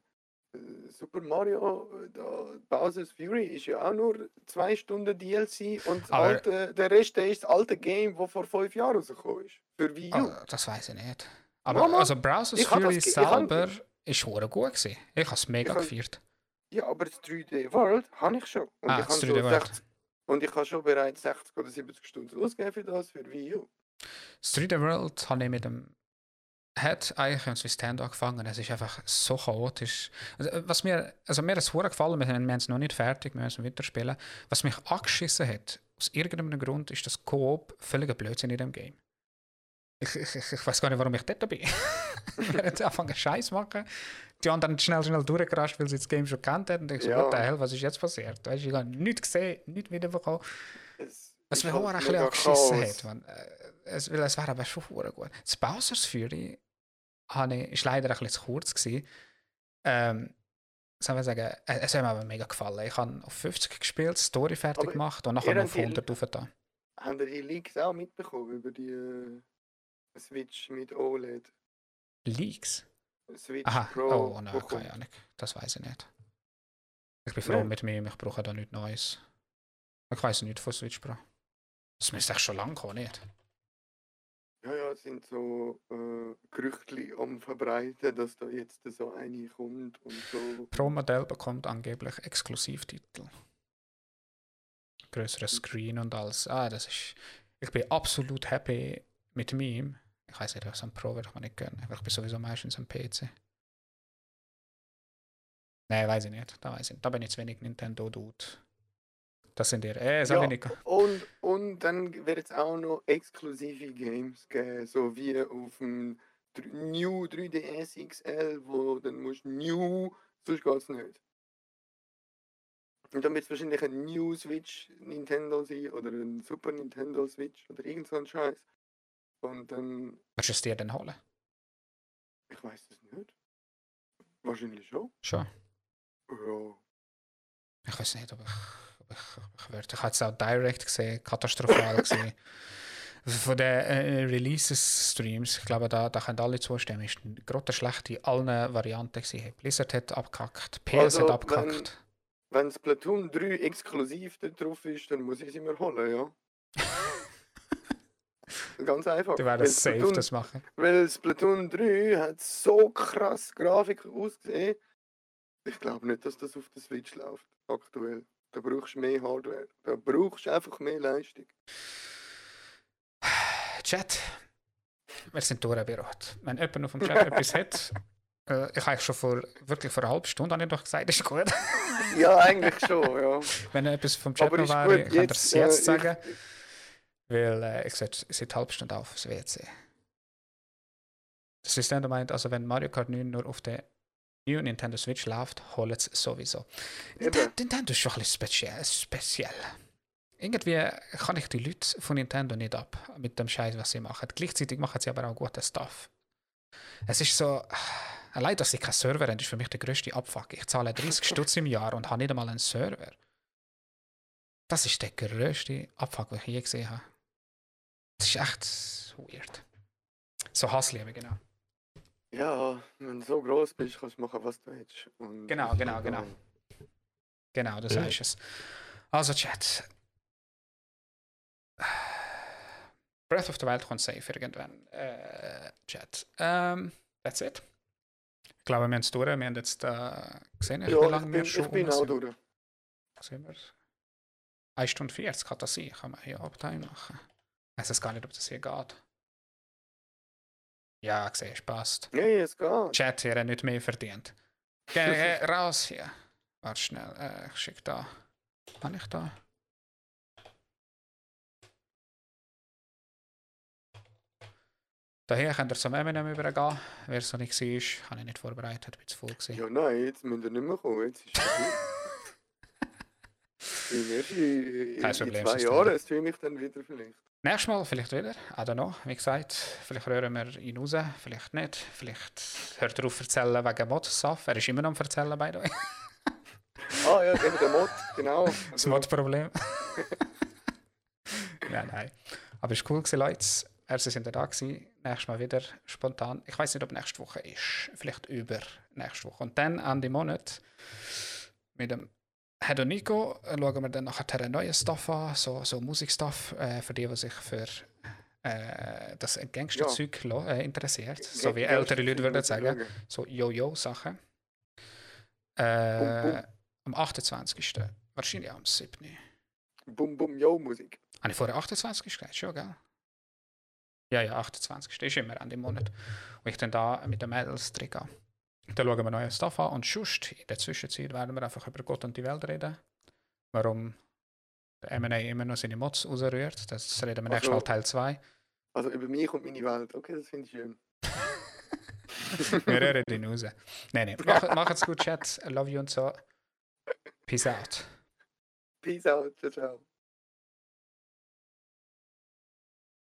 Speaker 2: Super Mario, da, Bowser's Fury ist ja auch nur zwei Stunden DLC und alte, der Rest ist das alte Game, das vor fünf Jahren rausgekommen ist. Für Wii U.
Speaker 1: Oh, das weiß ich nicht. Aber Mama, also Browser's Fury selber ist schon gut gewesen. Ich habe es mega ich gefeiert.
Speaker 2: Ja, aber das 3D World habe ich schon. Und
Speaker 1: ah,
Speaker 2: ich
Speaker 1: das
Speaker 2: 3D so 60, Und ich habe schon bereits 60 oder 70 Stunden ausgegeben für das, für Wii U.
Speaker 1: Das 3D World habe ich mit dem hat eigentlich uns wie Stand angefangen. Es ist einfach so chaotisch. Also, äh, was mir, also mir ist es gefallen, wir haben es noch nicht fertig, wir müssen weiterspielen. Was mich angeschissen hat, aus irgendeinem Grund, ist das Coop völliger Blödsinn in dem Game. Ich, ich, ich weiß gar nicht, warum ich dort bin. <laughs> wir haben angefangen Scheiß machen. Die anderen schnell, schnell durchgerascht, weil sie das Game schon kennt haben. Und ich so, ja. hell, was ist jetzt passiert? Weißt, ich habe nichts gesehen, nichts wiederbekommen. Was mich auch ein bisschen angeschissen hat. Man, äh, es, weil es wäre aber schon gut. Das Bowser's Fury ist leider ein bisschen zu kurz gewesen. Ähm, soll sagen, äh, es hat mir aber mega gefallen. Ich habe auf 50 gespielt, Story fertig aber gemacht und nachher auf 100 aufgetan.
Speaker 2: haben die Leaks auch mitbekommen über die äh, Switch mit OLED?
Speaker 1: Leaks?
Speaker 2: Switch
Speaker 1: Aha,
Speaker 2: Pro.
Speaker 1: oh nein,
Speaker 2: kommt.
Speaker 1: keine Ahnung. Das weiß ich nicht. Ich bin froh
Speaker 2: Nein.
Speaker 1: mit mir, ich brauche da nichts Neues. Ich weiß nicht von Switch Pro. Das müsste echt schon lange kommen, nicht?
Speaker 2: Ja, ja, es sind so äh, Gerüchte am Verbreiten, dass da jetzt so eine kommt und so.
Speaker 1: Pro Modell bekommt angeblich Exklusivtitel. Größeres Screen und alles. Ah, das ist. Ich bin absolut happy mit meinem. Ich weiß nicht, was am Pro würde ich mir nicht gönnen, weil ich bin sowieso meistens am PC. Nein, weiß ich nicht. Da weiß ich. Da bin ich zu wenig Nintendo Dude. Das sind ihr. Äh, so
Speaker 2: Ja.
Speaker 1: wenig.
Speaker 2: Und, und dann wird es auch noch exklusive Games geben, so wie auf dem New 3DS XL, wo dann musst du New, sonst geht es nicht. Und dann wird es wahrscheinlich ein New Switch Nintendo sein oder ein Super Nintendo Switch oder irgend so ein Scheiß. Und dann,
Speaker 1: Willst du es dir denn holen?
Speaker 2: ich weiß es nicht. Wahrscheinlich schon.
Speaker 1: Schon.
Speaker 2: Ja.
Speaker 1: Ich weiß nicht, ob ich, ob ich, ob ich. Ich habe es auch direkt gesehen, katastrophal <coughs> gesehen. Von den äh, Releases-Streams, ich glaube, da, da können alle zustimmen, ist gerade schlecht in allen Varianten gewesen. Blizzard hat abgekackt, PS
Speaker 2: Also,
Speaker 1: hat
Speaker 2: wenn-
Speaker 1: abgekackt.
Speaker 2: Wenn Splatoon 3 exklusiv da drauf ist, dann muss ich sie mir holen, ja. <laughs> Ganz einfach.
Speaker 1: Die werden
Speaker 2: Weil
Speaker 1: safe
Speaker 2: Splatoon-
Speaker 1: das machen.
Speaker 2: Weil Splatoon 3 hat so krass Grafik ausgesehen. Ich glaube nicht, dass das auf der Switch läuft, aktuell. Da brauchst du mehr Hardware. Da brauchst du einfach mehr Leistung.
Speaker 1: Chat, wir sind durchbereit. Wenn jemand noch vom Chat <laughs> etwas hat, äh, ich habe schon vor, wirklich vor einer halben Stunde habe ich doch gesagt, das ist gut.
Speaker 2: Ja, eigentlich schon, ja. <laughs>
Speaker 1: Wenn etwas vom Chat noch wäre,
Speaker 2: gut,
Speaker 1: könnt ihr es jetzt
Speaker 2: äh,
Speaker 1: sagen.
Speaker 2: Ich,
Speaker 1: Weil äh, ich seit, seit halben Stunde auf das WC. Das Nintendo meint, also wenn Mario Kart 9 nur auf der New Nintendo Switch läuft, holt es sowieso. Ninte-
Speaker 2: Eben.
Speaker 1: Nintendo ist schon ein bisschen speziell. speziell. Irgendwie kann ich die Leute von Nintendo nicht ab mit dem Scheiß, was sie machen. Gleichzeitig machen sie aber auch guten Stuff. Es ist so, <sighs> allein, dass sie keinen Server haben, ist für mich der größte Abfuck. Ich zahle <laughs> 30 Stutz im Jahr und habe nicht einmal einen Server. Das ist der größte Abfuck, den ich je gesehen habe. Das ist echt weird. So Hassliebe, genau.
Speaker 2: ja, wenn du so groß bist, kannst du machen, was du willst. Und
Speaker 1: Genau, genau,
Speaker 2: ist
Speaker 1: genau. Genau, das
Speaker 3: Ja.
Speaker 1: heißt es. Also, Chat. Breath of the Wild kommt safe irgendwann. Äh, Chat. Ähm, that's it. Ich glaube, wir haben es durch. Wir haben jetzt äh, gesehen, wie
Speaker 2: Ja, ich
Speaker 1: lange wir schon
Speaker 2: ich bin auch durch.
Speaker 1: Sehen wir? 1 Stunde 40 kann das sein. Kann man hier Uptime machen. Ich weiß gar nicht, ob das hier geht. Ja, siehst passt.
Speaker 2: Nee, es geht.
Speaker 1: Chat, ihr habt nicht mehr verdient. Geh, geh <laughs> raus hier. Warte schnell, äh, ich schicke da. Kann ich da? Daher könnt ihr zum Eminem übergehen. Wer es noch nicht war, habe ich nicht vorbereitet, bin zu voll gewesen.
Speaker 2: Ja, nein, jetzt müssen wir nicht mehr kommen. Jetzt ist es. <laughs> In, in, in,
Speaker 1: Kein
Speaker 2: in
Speaker 1: Problem,
Speaker 2: zwei
Speaker 1: System.
Speaker 2: Jahren streame ich dann wieder vielleicht.
Speaker 1: Nächstes Mal vielleicht wieder. I don't know. Wie gesagt, vielleicht rühren wir ihn raus, vielleicht nicht. Vielleicht hört er auf erzählen wegen Mod-Saff. Er ist immer noch am erzählen, the way. <laughs>
Speaker 2: Ah ja, eben der Mod, genau.
Speaker 1: Das
Speaker 2: Also,
Speaker 1: Mod-Problem. <laughs> nein, nein. Aber es war cool, gewesen, Leute. Erstens sind wir da gewesen. Nächstes Mal wieder spontan. Ich weiß nicht, ob nächste Woche ist. Vielleicht über nächste Woche. Und dann Ende Monat mit dem Head und Nico äh, schauen wir dann nachher einen neuen Stuff an, so, so Musikstuff, äh, für die, die sich für äh, das Gangsterzeug lo- äh, interessiert. So wie ältere Leute würden sagen so Yo-Yo-Sachen. Äh, am 28. Wahrscheinlich am 7.
Speaker 2: Bum Bum Yo Musik.
Speaker 1: Habe ich vorher 28 gesagt? Schon, gell? Ja, ja, 28. ist immer an dem Monat. Und ich dann da mit den Mädels drin gehe. Dann schauen wir neue Stuff an und just in der Zwischenzeit werden wir einfach über Gott und die Welt reden. Warum der M&A immer noch seine Mods rausrührt. Das reden wir nächstes Mal
Speaker 2: Also-
Speaker 1: Teil 2.
Speaker 2: Also über mich und meine Welt. Okay, das finde ich schön. <laughs>
Speaker 1: Wir rühren ihn raus. Nein, nein. Mach, macht's gut, Chat. I love you und so. Peace out.
Speaker 2: Peace out. Ciao, ciao.